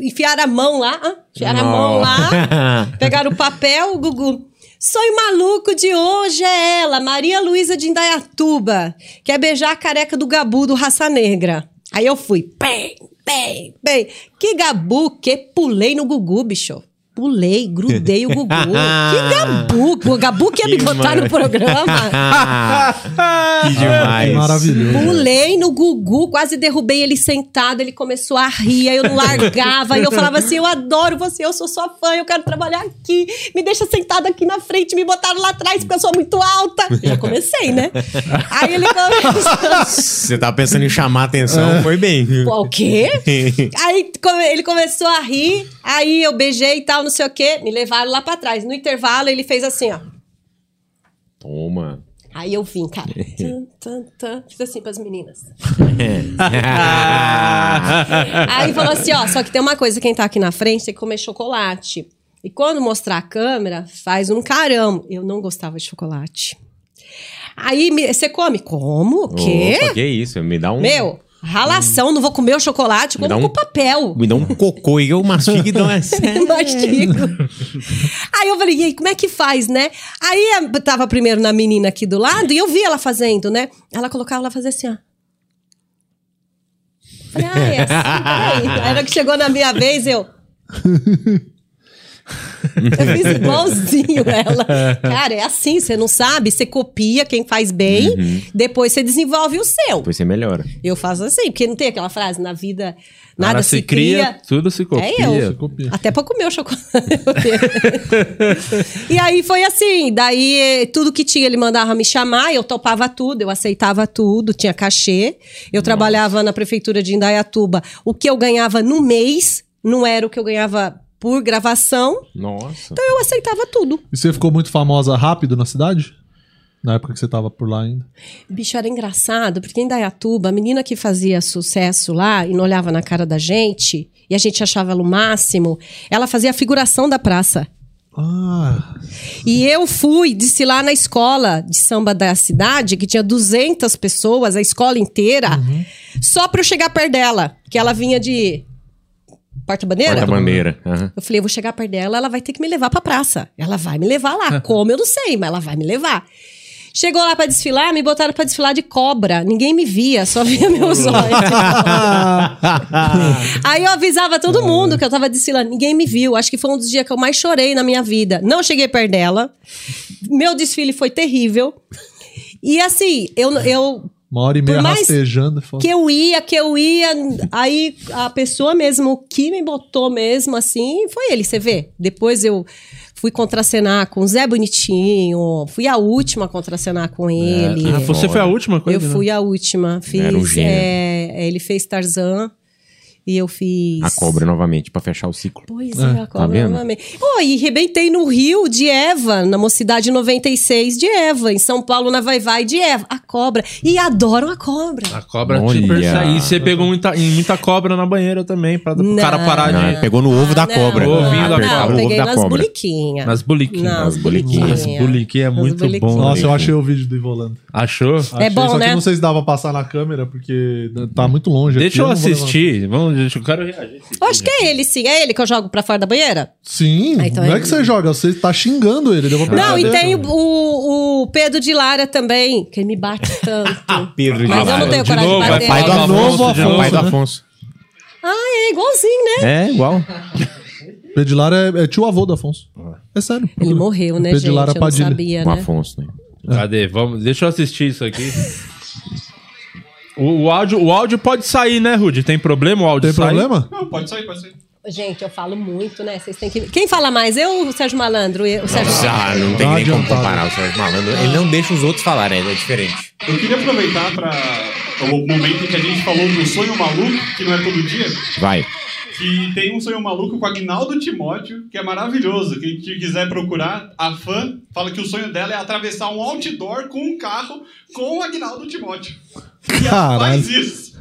enfiaram a mão lá, ah, enfiaram a mão lá, Pegaram o papel, o Gugu. Sonho maluco de hoje é ela, Maria Luísa de Indaiatuba. Quer beijar a careca do Gabu do Raça Negra. Aí eu fui, bem, bem, bem. Que Gabu que pulei no Gugu, bicho. Pulei, grudei o Gugu. que gabu! O gabu que ia me Que botar no programa. que demais. Maravilhoso. Pulei no Gugu, quase derrubei ele sentado, ele começou a rir, aí eu não largava, aí eu falava assim, eu adoro você, eu sou sua fã, eu quero trabalhar aqui, me deixa sentada aqui na frente, me botaram lá atrás porque eu sou muito alta. Já comecei, né? Aí ele começou... Você tava pensando em chamar a atenção, foi bem. Pô, o quê? Aí ele começou a rir, aí eu beijei e tal, não sei o quê, me levaram lá pra trás. No intervalo, ele fez assim, ó. Toma. Aí eu vim, cara. Tum, tum, tum. Fiz assim pras meninas. Aí falou assim, ó, só que tem uma coisa, quem tá aqui na frente tem que comer chocolate. E quando mostrar a câmera, faz um carão. Eu não gostava de chocolate. Aí, me- você come? Como? O quê? Opa, que isso? Me dá um. Meu, ralação, não vou comer o chocolate, como um- com papel. Me dá um cocô e eu mastigo e dou uma. Mastigo. Aí eu falei, e aí, como é que faz, né? Aí eu tava primeiro na menina aqui do lado e eu vi ela fazendo, né? Ela colocava ela fazer assim, ó. Falei, ah, é assim, peraí. Aí na que chegou na minha vez, eu. Eu fiz igualzinho ela. Cara, é assim, você não sabe, você copia quem faz bem, depois você desenvolve o seu. Depois você melhora. Eu faço assim, porque não tem aquela frase, na vida nada, se cria, tudo se copia. é eu. Copia. Até pra comer o chocolate. e aí foi assim. Daí eh, tudo que tinha ele mandava me chamar, eu topava tudo, eu aceitava tudo, tinha cachê. Eu trabalhava na prefeitura de Indaiatuba. O que eu ganhava no mês não era o que eu ganhava por gravação. Nossa. Então eu aceitava tudo. E você ficou muito famosa rápido na cidade? Na época que você tava por lá ainda? Bicho, era engraçado, porque em Indaiatuba, a menina que fazia sucesso lá e não olhava na cara da gente, e a gente achava ela o máximo, ela fazia a figuração da praça. Ah, E eu fui desfilar na escola de samba da cidade, que tinha 200 pessoas, a escola inteira, só pra eu chegar perto dela. Que ela vinha de porta-bandeira. Porta-bandeira. aham. Eu falei, eu vou chegar perto dela, ela vai ter que me levar pra praça. Ela vai me levar lá. Como eu não sei, mas ela vai me levar. Chegou lá pra desfilar, me botaram pra desfilar de cobra. Ninguém me via, só via meus olhos. Aí eu avisava todo mundo que eu tava desfilando. Ninguém me viu. Acho que foi um dos dias que eu mais chorei na minha vida. Não cheguei perto dela. Meu desfile foi terrível. E assim, eu, eu uma hora e meia Por mais rastejando. foda. que eu ia, que eu ia. Aí a pessoa mesmo que me botou mesmo assim foi ele, você vê. Depois eu fui contracenar com o Zé Bonitinho, fui a última a contracenar com ele. Ah, você foi a última coisa? eu né? fui a última. Fiz. Era um gênio. é, ele fez Tarzan e eu fiz. A cobra novamente, pra fechar o ciclo. Pois É, é, a cobra vendo? novamente. Oh, e rebentei no Rio de Eva, na Mocidade 96 de Eva, em São Paulo na Vai Vai de Eva. A cobra. E adoram a cobra. A cobra Olha. te persegue. E você pegou muita, muita cobra na banheira também, pra o Não. cara parar Não, de. pegou no ovo da Não, cobra. O ovinho da cobra. o ovo peguei da nas buliquinhas. Nas buliquinhas. Não, Nas buliquinhas. As buliquinhas é muito bom. Nossa, eu né? achei o vídeo do Ivolando. Achou? Achei, bom, só né? que não sei se dava pra passar na câmera, porque tá muito longe. aqui, Deixa eu não vou levar. assistir. Vamos, deixa, eu quero reagir. Eu acho que é ele, sim. É ele que eu jogo pra fora da banheira? Sim, Ah, então não é é que você joga, você tá xingando ele. Vou Não, e tem o, o, o Pedro de Lara também, que me bate tanto. Pedro de Mas eu não Lara. tenho De coragem novo, de bater. Pai do Afonso, Afonso de é o pai novo, do né? Afonso. Ah, é igualzinho, né? É, igual. Pedilar é, é tio avô do Afonso. É sério. Ele morreu, né, gente? Pedilar Eu não sabia, O né? Afonso, né? Cadê? Vamos, deixa eu assistir isso aqui. O, o áudio, o áudio pode sair, né, Rudy? Tem problema o áudio Tem sair? problema? Não, pode sair, pode sair. Gente, eu falo muito, né? Vocês têm que... Quem fala mais? Eu ou o Sérgio Malandro? Eu- O Sérgio... Ah, não tem Tá nem como comparar o Sérgio Malandro. Ele não deixa os outros falarem, é diferente. Eu queria aproveitar para o momento em que a gente falou do sonho maluco, que não é todo dia, Vai. Que tem um sonho maluco com o Agnaldo Timóteo, que é maravilhoso. Quem que quiser procurar, a fã fala que o sonho dela é atravessar um outdoor com um carro com o Agnaldo Timóteo. E ela Caralho. faz isso.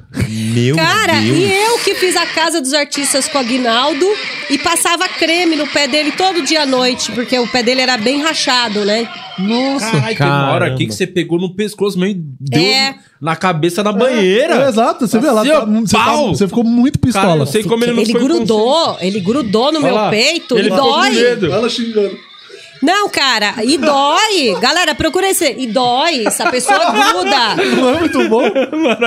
Meu Cara, Deus. e eu que fiz a Casa dos Artistas com o Aguinaldo e passava creme no pé dele todo dia à noite, porque o pé dele era bem rachado, né? Nossa. Tem uma hora aqui que você pegou no pescoço meio deu É. na cabeça da banheira. É, exato, você vê lá. Assim, tá- você, tá- pau. você ficou muito Cara, pistola. eu sei como ele não ele grudou, ele grudou no Olha meu lá, peito ele e dói. medo. Ela xingando. Não, cara, e dói. Galera, procura esse. E dói. Essa pessoa gruda. Não é muito bom?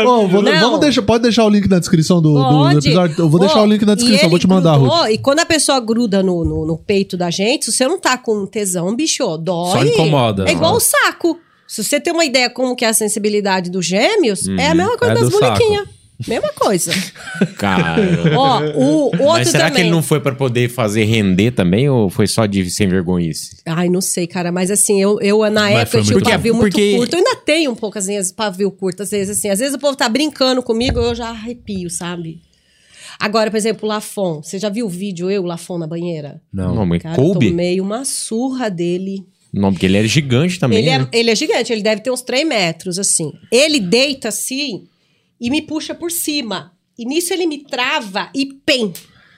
Ó, vou- Não. vamos deixar, pode deixar o link na descrição do, do episódio. Eu vou deixar Ó, o link na descrição, vou te mandar, grudou, Ruth. E quando a pessoa gruda no, no, no peito da gente, se você não tá com tesão, bicho, dói. Só incomoda. É igual o saco. Se você tem uma ideia como que é a sensibilidade dos gêmeos, é a mesma coisa É das do saco. bonequinhas. Mesma coisa. Cara. Ó, o outro Mas será também. que ele não foi pra poder fazer render também ou foi só de sem vergonhice? Ai, não sei, cara, mas assim, eu, eu na Mas época foi eu tinha um muito- pavio muito Porque- curto. Eu ainda tenho um pouco, às vezes, pavio curto, às vezes, assim. Às vezes o povo tá brincando comigo, eu já arrepio, sabe? Agora, por exemplo, o Lafon. Você já viu o vídeo eu, Lafon, na banheira? Não, mas Cara, coube? tomei uma surra dele. Não, porque ele era gigante também. Ele né? é, ele é gigante, ele deve ter uns 3 metros, assim. Ele deita assim e me puxa por cima. E nisso ele me trava e pem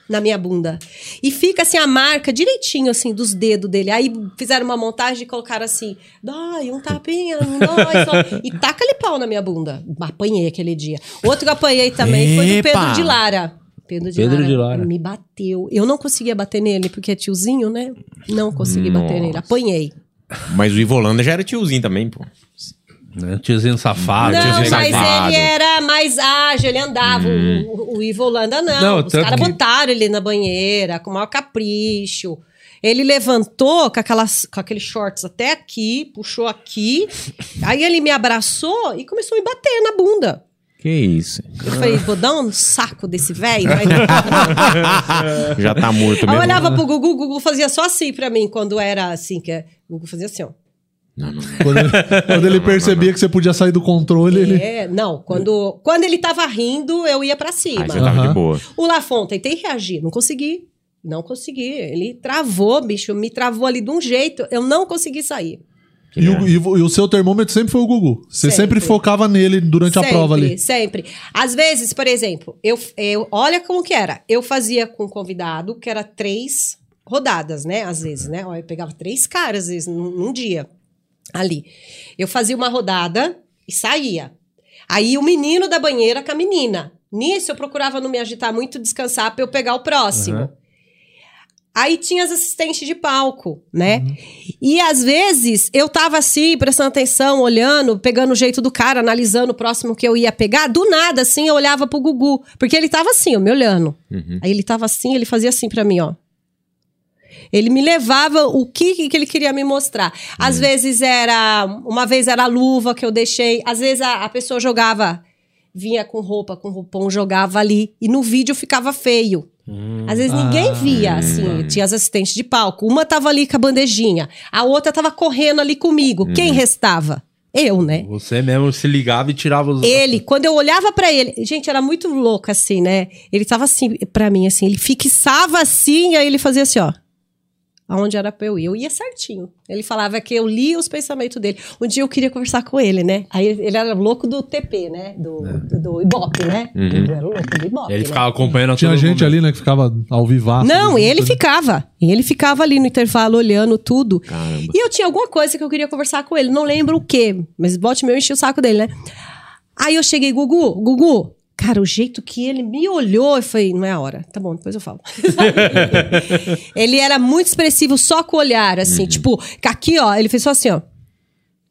na minha bunda. E fica assim a marca direitinho, assim, dos dedos dele. Aí fizeram uma montagem e colocaram assim: dói, um tapinha, não dói. Só. E taca-lhe pau na minha bunda. Apanhei aquele dia. Outro que eu apanhei também foi do Epa! Pedro de Lara. Pedro de, Pedro Lara, de Lara. me bateu. Eu não conseguia bater nele, porque é tiozinho, né? Não consegui bater nele. Nossa. Apanhei. Mas o Ivolanda já era tiozinho também, pô. Né? Tiozinho safado. não, tiozinho mas safado. ele era mais ágil, ele andava. O- O, o Ivo Holanda não. Não, Os caras que- botaram ele na banheira, com o maior capricho. Ele levantou com, aquelas, com aqueles shorts até aqui, puxou aqui. aí ele me abraçou e começou a me bater na bunda. Que isso. Eu falei, vou dar um saco desse velho. Já tá morto eu mesmo. olhava pro Gugu, o Gugu fazia só assim pra mim, quando era assim, que é- o Gugu fazia assim, ó. Quando ele, quando ele percebia que você podia sair do controle, ele. É, não, quando, quando ele tava rindo, eu ia pra cima. Aí você tava Aham. de boa. O Lafon, tentei reagir, não consegui. Não consegui. Ele travou, bicho, me travou ali de um jeito, eu não consegui sair. E o, e o- e o seu termômetro sempre foi o Gugu. Você sempre, Sempre. focava nele durante a prova ali. Sempre. Às vezes, por exemplo, eu, eu olha como que era. Eu fazia com um convidado que era três rodadas, né? Às vezes, né? Eu pegava três caras, às vezes, num, num dia. Ali. Eu fazia uma rodada e saía. Aí o menino da banheira com a menina. Nisso eu procurava não me agitar muito, descansar pra eu pegar o próximo. Uhum. Aí tinha as assistentes de palco, né? E às vezes eu tava assim, prestando atenção, olhando, pegando o jeito do cara, analisando o próximo que eu ia pegar. Do nada, assim, eu olhava pro Gugu. Porque ele tava assim, ó, me olhando. Uhum. Aí ele tava assim, ele fazia assim pra mim, ó. Ele me levava o que, que ele queria me mostrar. Às Uhum. vezes era. Uma vez era a luva que eu deixei. Às vezes a, a pessoa jogava. Vinha com roupa, com roupão, jogava ali. E no vídeo ficava feio. Às vezes ninguém Ah. via, assim. Tinha as assistentes de palco. Uma tava ali com a bandejinha. A outra tava correndo ali comigo. Uhum. Quem restava? Eu, né? Você mesmo se ligava e tirava os. Ele, quando eu olhava pra ele, gente, era muito louco assim, né? Ele tava assim pra mim assim, ele fixava assim, aí ele fazia assim, ó. Aonde era pra eu ir, eu ia certinho. Ele falava que eu lia os pensamentos dele. Um dia eu queria conversar com ele, né? Aí ele era louco do TP, né? Do, do, do Ibope, né? Ele era louco do Ibope. Ele né? ficava acompanhando a Tinha gente momento. ali, né, que ficava ao vivaço. Não, ali, ele né? ficava. Ele ficava ali no intervalo olhando tudo. Caramba. E eu tinha alguma coisa que eu queria conversar com ele. Não lembro o quê. Mas bote meu enchi o saco dele, né? Aí eu cheguei, Gugu, Gugu. Cara, o jeito que ele me olhou, eu falei, não é a hora. Tá bom, depois eu falo. ele era muito expressivo só com o olhar, assim. Tipo, aqui, ó, ele fez só assim, ó.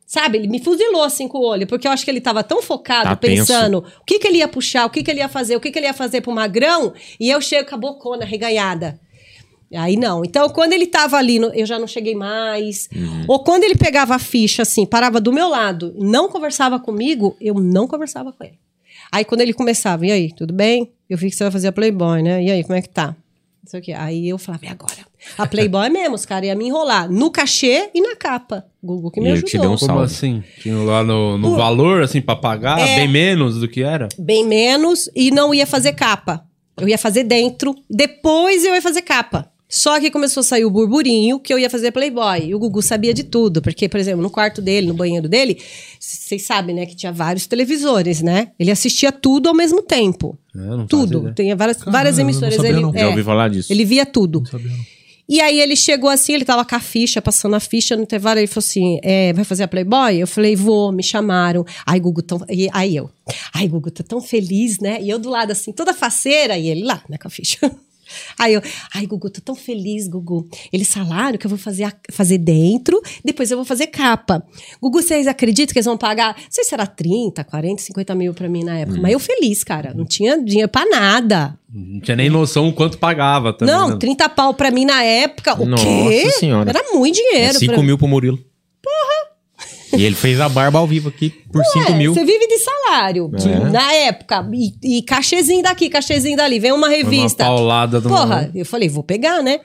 Sabe, ele me fuzilou assim com o olho, porque eu acho que ele tava tão focado, Tá pensando o que, que ele ia puxar, o que, que ele ia fazer, o que, que ele ia fazer pro magrão, e eu chego com a bocona reganhada. Aí não. Então, quando ele tava ali, no- eu já não cheguei mais. Ou quando ele pegava a ficha, assim, parava do meu lado, não conversava comigo, eu não conversava com ele. Aí, quando ele começava, e aí, tudo bem? Eu vi que você vai fazer a Playboy, né? E aí, como é que tá? Não sei o quê. Aí eu falava, e agora? A Playboy é mesmo, os caras iam me enrolar no cachê e na capa. Google que me E ajudou. te deu um Como salve. assim? Tinha lá no, no Pô. valor, assim, pra pagar, É. bem menos do que era? Bem menos e não ia fazer capa. Eu ia fazer dentro, depois eu ia fazer capa. Só que começou a sair o burburinho que eu ia fazer Playboy. E o Gugu sabia de tudo. Porque, por exemplo, no quarto dele, no banheiro dele, vocês sabem, né, que tinha vários televisores, né? Ele assistia tudo ao mesmo tempo. É, Tudo. Tinha várias, Caramba, várias emissoras. sabia, ele, não. é, Já ouvi falar disso. ele via tudo. Não sabia, não. E aí ele chegou assim, ele tava com a ficha, passando a ficha no intervalo, ele falou assim: é, vai fazer a Playboy? Eu falei, vou, me chamaram. Ai, Gugu, tão... e aí eu, ai, Gugu, tô tão feliz, né? E eu do lado assim, toda faceira, e ele lá, né, com a ficha. Aí eu, ai, Gugu, tô tão feliz, Gugu. Eles falaram que eu vou fazer, a- fazer dentro, depois eu vou fazer capa. Gugu, vocês acreditam que eles vão pagar? Não sei se era 30, 40, 50 mil pra mim na época. Mas eu feliz, cara. Não tinha dinheiro pra nada. Não tinha nem noção o quanto pagava também. não, né? 30 pau pra mim na época. O Nossa quê? Senhora. Era muito É dinheiro. 5 pra- mil pro Murilo. Porra! E ele fez a barba ao vivo aqui por 5 É, mil. Você vive de salário. de- É. na época. E, e cachezinho daqui, cachezinho dali. Vem uma Foi revista. Uma paulada do Porra, eu falei, vou pegar, né?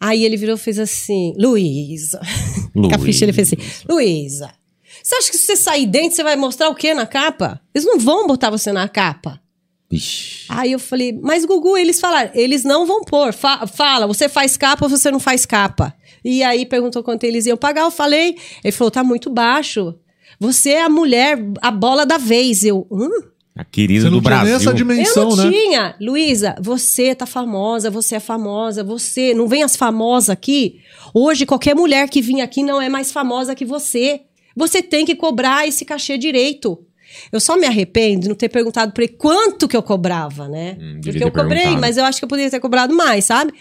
Aí ele virou e fez assim, Luísa. Luísa. Com a ficha ele fez assim, Luísa, você acha que se você sair dentro, você vai mostrar o quê na capa? Eles não vão botar você na capa. Vixe. Aí eu falei, mas Gugu, eles falaram, eles não vão pôr. Fa- fala, você faz capa ou você não faz capa? E aí perguntou quanto eles iam pagar, eu falei, ele falou, tá muito baixo. Você é a mulher, a bola da vez. Eu, hum? A querida Você não do Brasil. essa dimensão, eu não né? tinha. Luísa, você tá famosa, você é famosa, você. Não vem as famosas aqui? Hoje, qualquer mulher que vinha aqui não é mais famosa que você. Você tem que cobrar esse cachê direito. Eu só me arrependo de não ter perguntado pra ele quanto que eu cobrava, né? Hum, Porque eu cobrei, perguntado. mas eu acho que eu poderia ter cobrado mais, sabe?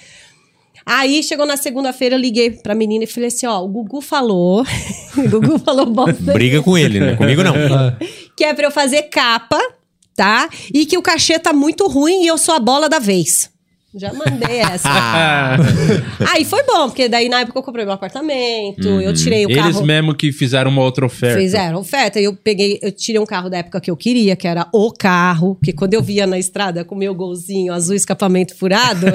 Aí chegou na segunda-feira, eu liguei pra menina e falei assim: ó, o Gugu falou. o Gugu falou bosta Briga com ele, né? Comigo não. que é pra eu fazer capa, tá? E que o cachê tá muito ruim e eu sou a bola da vez. Já mandei essa. Aí foi bom, porque daí na época eu comprei meu apartamento, eu tirei o Eles carro. mesmo que fizeram uma outra oferta. Fizeram oferta. E eu peguei, eu tirei um carro da época que eu queria, que era o carro. Que quando eu via na estrada com o meu golzinho azul, escapamento furado,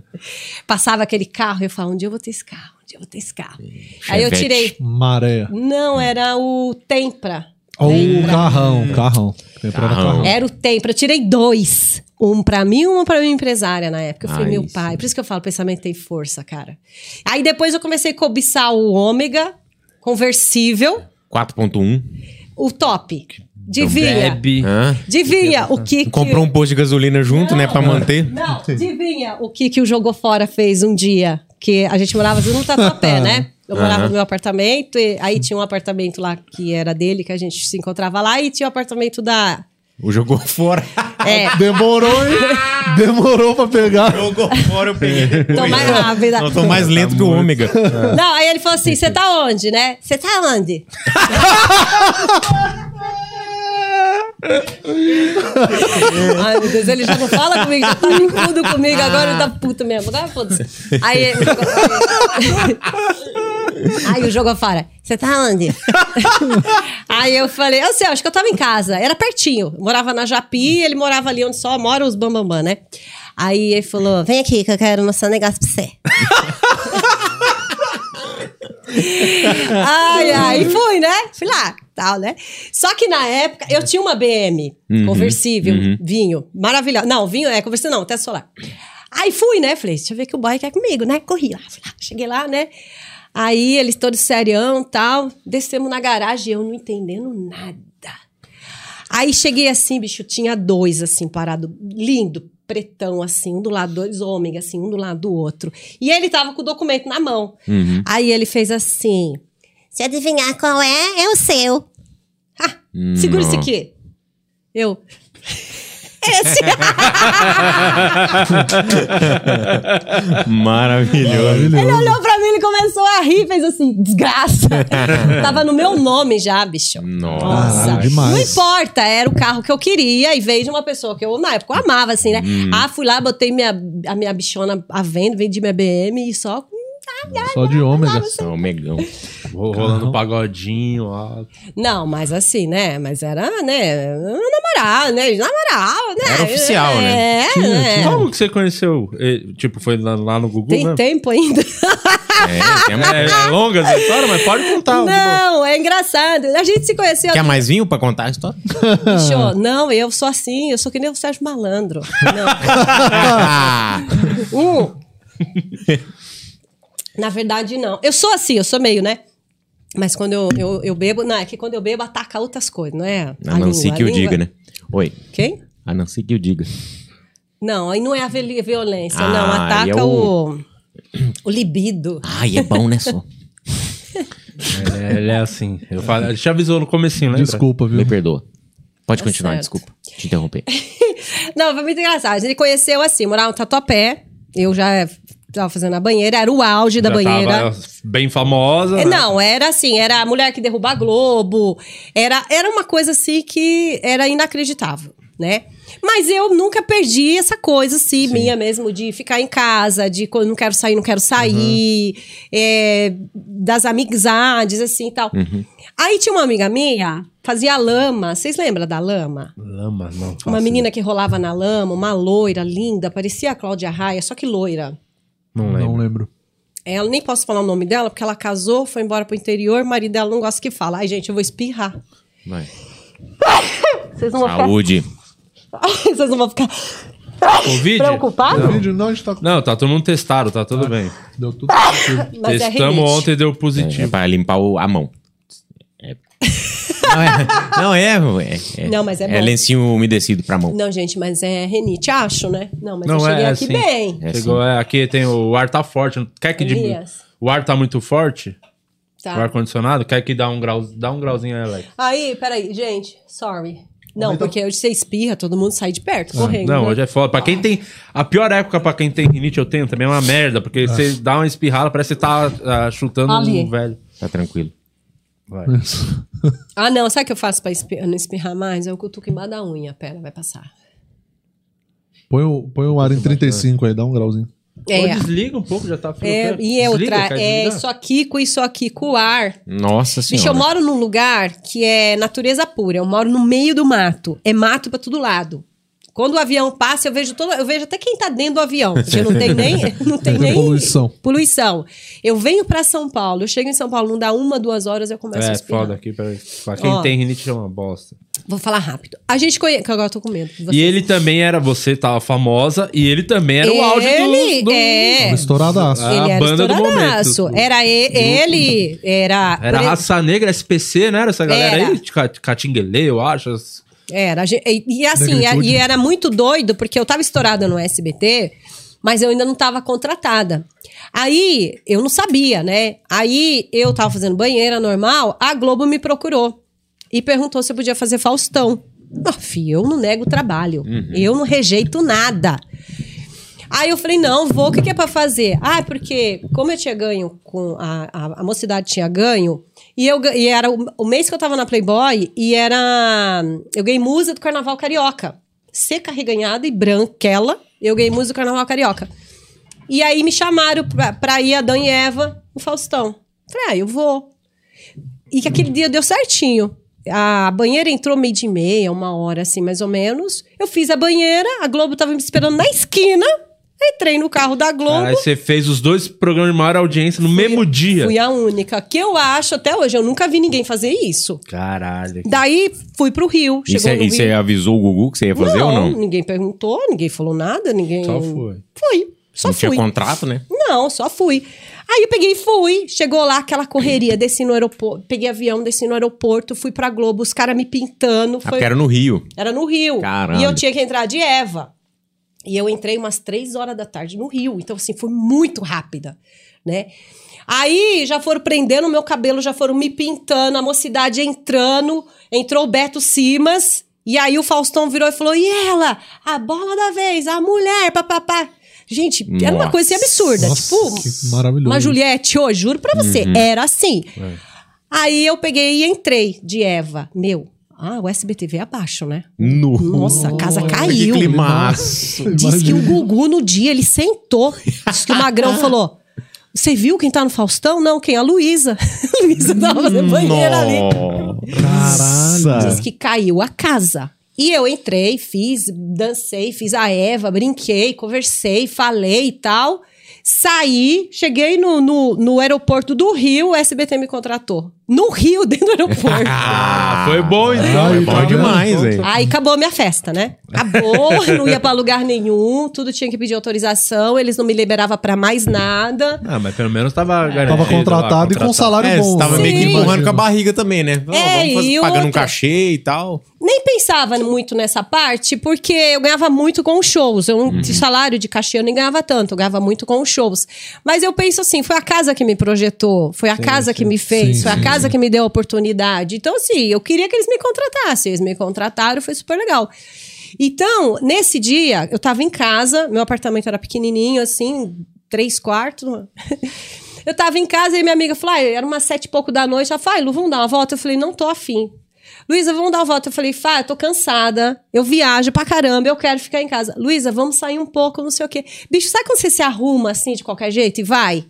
passava aquele carro, eu falava, um dia eu vou ter esse carro, um dia eu vou ter esse carro. Aí eu Chevette. tirei. Maré. Não, era o Tempra. Ou Lembra? carrão, carrão. Temporada Carrão. carrão. Era o tempo. Eu tirei dois. Um pra mim e um pra minha empresária na época. Eu falei, Ai, meu pai. Por isso que eu falo, pensamento tem força, cara. Aí depois eu comecei a cobiçar o ômega conversível, 4.1. o top. Divinha. Bebe. Hã? Divinha o que que... Comprou um posto de gasolina junto, né? Pra manter. Não, adivinha o que que o Jogou Fora fez um dia? Que a gente morava junto no Tatuapé, né? Eu morava no meu apartamento, e aí tinha um apartamento lá que era dele, que a gente se encontrava lá, e tinha o apartamento da... O jogou fora. É, Demorou, hein? Demorou pra pegar. jogou fora, eu peguei. tô mais rápida. Não, tô mais lento que o ômega. Não, aí ele falou assim: você tá onde, né? Você tá onde? Ai, meu Deus, ele já não fala comigo, já tá bicudo comigo, agora ele tá puto mesmo. Agora foda-se. Aí, o aí o jogo fora, você tá onde? aí eu falei, eu sei, acho que eu tava em casa, era pertinho. Eu morava na Japi, ele morava ali onde só mora os bambambam, né? Aí ele falou: vem aqui que eu quero mostrar um negócio pra você. ai, ai, fui, né? Fui lá, tal, né? Só que na época eu tinha uma BM conversível, vinho, maravilhosa. Não, vinho é conversível, não, teto solar. Aí fui, né? Falei, deixa eu ver que o boy quer comigo, né? Corri lá, lá, cheguei lá, né? Aí eles todos serião tal, descemos na garagem, eu não entendendo nada. Aí cheguei assim, bicho, tinha dois assim parado, lindo, pretão assim, um do lado, dois ômega assim, um do lado do outro. E ele tava com o documento na mão. Uhum. Aí ele fez assim: "Se adivinhar qual é, é o seu". Ah, segura esse Não. aqui. Eu esse. Maravilhoso. Ele olhou pra mim, ele começou a rir, fez assim, desgraça. Tava no meu nome já, bicho. Nossa. Demais. não importa, era o carro que eu queria e veio de uma pessoa que eu, na época, eu amava, assim, né? Hum. Ah, fui lá, botei minha, a minha bichona à venda, vendi minha BM e só. Só de ômega. Não, megão. Ro- Rolando pagodinho lá. Não, mas assim, né? Mas era, né? Namorar, né? Namorar, né? Era oficial, né? É, né? Como que você conheceu? Tipo, foi lá, lá no Google Tem mesmo? tempo ainda. É. É, é longa essa história, mas pode contar. Não, é engraçado. A gente se conheceu. Quer mais vinho pra contar a história? Bicho, não, eu sou assim, eu sou que nem o Sérgio Malandro. Não. Um. Na verdade, não. Eu sou assim, eu sou meio, né? Mas quando eu, eu, eu bebo. Não, é que quando eu bebo ataca outras coisas, não é? A Nancy língua, que a o língua- diga, né? Oi. Quem? A Nancy que o diga. Não, aí não é a vi- violência, Ah, não. Ataca é o... o- o libido. Ai, é bom, né, só? Ele é, ele é assim. Eu falo, ele te avisou no comecinho, lembra? Desculpa, viu? Me perdoa. Pode Tá continuar, certo. desculpa. Te interromper. Não, foi muito engraçado. A gente conheceu assim, morava no Tatuapé. Eu já tava fazendo a banheira, era o auge da Já banheira. bem famosa. É, né? Não, era assim, era a mulher que derruba a Globo. Era, era uma coisa assim que era inacreditável, né? Mas eu nunca perdi essa coisa assim, minha mesmo, de ficar em casa, de quando não quero sair, não quero sair, é, das amizades, assim e tal. Aí tinha uma amiga minha, fazia lama. Vocês lembram da lama? Lama, não. Uma menina que rolava na lama, uma loira linda, parecia a Cláudia Raia, só que loira. Não lembro. Não lembro. Ela nem posso falar o nome dela, porque ela casou, foi embora pro interior, o marido dela não gosta que fala. Ai, gente, eu vou espirrar. Vai. Vocês não vão ficar. Saúde. Vocês não vão ficar Covid? preocupados? O vídeo não, a gente tá. Não, tá todo mundo testado, tá tudo bem. Deu tudo. Mas é Testamos rinite. ontem e deu É, positivo. é pra limpar o- a mão. É. Não é. Não, é, é, é. Não, mas é É bom. lencinho umedecido pra mão. Não, gente, mas é renite, acho, né? Não, mas Não, eu cheguei é aqui assim. bem. É Chegou, é, aqui tem o, ar tá forte. Quer que? Elias. O ar tá muito forte? O ar Tá. condicionado? Quer que dá um grau, dá um grauzinho aí, Alex? Aí, peraí, gente, sorry. Não, Aumenta- porque hoje você espirra, todo mundo sai de perto, correndo. Não, né? hoje é foda. Pra quem tem. A pior época pra quem tem rinite, eu tenho também é uma merda. Porque você dá uma espirrada, parece que você tá ah, chutando Ali. um velho. Tá tranquilo. Vai. Ah, não, sabe o que eu faço pra espirrar, não espirrar mais? Eu cutuco embaixo da unha. Pera, vai passar. Põe o, põe o ar em 35 aí, dá um grauzinho. Ou É. desliga um pouco, já tá frio. É, e é Desliga, outra, quer é aqui com isso aqui com o ar. Nossa Bicho, eu senhora. moro num lugar que é natureza pura. Eu moro no meio do mato. É mato pra todo lado. Quando o avião passa, eu vejo todo, eu vejo até quem tá dentro do avião, porque não tem nem, não tem nem poluição. poluição. Eu venho pra São Paulo, eu chego em São Paulo, não dá uma, duas horas, eu começo a É, espirrar. foda aqui. Pra, pra quem Ó. tem rinite é uma bosta. Vou falar rápido. A gente conhece, que agora eu tô com medo. E ele também era, você tava famosa, e ele também era o auge Ele do, do- é. Tava estouradaço. Ah, ele a era banda do estouradaço. momento. Era e- ele, era... Era Raça Negra, SPC, não era essa galera Era. aí? De Ca- Catinguelê, eu acho. as- Era. E, e assim, e era muito doido, porque eu tava estourada no SBT, mas eu ainda não tava contratada. Aí, eu não sabia, né? Aí, eu tava fazendo banheira normal, a Globo me procurou e perguntou se eu podia fazer Faustão. Ah, filho, eu não nego trabalho. Eu não rejeito nada. Aí eu falei, não, vou, o que, que é pra fazer? Ah, porque como eu tinha ganho, com a, a, a mocidade tinha ganho, e, eu, e era o, o mês que eu tava na Playboy, e era. Eu ganhei musa do Carnaval Carioca. Seca, reganhada e branquela, eu ganhei musa do Carnaval Carioca. E aí me chamaram pra, pra ir a Dan e Eva no Faustão. Falei, ah, eu vou. E que aquele dia deu certinho. A banheira entrou meio de meia, uma hora assim, mais ou menos. Eu fiz a banheira, a Globo tava me esperando na esquina. Entrei no carro da Globo. Aí você fez os dois programas de maior audiência no mesmo dia. Fui a única. Que eu acho, até hoje, eu nunca vi ninguém fazer isso. Caralho. Daí fui pro Rio. E você avisou o Gugu que você ia fazer ou não? ninguém perguntou, ninguém falou nada, ninguém. Só foi. Fui. Só não fui. tinha contrato, né? Não, só fui. Aí eu peguei e fui. Chegou lá aquela correria, desci no aeroporto, peguei avião, desci no aeroporto, fui pra Globo, os caras me pintando. Ah, Foi... porque era no Rio. Era no Rio. Caralho. E eu tinha que entrar de Eva. E eu entrei umas três horas da tarde no Rio. Então, assim, foi muito rápida, né? Aí já foram prendendo o meu cabelo, já foram me pintando, a mocidade entrando, entrou o Beto Simas, e aí o Faustão virou e falou: e ela? A bola da vez, a mulher, papapá. Gente, era uma Nossa. coisa assim, absurda. Nossa, tipo, que maravilhoso. uma Juliette hoje, juro pra você, Uhum. era assim. É. Aí eu peguei e entrei de Eva. Meu, ah, o SBT veio abaixo, né? No... Nossa, a casa Nossa, Que caiu. climaço. Diz que o. Gugu no dia ele sentou. Diz que o Magrão falou: Você viu quem tá no Faustão? Não, quem? A Luísa. Luísa tava fazendo banheira ali. Caralho. Diz que caiu a casa. E eu entrei, fiz, dancei, fiz a Eva, brinquei, conversei, falei e tal. Saí, cheguei no, no, no aeroporto do Rio, o SBT me contratou. No Rio, dentro do aeroporto. Ah, foi bom então. Aí, É bom demais, velho. Aí acabou a minha festa, né? Acabou, não ia pra lugar nenhum, tudo tinha que pedir autorização, eles não me liberavam pra mais nada. Ah, mas pelo menos tava garantido. Tava contratado lá, e com salário É, bom. você tava né? meio que Sim. empurrando com a barriga também, né? É, vamos fazer- e pagando um outra- cachê e tal. Nem pensava muito nessa parte, porque eu ganhava muito com os shows. Eu, Uhum. Salário de cachê eu nem ganhava tanto, eu ganhava muito com os shows. Mas eu penso assim, foi a casa que me projetou, foi a casa que me fez, Sim, foi a sim, casa que me deu a oportunidade. Então, assim, eu queria que eles me contratassem. Eles me contrataram, foi super legal. Então, nesse dia, eu tava em casa, meu apartamento era pequenininho, assim, três quartos. eu tava em casa e minha amiga falou, ah, era umas sete e pouco da noite. Ela falou, ah, Lu, vamos dar uma volta? Eu falei, não tô afim. Luísa, vamos dar uma volta. Eu falei, Fá, eu tô cansada, eu viajo pra caramba, eu quero ficar em casa. Luísa, vamos sair um pouco, não sei o quê. Bicho, sabe quando você se arruma assim de qualquer jeito e vai?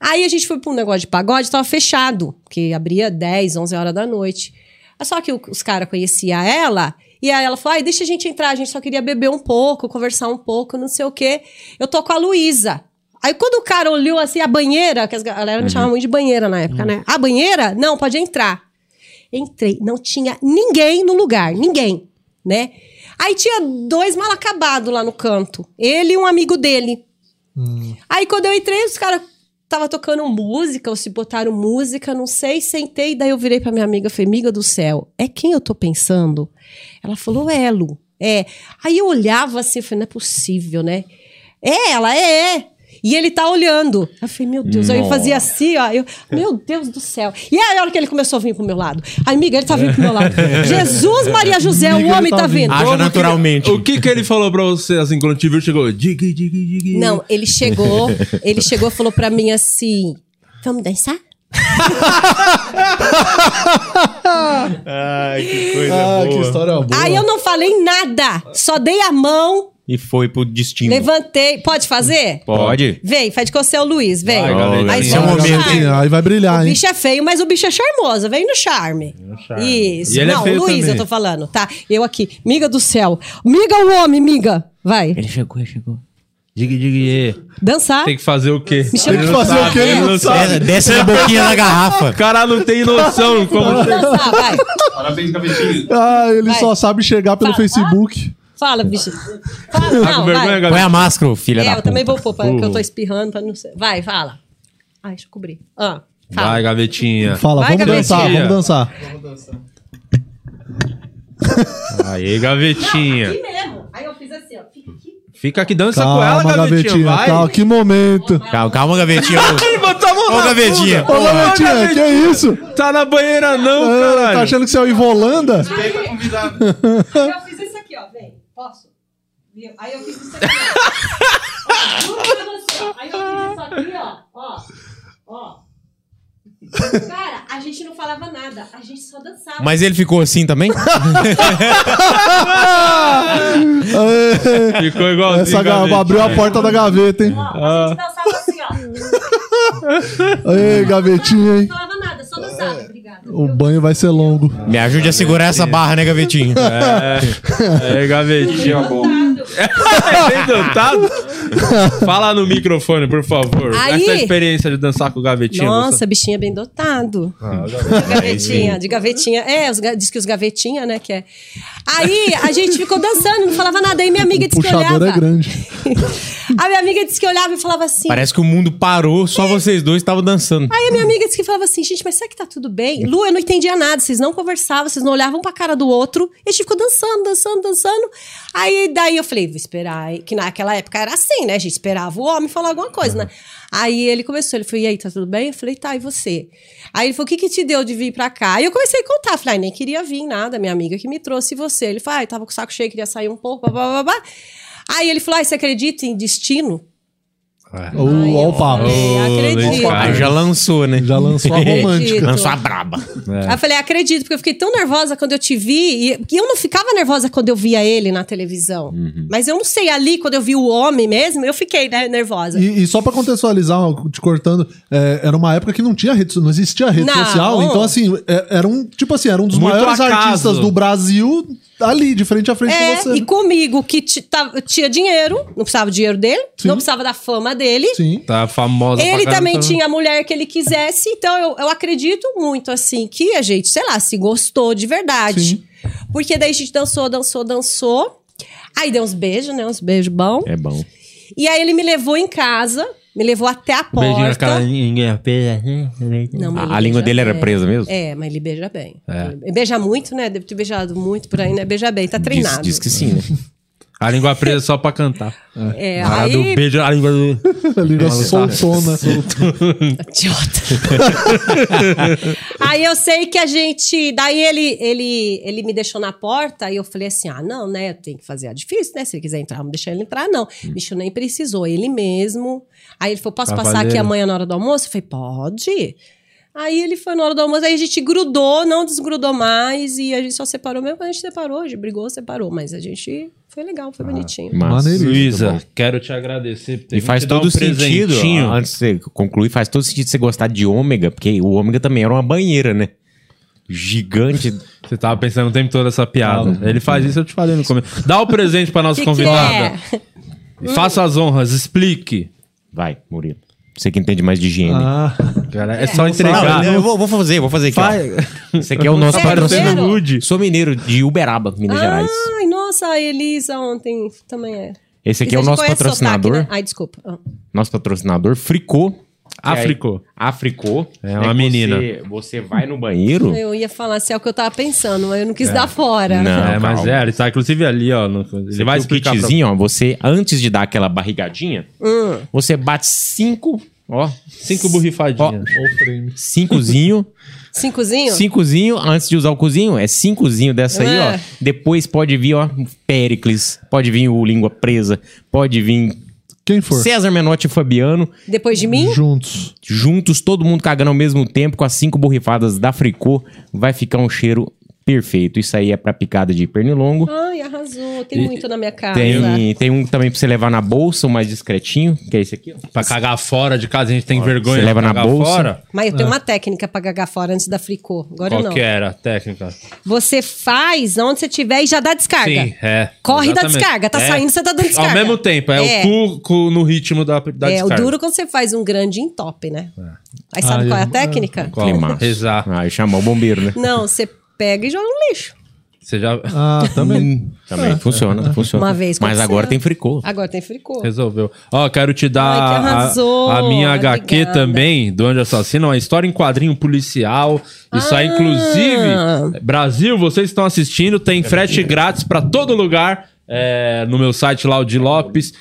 Aí a gente foi pra um negócio de pagode, tava fechado, que abria 10, 11 horas da noite. Só que os caras conheciam ela, e aí ela falou: ai, deixa a gente entrar, a gente só queria beber um pouco, conversar um pouco, não sei o quê. Eu tô com a Luísa. Aí quando o cara olhou assim, a banheira, que a galera me uhum. chamava muito de banheira na época, uhum. né? A banheira? Não, pode entrar. Entrei, não tinha ninguém no lugar, ninguém, né? Aí tinha dois mal acabados lá no canto. Ele e um amigo dele. Hum. Aí quando eu entrei, os caras tava tocando música, ou se botaram música, não sei, sentei, daí eu virei pra minha amiga, falei, amiga do céu, é quem eu tô pensando? Ela falou, é, Lu, é. Aí eu olhava assim, falei, não é possível, né? É, ela é, é. E ele tá olhando. Eu falei, meu Deus. Aí eu fazia assim, ó. Eu, meu Deus do céu. E aí, a hora que ele começou a vir pro meu lado. Amiga, ele tá vindo pro meu lado. Jesus, Maria José, o homem tá, tá vindo. Haja naturalmente. O que que ele falou pra você, assim, quando te viu, chegou? Dig, dig, dig. Não, ele chegou, ele chegou e falou pra mim assim, vamos dançar? Ai, que coisa ah, boa. Que história boa. Aí eu não falei nada, só dei a mão e foi pro destino. Levantei. Pode fazer? Pode. Vem, faz de você o Luiz, vem. Vai, aí, é momento, aí vai brilhar, o hein? O bicho é feio, mas o bicho é charmoso. Vem no charme. No charme. Isso. É Não, é Luiz, também. eu tô falando, tá? Eu aqui. Miga do céu. Miga o homem, miga. Vai. Ele chegou, ele chegou. Diga, diga, Dançar. Tem que fazer o quê? Me tem que fazer o quê? Ele não sabe. Desce na boquinha da garrafa. O cara não tem noção como... Dançar, vai. Parabéns, cabecinho. Ah, ele vai. só sabe chegar pelo Facebook. Fala, bicho. Fala, tá não, vergonha, vai. Põe a máscara, filha é, da eu puta. também vou pôr, porque uh. eu tô espirrando pra não ser. Vai, fala. Ai, deixa eu cobrir. Ah, fala. Vai, gavetinha. Fala, vai, vamos gavetinha. dançar, vamos dançar. Vamos dançar. Aí, gavetinha. Não, aqui mesmo. Aí eu fiz assim, ó. Fica aqui. Fica aqui, dança calma, com ela, gavetinha. gavetinha vai. Calma, que momento. Calma, calma gavetinha. Ele botou a mão Ô, gavetinha. Ô, gavetinha, que é isso? Tá na banheira não, é, caralho. Tá achando que você é o Ivolanda? Pra convidar. Eu Posso? Aí eu fiz isso aqui, ó. Juro pra você, ó. Aí eu fiz isso aqui, ó. Ó. Ó. Cara, a gente não falava nada, a gente só dançava. Mas ele ficou assim também? ficou igual Essa abriu a porta da gaveta, hein? Ó, a gente dançava assim, ó. Ei, gavetinha, hein? Não falava nada, só dançava. Obrigada. O banho vai ser longo. Me ajude a segurar essa barra, né, gavetinho? É, é gavetinha, bom. é bem dotado? Fala no microfone, por favor. Aí, Essa experiência de dançar com o gavetinha. Nossa, você... bichinho é bem dotado. Ah, de gavetinha, de gavetinha. É, os, diz que os gavetinha, né, que é. Aí a gente ficou dançando, não falava nada. Aí minha amiga disse que olhava. é grande. a minha amiga disse que olhava e falava assim. Parece que o mundo parou, só vocês dois estavam dançando. Aí a minha amiga disse que falava assim, gente, mas será que tá tudo bem? Lu, eu não entendia nada, vocês não conversavam, vocês não olhavam pra cara do outro. E a gente ficou dançando, dançando, dançando. Aí daí eu falei, vou esperar. Que naquela época era assim, né? A gente esperava o homem falar alguma coisa, né? Aí ele começou, ele falou, e aí, tá tudo bem? Eu falei, tá, e você? Aí ele falou, o que que te deu de vir pra cá? Aí eu comecei a contar, falei, ah, nem queria vir nada, minha amiga que me trouxe você. Ele falou, ah, tava com o saco cheio, queria sair um pouco, blá, blá, blá, blá. Aí ele falou, ah, você acredita em destino? Uh, ó o papo. acredito. Aí já lançou, né? Já lançou a romântica. lançou a braba. É. Aí eu falei, acredito, porque eu fiquei tão nervosa quando eu te vi. E eu não ficava nervosa quando eu via ele na televisão. Uhum. Mas eu não sei, ali, quando eu vi o homem mesmo, eu fiquei né, nervosa. E, e, só pra contextualizar, te cortando, é, era uma época que não tinha rede, não existia rede não. social. Então, assim, é, era um, tipo assim, era um dos Muito maiores acaso. artistas do Brasil ali, de frente a frente é, com você. E comigo, que tinha dinheiro, não precisava do dinheiro dele, Sim. não precisava da fama dele. Sim. Tá famosa Ele também tinha a mulher que ele quisesse, então eu, eu acredito muito, assim, que a gente, sei lá, se gostou de verdade. Sim. Porque daí a gente dançou, dançou, dançou. Aí deu uns beijos, né? Uns beijos bons. É bom. E aí ele me levou em casa, me levou até a porta. Beijinho naquela língua presa. Não, a, a língua dele bem. era presa mesmo? É, mas ele beija bem. É. Beija muito, né? Deve ter beijado muito por aí, né? Beija bem, tá treinado. Diz, diz que sim, né? A língua presa só pra cantar. É, A do aí. beijo, a língua do... A língua soltona. Idiota. aí eu sei que a gente. Daí ele, ele, ele me deixou na porta e eu falei assim: ah, não, né? Tem que fazer a difícil, né? Se ele quiser entrar, vamos deixar ele entrar. Não. Bicho nem precisou, ele mesmo. Aí ele falou: posso Pra passar aqui amanhã na hora do almoço? Eu falei: pode. Aí ele foi na hora do almoço, aí a gente grudou, não desgrudou mais, e a gente só separou mesmo quando a gente separou, a gente brigou, separou, mas a gente foi legal, foi bonitinho. Mas- Maneiríssimo. Luísa, quero te agradecer. por ter E faz todo um sentido, presentinho. antes de você concluir, faz todo sentido você gostar de ômega, porque o ômega também era uma banheira, né? Gigante. Você tava pensando o tempo todo essa piada. Ele faz isso, eu te falei no começo. Dá o presente pra nossa Que que convidada. é? E Faça as honras, explique. Vai, Murilo. Você que entende mais de higiene. Ah, Cara, é só Não, entregar. eu vou, vou fazer, vou fazer aqui. ó. Esse aqui é o nosso É patrocinador. Sou mineiro de Uberaba, Minas Gerais. Ai, nossa, a Elisa ontem também é. Esse aqui E é o nosso patrocinador. sotaque, né? Ai, desculpa. Ah. Nosso patrocinador, Fricô. Africô. Africô. É uma menina. Você, você vai no banheiro. Eu ia falar se é o que eu tava pensando, mas eu não quis dar fora. Não. é, mas é, ele tá inclusive ali, ó. no- Você vai explicar pra... kitzinho, ó. Você, antes de dar aquela barrigadinha, Hum. você bate cinco, ó. Cinco borrifadinhas. frame. Cincozinho. Cincozinho? cincozinho, antes de usar o cozinho, é cincozinho dessa aí, É. ó. Depois pode vir, ó, Péricles, pode vir o Língua Presa, pode vir Quem for. César Menotti e Fabiano, Depois de mim? Juntos. juntos, todo mundo cagando ao mesmo tempo, com as cinco borrifadas da Fricô, vai ficar um cheiro perfeito. Isso aí é pra picada de pernilongo. Ai, arrasou. Tem muito na minha casa. Tem, tem um também pra você levar na bolsa, o mais discretinho, que é esse aqui, ó. Pra cagar fora de casa, a gente tem vergonha você de leva na cagar bolsa. fora. Mas eu tenho uma técnica pra gagar fora antes da fricô. Agora Qual não. que era a técnica? Você faz onde você tiver e já dá descarga. Sim, é. Corre da exatamente. descarga. Tá É. saindo, você tá dando descarga. Ao mesmo tempo, é, É. o cu, cu no ritmo da, da É, o descarga. duro quando você faz um grande entope, né? Aí sabe Ah, qual é a eu- técnica? Qual? Climaço. Rezar. Aí chamou o bombeiro, né? Não, você pega e joga no lixo. Você já Ah, também. Também funciona, funciona. Uma vez Mas agora tem fricô. Agora tem fricô. resolveu. Ó, quero te dar Ai, que arrasou. a, a minha HQ Obrigada. também, do Anjo Assassino, uma história em quadrinho policial. Isso aí, Ah. inclusive, Brasil, vocês estão assistindo, tem frete grátis pra todo lugar é, no meu site lá, o de Lopes.com.br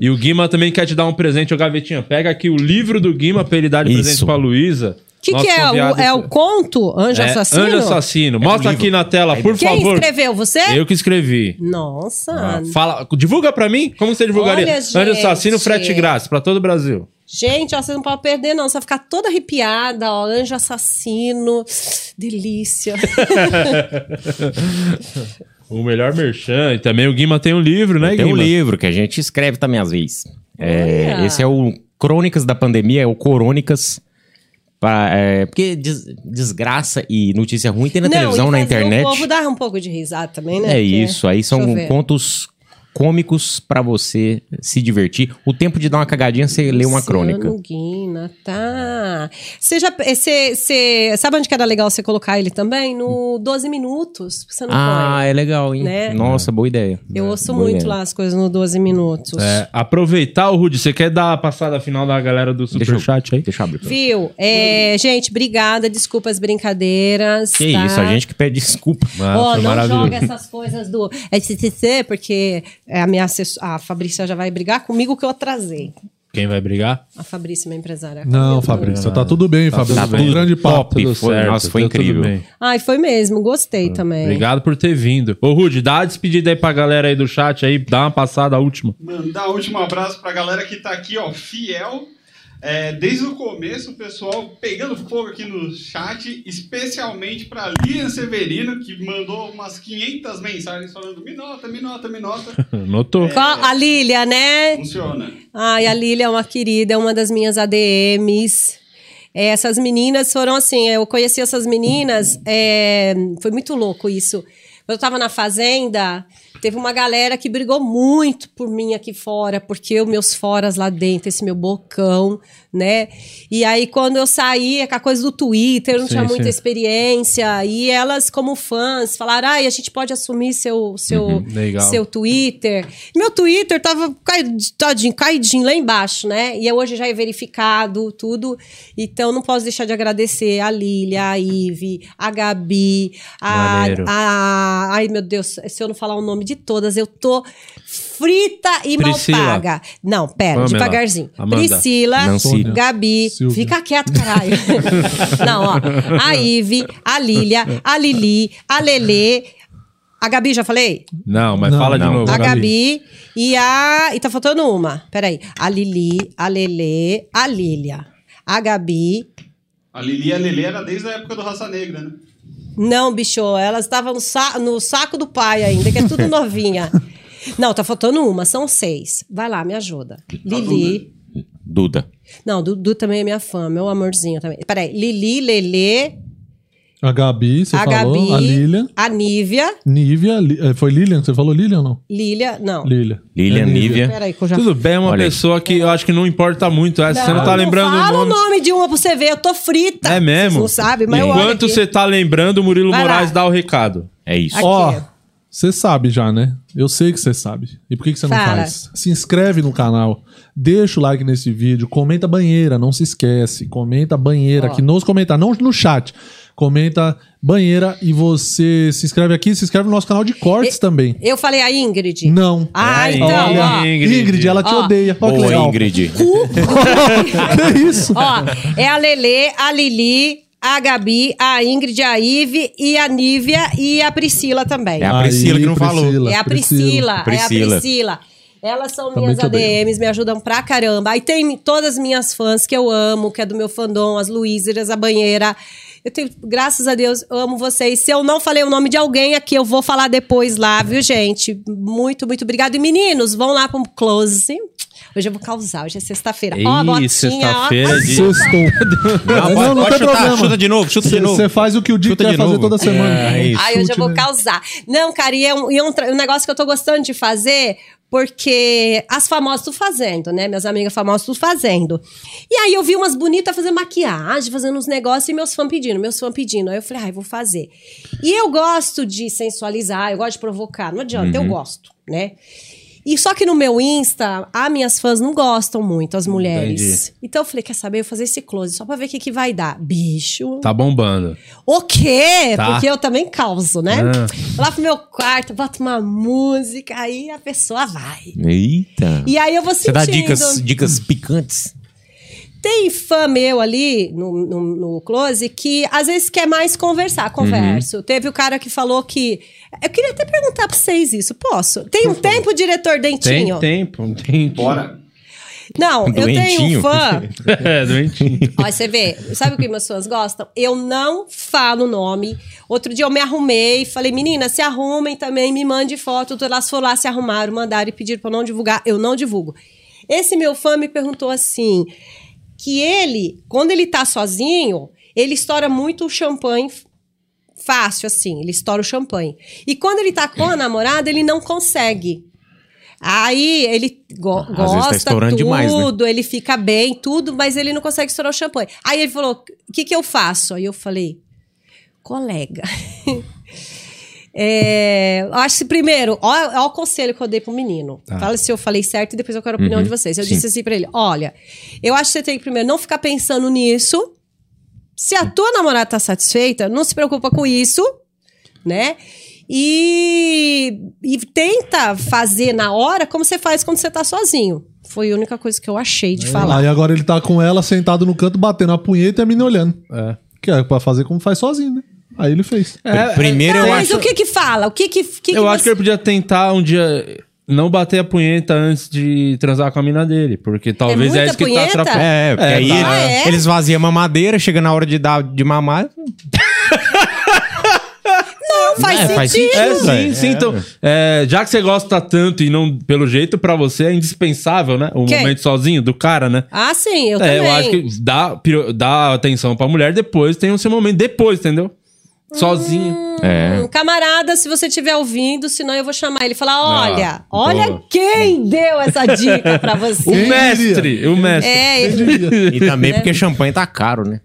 e o Guima também quer te dar um presente, ô Gavetinha. Pega aqui o livro do Guima pra ele dar de Isso. presente pra Luísa. O que, Nosso que é? O, é o conto Anjo É, Assassino? Anjo Assassino. Mostra aqui na tela, por Quem favor. escreveu? Você? Eu que escrevi. Nossa. Ah, fala, divulga pra mim? Como você divulgaria? Olha, Anjo Assassino, frete grátis pra todo o Brasil. Gente, ó, você não pode perder, não. Você vai ficar toda arrepiada, ó. Anjo assassino. Delícia. O melhor merchan. E também o Guima tem um livro, né, Tem um Guima? livro que a gente escreve também às vezes. É, esse é o Crônicas da Pandemia, é o Corônicas. Pra, é, porque des- desgraça e notícia ruim tem na televisão, e na internet. O povo dar um pouco de risada também, né? É Porque- isso, aí são contos cômicos pra você se divertir. O tempo de dar uma cagadinha, você lê uma crônica. Guina, tá. Você já. Você, você- sabe onde que era legal você colocar ele também? No 12 minutos. Você não Ah, põe. é legal, hein? Né? Nossa, boa ideia. Eu ouço Boa muito ideia. lá as coisas no 12 minutos. É, aproveitar o Rudy. Você quer dar a passada final da galera do Superchat aí? Deixa eu abrir. Viu? É, gente, obrigada. Desculpa as brincadeiras. Que tá? isso, a gente que pede desculpa. Ó, foi não joga essas coisas do SCC, porque é, a minha assessora, a Fabrícia já vai brigar comigo que eu atrasei. Quem vai brigar? A Fabrícia, minha empresária. Não, Fabrício, tá tudo bem, Fabrício. tudo Foi um bem. grande papo. Top. foi- nossa, foi tudo incrível. bem. Ai, foi mesmo, gostei também. Obrigado por ter vindo. Ô, Rudy, dá a despedida aí pra galera aí do chat aí. Dá uma passada, a última. Mandar um último abraço pra galera que tá aqui, ó, fiel. É, desde o começo, o pessoal pegando fogo aqui no chat, especialmente pra Lilian Severino, que mandou umas 500 mensagens falando: me nota, me nota, me nota. Notou. Qual- A Lília, né? Funciona. Ai, a Lília é uma querida, é uma das minhas ADMs. É, essas meninas foram assim, eu conheci essas meninas, é, foi muito louco isso. Eu tava na fazenda, teve uma galera que brigou muito por mim aqui fora, porque os meus foras lá dentro, esse meu bocão, né? E aí, quando eu saí, é com a coisa do Twitter, eu não Sim, tinha muita sim. experiência, e elas, como fãs, falaram: ai, a gente pode assumir seu, seu, legal. seu Twitter. Meu Twitter tava caid- tadinho, caidinho lá embaixo, né? E hoje já é verificado, tudo. Então não posso deixar de agradecer a Lília, a Ive, a Gabi, a, Maneiro. a a. Ai, meu Deus, se eu não falar o nome de todas, eu tô frita e Priscila. mal paga. Não, pera, Pamela. devagarzinho. Amanda. Priscila, Nancy. Gabi, Silvia. fica quieto, caralho. não, ó. A Ive, a Lília, a Lili, a Lelê. A Gabi, já falei? Não, mas Não, fala de não. novo. A Gabi. Gabi e a. E tá faltando uma. Peraí. A Lili, a Lelê, a Lília. A Gabi. A Lili e a Lele era desde a época do Raça Negra, né? Não, bicho, elas estavam no, sa- no saco do pai ainda, que é tudo novinha. Não, tá faltando uma, são seis. Vai lá, me ajuda. Lili. Duda. Não, Dudu também é minha fã, meu amorzinho também. Peraí, Lili, Lelê, A Gabi, você a falou. Gabi, A Lilian. a Nívia, Nívia. Eh, Foi Lilian você falou? Lilian ou não? Lília, não. Lilian. Lilian, É Nívia. Peraí, que eu já Tudo bem, é uma Olha aí. pessoa que eu acho que não importa muito. Essa, você não tá lembrando fala o nome. o nome de uma pra você ver, eu tô frita. É mesmo? Vocês não sabem, mas Enquanto você tá lembrando, o Murilo Vai lá. Moraes dá o recado. É isso. Aqui. Ó, você sabe já, né? Eu sei que você sabe. E por que, que você não faz? Se inscreve no canal, deixa o like nesse vídeo, comenta banheira, não se esquece. Comenta banheira Ó. aqui nos comentários, não no chat. Comenta banheira e você se inscreve aqui, se inscreve no nosso canal de cortes E- também. Eu falei a Ingrid? Não. Ah, É, então, Olha, ó. Ingrid. Ingrid, ela te Ó. odeia. Olha que Boa, legal. Ingrid. que isso? Ó, é a Lelê, a Lili, a Gabi, a Ingrid, a Ive e a Nívia e a Priscila também. É a Priscila que não falou. Priscila, É a Priscila, é a Priscila. Priscila. Elas são Também minhas. ADMs, me ajudam pra caramba. Aí tem todas as minhas fãs que eu amo, que é do meu fandom, as Luísas, a banheira. Eu tenho, graças a Deus, eu amo vocês. Se eu não falei o nome de alguém aqui, eu vou falar depois lá, viu, gente? Muito, muito obrigado. E meninos, vão lá pro close. Hoje eu vou causar, hoje é sexta-feira. Ó, a botinha, sexta-feira ó. de- Sextou. Não, Não, não pode chutar. problema. Chuta de novo, chuta de novo. Você faz o que o Dick quer fazer toda semana. É, isso. Ai, hoje eu vou causar. Não, cara, e é um, e é um, um negócio que eu tô gostando de fazer, porque as famosas estão fazendo, né? Minhas amigas famosas estão fazendo. E aí eu vi umas bonitas fazendo maquiagem, fazendo uns negócios, e meus fãs pedindo, meus fãs pedindo. Aí eu falei, ai, vou fazer. E eu gosto de sensualizar, eu gosto de provocar. Não adianta, Uhum. eu gosto, né? E só que no meu Insta, as minhas fãs não gostam muito, as mulheres. Então eu falei, quer saber? Eu vou fazer esse close só pra ver o que, que vai dar. Bicho. Tá bombando. O quê? Tá. Porque eu também causo, né? Ah. Lá pro meu quarto, boto uma música, aí a pessoa vai. Eita. E aí eu vou Você sentindo. dá dicas, dicas picantes? Tem fã meu ali no, no, no close que às vezes quer mais conversar, converso. Teve o cara que falou que. Eu queria até perguntar pra vocês isso, posso? Tem um tempo, diretor Tem Dentinho? tempo, tem. Bora. Não, eu tenho Doentinho? um fã. É, doentinho. Olha, você vê, sabe o que meus fãs gostam? Eu não falo o nome. Outro dia eu me arrumei, falei, meninas, se arrumem também, me mande foto. Elas foram lá, se arrumaram, mandaram e pediram pra eu não divulgar. Eu não divulgo. Esse meu fã me perguntou assim: que ele, quando ele tá sozinho, ele estoura muito o champanhe fácil, assim. Ele estoura o champanhe. E quando ele tá com a namorada, ele não consegue. Aí ele go- Às tá gosta estourando tudo, demais, né? ele fica bem, tudo, mas ele não consegue estourar o champanhe. Aí ele falou: o que, que eu faço? Aí eu falei, colega. É, acho que primeiro, olha o conselho que eu dei pro menino. Fala se eu falei certo e depois eu quero a opinião Uhum, de vocês. Eu sim. disse assim pra ele: olha, eu acho que você tem que primeiro não ficar pensando nisso. Se a tua namorada tá satisfeita, não se preocupa com isso, né? E, e tenta fazer na hora como você faz quando você tá sozinho. Foi a única coisa que eu achei de falar. Aí agora ele tá com ela sentado no canto, batendo a punheta e a mina olhando. É. Que é pra fazer como faz sozinho, né? Aí ele fez. Primeiro eu Mas acho. o que que fala? O que que, que, Eu que acho que ele podia tentar um dia não bater a punheta antes de transar com a mina dele. Porque talvez é, muita isso que punheta? tá atrapalhando. É, porque É, aí tá. ele- Ah, é? eles vaziam a mamadeira, chega na hora de dar de mamar. Não, faz É, faz sentido. É, sim, velho. sim. É, Então, é, já que você gosta tanto e não, pelo jeito, pra você é indispensável, né? O Quem? momento sozinho do cara, né? Ah, sim, eu é, também. eu acho que dá, dá atenção pra mulher depois, tem o seu momento depois, entendeu? Sozinho. É. Hum, Camarada, se você estiver ouvindo, senão eu vou chamar ele e falar: olha, Ah, olha boa. quem deu essa dica pra você. O mestre, o mestre. É, ele-? E também porque champanhe tá caro, né?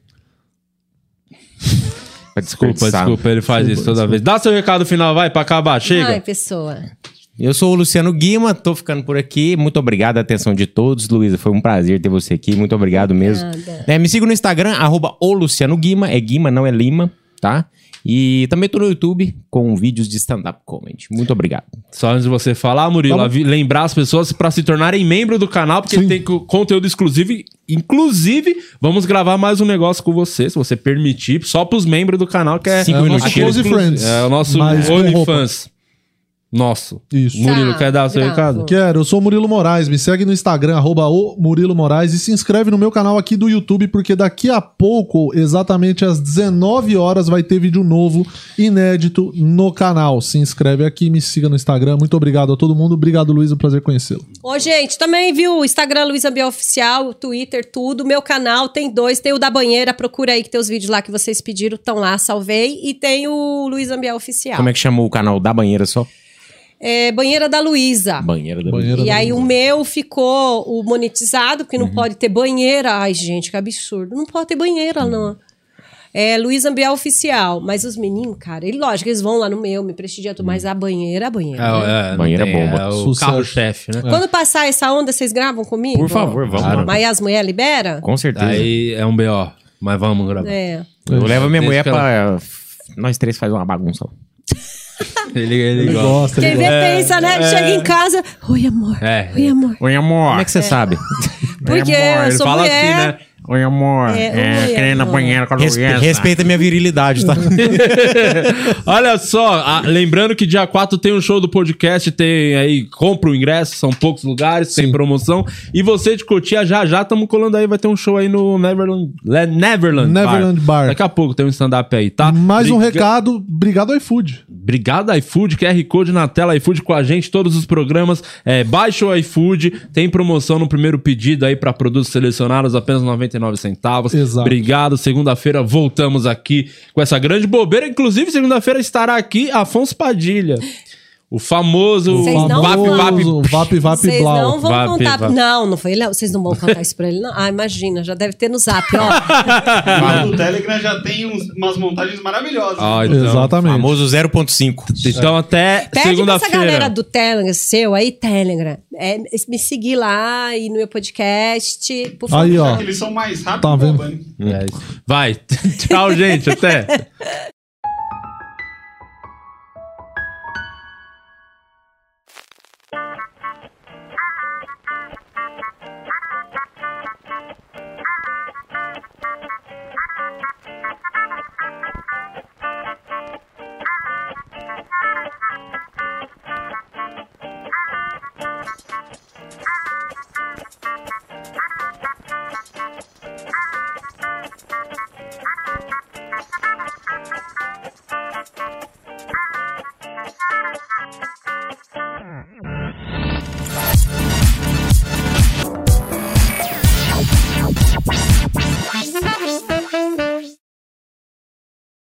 Desculpa, desculpa, ele faz isso toda vez. Dá seu recado final, vai, pra acabar, chega. Ai, pessoa. Eu sou o Luciano Guima, tô ficando por aqui. Muito obrigado a atenção de todos. Luísa, foi um prazer ter você aqui. Muito obrigado mesmo. É, me siga no Instagram, arroba o Luciano Guima. É Guima, não é Lima, tá? E também tô no YouTube com vídeos de stand-up comedy. Muito obrigado. Só antes de você falar, Murilo, Vamos. lembrar as pessoas para se tornarem membro do canal, porque Sim. tem co- conteúdo exclusivo. Inclusive, vamos gravar mais um negócio com você, se você permitir, só pros membros do canal, que é, Cinco é nosso minutinhos. Close Friends, É o nosso OnlyFans. Nosso. Isso. Murilo, Tá, quer dar o seu recado? Quero, eu sou o Murilo Moraes, me segue no Instagram, arroba o Murilo Moraes, e se inscreve no meu canal aqui do YouTube, porque daqui a pouco, exatamente às 19 horas, vai ter vídeo novo, inédito, no canal. Se inscreve aqui, me siga no Instagram. Muito obrigado a todo mundo. Obrigado, Luiz, é um prazer conhecê-lo. Ô, gente, também viu o Instagram Luísa Biel Oficial, o Twitter, tudo. Meu canal tem dois. Tem o da banheira, procura aí que tem os vídeos lá que vocês pediram, estão lá, salvei. E tem o Luísa Biel Oficial. Como é que chamou o canal da banheira só? É Banheira da Luísa. Banheira da Banheira. E aí o meu ficou o monetizado, porque não pode ter banheira. Ai, gente, que absurdo. Não pode ter banheira, não. É Luiz Ambiel Oficial. Mas os meninos, cara, ele, lógico, eles vão lá no meu, me prestigiam tudo, mas a banheira, a banheira. né? não Banheira tem, bomba. É o carro-chefe, né? Quando passar essa onda, vocês gravam comigo? Por favor, vamos lá. Mas as mulheres libera? Com certeza. Aí é um BO. Mas vamos gravar. É. Eu levo a minha Desde mulher que ela- pra. Nós três faz uma bagunça. Ele, ele, Ele gosta. Quem ele vê gosta. pensa, né? Chega em casa. Oi, amor. É. Oi, amor. Oi, amor. Como é que você sabe? Porque eu Ele sou fala mulher. assim, né? Oi, amor. É, É, oi, querendo na amor. banheira com a Respe- Luísa. respeita minha virilidade, tá? Olha só, a- lembrando que dia 4 tem um show do podcast, tem aí, compra o ingresso, são poucos lugares, tem promoção. E você de Cotia, já já estamos colando aí, vai ter um show aí no Neverland, Le- Neverland, Neverland Bar. Daqui a pouco tem um stand-up aí, tá? Mais um Briga- recado, obrigado iFood. Obrigado, iFood, QR Code na tela, iFood com a gente, todos os programas. É, baixa o iFood, tem promoção no primeiro pedido aí para produtos selecionados, apenas 99 centavos. Exato. Obrigado, segunda-feira voltamos aqui com essa grande bobeira. Inclusive, segunda-feira estará aqui Afonso Padilha. O famoso Vocês não Vap vão- Vap. Vap Vap Vocês Blau. não vão Vap, contar. vap. Não, não foi ele. Vocês não vão contar isso pra ele, não. Ah, imagina, já deve ter no zap, ó. No Telegram já tem uns- umas montagens maravilhosas. Ah, então, Exatamente. Famoso 0.5. então até pra essa segunda-feira. galera do Telegram, seu aí, Telegram, é, me seguir lá e no meu podcast. Por favor. Aí, ó. Eles são mais rápidos Tá que o vendo? É isso. Vai. Tchau, gente. Até. Mm-hmm.